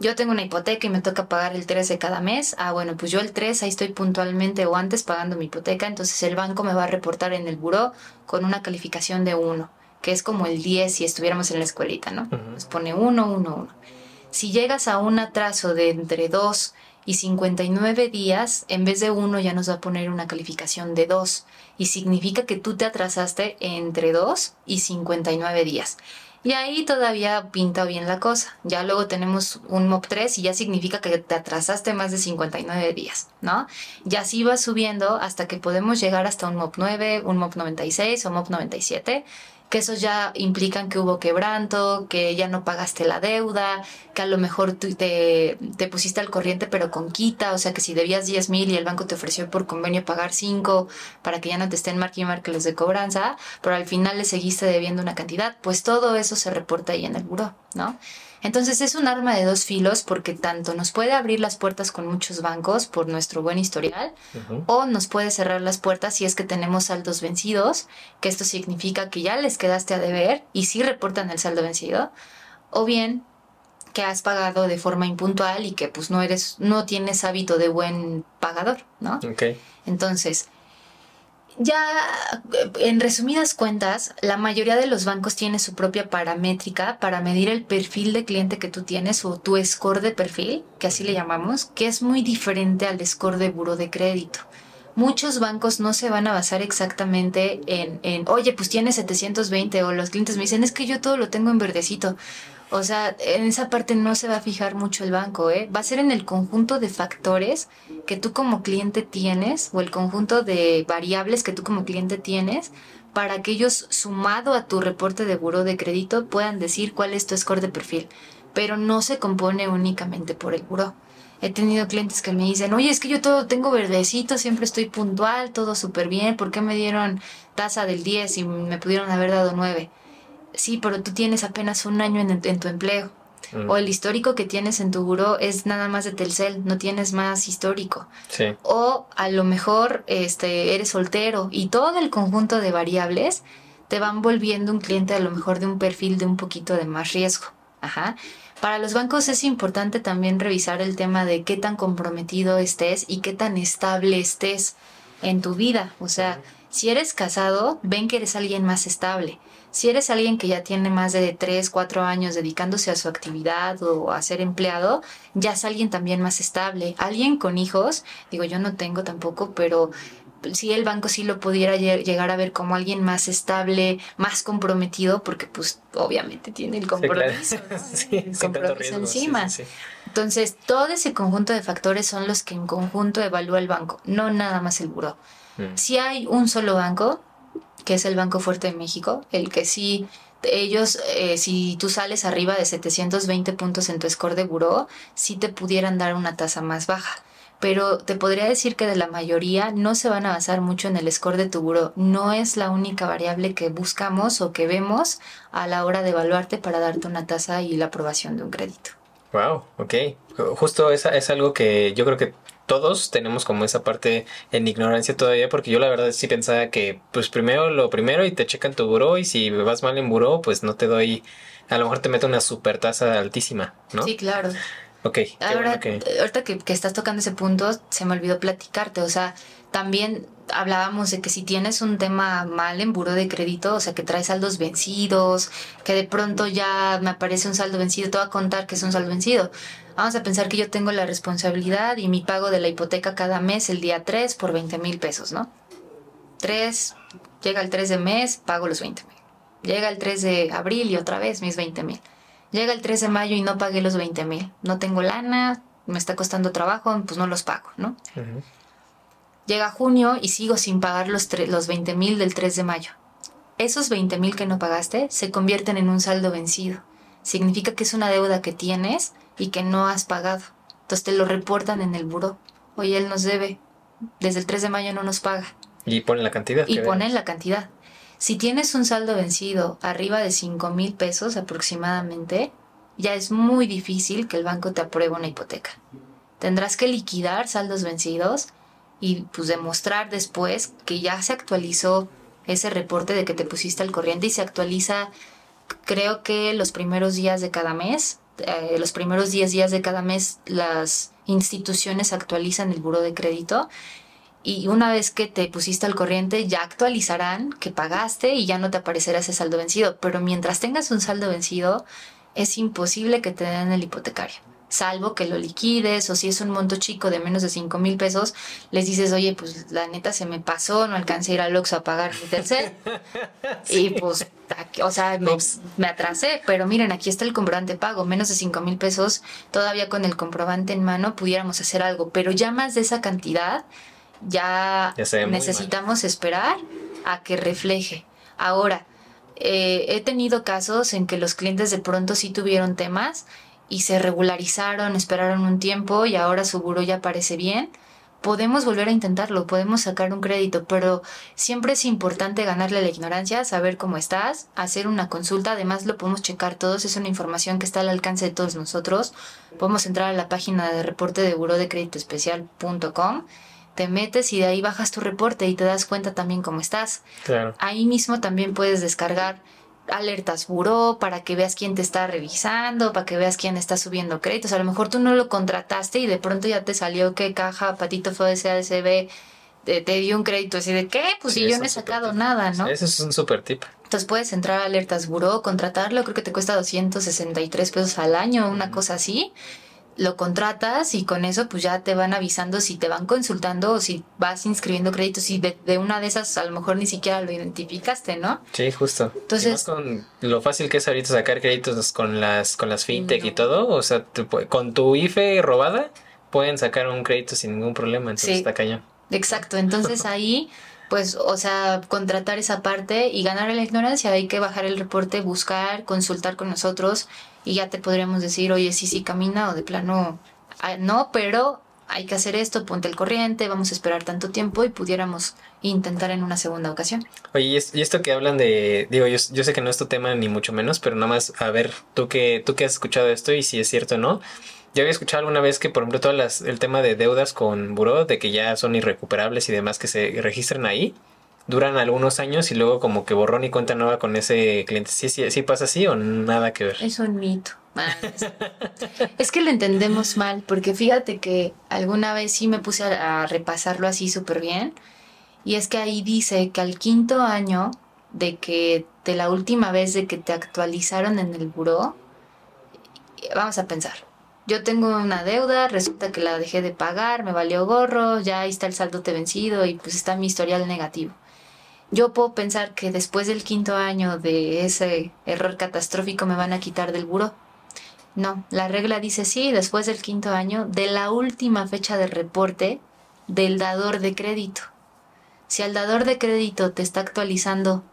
Yo tengo una hipoteca y me toca pagar el 13 cada mes. Ah, bueno, pues yo el 3 ahí estoy puntualmente o antes pagando mi hipoteca, entonces el banco me va a reportar en el buró con una calificación de 1, que es como el 10 si estuviéramos en la escuelita, ¿no? Nos pone 1, 1, 1. Si llegas a un atraso de entre 2 y 59 días, en vez de 1 ya nos va a poner una calificación de 2 y significa que tú te atrasaste entre 2 y 59 días. Y ahí todavía pinta bien la cosa. Ya luego tenemos un MOP 3 y ya significa que te atrasaste más de 59 días, ¿no? Y así va subiendo hasta que podemos llegar hasta un MOP 9, un MOP 96 o MOP 97 que esos ya implican que hubo quebranto, que ya no pagaste la deuda, que a lo mejor tú te, te pusiste al corriente pero con quita, o sea que si debías 10 mil y el banco te ofreció por convenio pagar 5 para que ya no te estén marque y marque los de cobranza, pero al final le seguiste debiendo una cantidad, pues todo eso se reporta ahí en el buró, ¿no? Entonces es un arma de dos filos porque tanto nos puede abrir las puertas con muchos bancos por nuestro buen historial o nos puede cerrar las puertas si es que tenemos saldos vencidos, que esto significa que ya les quedaste a deber y sí reportan el saldo vencido, o bien que has pagado de forma impuntual y que pues no eres no tienes hábito de buen pagador, ¿no? Okay. Entonces, ya, en resumidas cuentas, la mayoría de los bancos tiene su propia paramétrica para medir el perfil de cliente que tú tienes o tu score de perfil, que así le llamamos, que es muy diferente al score de buro de crédito. Muchos bancos no se van a basar exactamente en, en, oye, pues tienes 720 o los clientes me dicen, es que yo todo lo tengo en verdecito. O sea, en esa parte no se va a fijar mucho el banco, ¿eh? Va a ser en el conjunto de factores que tú como cliente tienes o el conjunto de variables que tú como cliente tienes para que ellos, sumado a tu reporte de buro de crédito, puedan decir cuál es tu score de perfil. Pero no se compone únicamente por el buro. He tenido clientes que me dicen, oye, es que yo todo tengo verdecito, siempre estoy puntual, todo súper bien, ¿por qué me dieron tasa del 10 y me pudieron haber dado 9? Sí, pero tú tienes apenas un año en, en tu empleo. O el histórico que tienes en tu buró es nada más de Telcel, no tienes más histórico. Sí. O a lo mejor este, eres soltero y todo el conjunto de variables te van volviendo un cliente a lo mejor de un perfil de un poquito de más riesgo. Ajá. Para los bancos es importante también revisar el tema de qué tan comprometido estés y qué tan estable estés en tu vida. O sea, si eres casado, ven que eres alguien más estable. Si eres alguien que ya tiene más de 3, 4 años dedicándose a su actividad o a ser empleado, ya es alguien también más estable. Alguien con hijos, digo yo no tengo tampoco, pero si el banco sí lo pudiera llegar a ver como alguien más estable, más comprometido, porque pues obviamente tiene el compromiso, el compromiso encima. Entonces, todo ese conjunto de factores son los que en conjunto evalúa el banco, no nada más el buró. Mm. Si hay un solo banco, que es el Banco Fuerte de México, el que sí ellos, eh, si tú sales arriba de 720 puntos en tu score de buró, sí te pudieran dar una tasa más baja pero te podría decir que de la mayoría no se van a basar mucho en el score de tu buro. No es la única variable que buscamos o que vemos a la hora de evaluarte para darte una tasa y la aprobación de un crédito. Wow, ok. Justo esa es algo que yo creo que todos tenemos como esa parte en ignorancia todavía, porque yo la verdad sí pensaba que pues primero lo primero y te checan tu buró y si vas mal en buró pues no te doy, a lo mejor te meto una super tasa altísima, ¿no? Sí, claro. Ok. Ahora, ahorita que, estás tocando ese punto, se me olvidó platicarte. O sea, también hablábamos de que si tienes un tema mal en buro de crédito, o sea, que traes saldos vencidos, que de pronto ya me aparece un saldo vencido, te voy a contar que es un saldo vencido. Vamos a pensar que yo tengo la responsabilidad y mi pago de la hipoteca cada mes el día 3 por 20 mil pesos, ¿no? 3, llega el 3 de mes, pago los 20 mil. Llega el 3 de abril y otra vez mis 20 mil. Llega el 3 de mayo y no pagué los 20 mil. No tengo lana, me está costando trabajo, pues no los pago, ¿no? Llega junio y sigo sin pagar los, los 20 mil del 3 de mayo. Esos 20 mil que no pagaste se convierten en un saldo vencido. Significa que es una deuda que tienes y que no has pagado. Entonces te lo reportan en el buró. Oye, él nos debe. Desde el 3 de mayo no nos paga. Y ponen la cantidad. Y ponen la cantidad. Si tienes un saldo vencido arriba de 5 mil pesos aproximadamente, ya es muy difícil que el banco te apruebe una hipoteca. Tendrás que liquidar saldos vencidos y pues demostrar después que ya se actualizó ese reporte de que te pusiste al corriente y se actualiza creo que los primeros días de cada mes, eh, los primeros 10 días de cada mes las instituciones actualizan el buro de crédito y una vez que te pusiste al corriente ya actualizarán que pagaste y ya no te aparecerá ese saldo vencido. Pero mientras tengas un saldo vencido, es imposible que te den el hipotecario. Salvo que lo liquides o si es un monto chico de menos de 5 mil pesos, les dices, oye, pues la neta se me pasó, no alcancé a ir al Oxxo a pagar mi tercer. Y pues, o sea, me, me, atrasé, pero miren, aquí está el comprobante pago, menos de 5 mil pesos, todavía con el comprobante en mano pudiéramos hacer algo, pero ya más de esa cantidad, ya, necesitamos esperar a que refleje. Ahora, eh, he tenido casos en que los clientes de pronto sí tuvieron temas y se regularizaron, esperaron un tiempo y ahora su buro ya parece bien. Podemos volver a intentarlo, podemos sacar un crédito, pero siempre es importante ganarle la ignorancia, saber cómo estás, hacer una consulta, además lo podemos checar todos, es una información que está al alcance de todos nosotros. Podemos entrar a la página de reporte de buró de crédito especial.com te metes y de ahí bajas tu reporte y te das cuenta también cómo estás. Claro. Ahí mismo también puedes descargar alertas buró para que veas quién te está revisando, para que veas quién está subiendo créditos. A lo mejor tú no lo contrataste y de pronto ya te salió que caja Patito FODCADCB te, te dio un crédito así de qué, pues si yo no he sacado nada, ¿no? Ese es un super tip. Entonces puedes entrar a alertas buró, contratarlo, creo que te cuesta 263 pesos al año, una cosa así lo contratas y con eso pues ya te van avisando si te van consultando o si vas inscribiendo créditos y de, una de esas a lo mejor ni siquiera lo identificaste, ¿no? Sí, justo. Entonces, con lo fácil que es ahorita sacar créditos con las con las fintech y todo, o sea, con tu IFE robada pueden sacar un crédito sin ningún problema, entonces está cañón. Exacto, entonces ahí pues, o sea, contratar esa parte y ganar la ignorancia. Hay que bajar el reporte, buscar, consultar con nosotros y ya te podríamos decir, oye, sí, sí camina o de plano ah, no, pero hay que hacer esto, ponte el corriente, vamos a esperar tanto tiempo y pudiéramos intentar en una segunda ocasión. Oye, y, esto que hablan de, digo, yo, yo, sé que no es tu tema ni mucho menos, pero nada más, a ver, tú que, tú que has escuchado esto y si es cierto o no. Yo había escuchado alguna vez que, por ejemplo, todo las, el tema de deudas con buró, de que ya son irrecuperables y demás que se registran ahí, duran algunos años y luego como que borrón y cuenta nueva con ese cliente. ¿Sí, sí, sí pasa así o nada que ver? Es un mito. es que lo entendemos mal, porque fíjate que alguna vez sí me puse a, repasarlo así súper bien, y es que ahí dice que al quinto año de que de la última vez de que te actualizaron en el buró, vamos a pensar, yo tengo una deuda, resulta que la dejé de pagar, me valió gorro, ya ahí está el saldo te vencido y pues está mi historial negativo. Yo puedo pensar que después del quinto año de ese error catastrófico me van a quitar del buró no, la regla dice sí, después del quinto año, de la última fecha de reporte del dador de crédito. Si el dador de crédito te está actualizando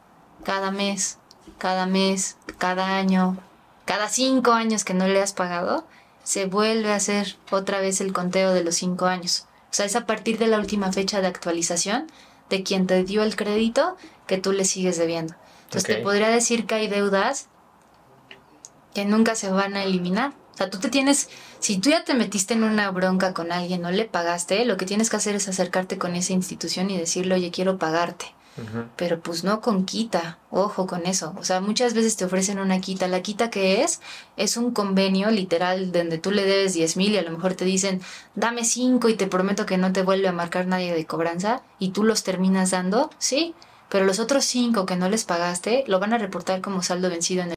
cada mes, cada mes, cada año, cada cinco años que no le has pagado, se vuelve a hacer otra vez el conteo de los cinco años. O sea, es a partir de la última fecha de actualización de quien te dio el crédito que tú le sigues debiendo. Entonces te podría decir que hay deudas que nunca se van a eliminar. O sea, tú te tienes, si tú ya te metiste en una bronca con alguien, no le pagaste, lo que tienes que hacer es acercarte con esa institución y decirle, oye, quiero pagarte. Pero pues no con quita, ojo con eso. O sea, muchas veces te ofrecen una quita. La quita que es, es un convenio literal donde tú le debes 10 mil y a lo mejor te dicen, dame 5 y te prometo que no te vuelve a marcar nadie de cobranza y tú los terminas dando, sí, pero los otros 5 que no les pagaste lo van a reportar como saldo vencido en el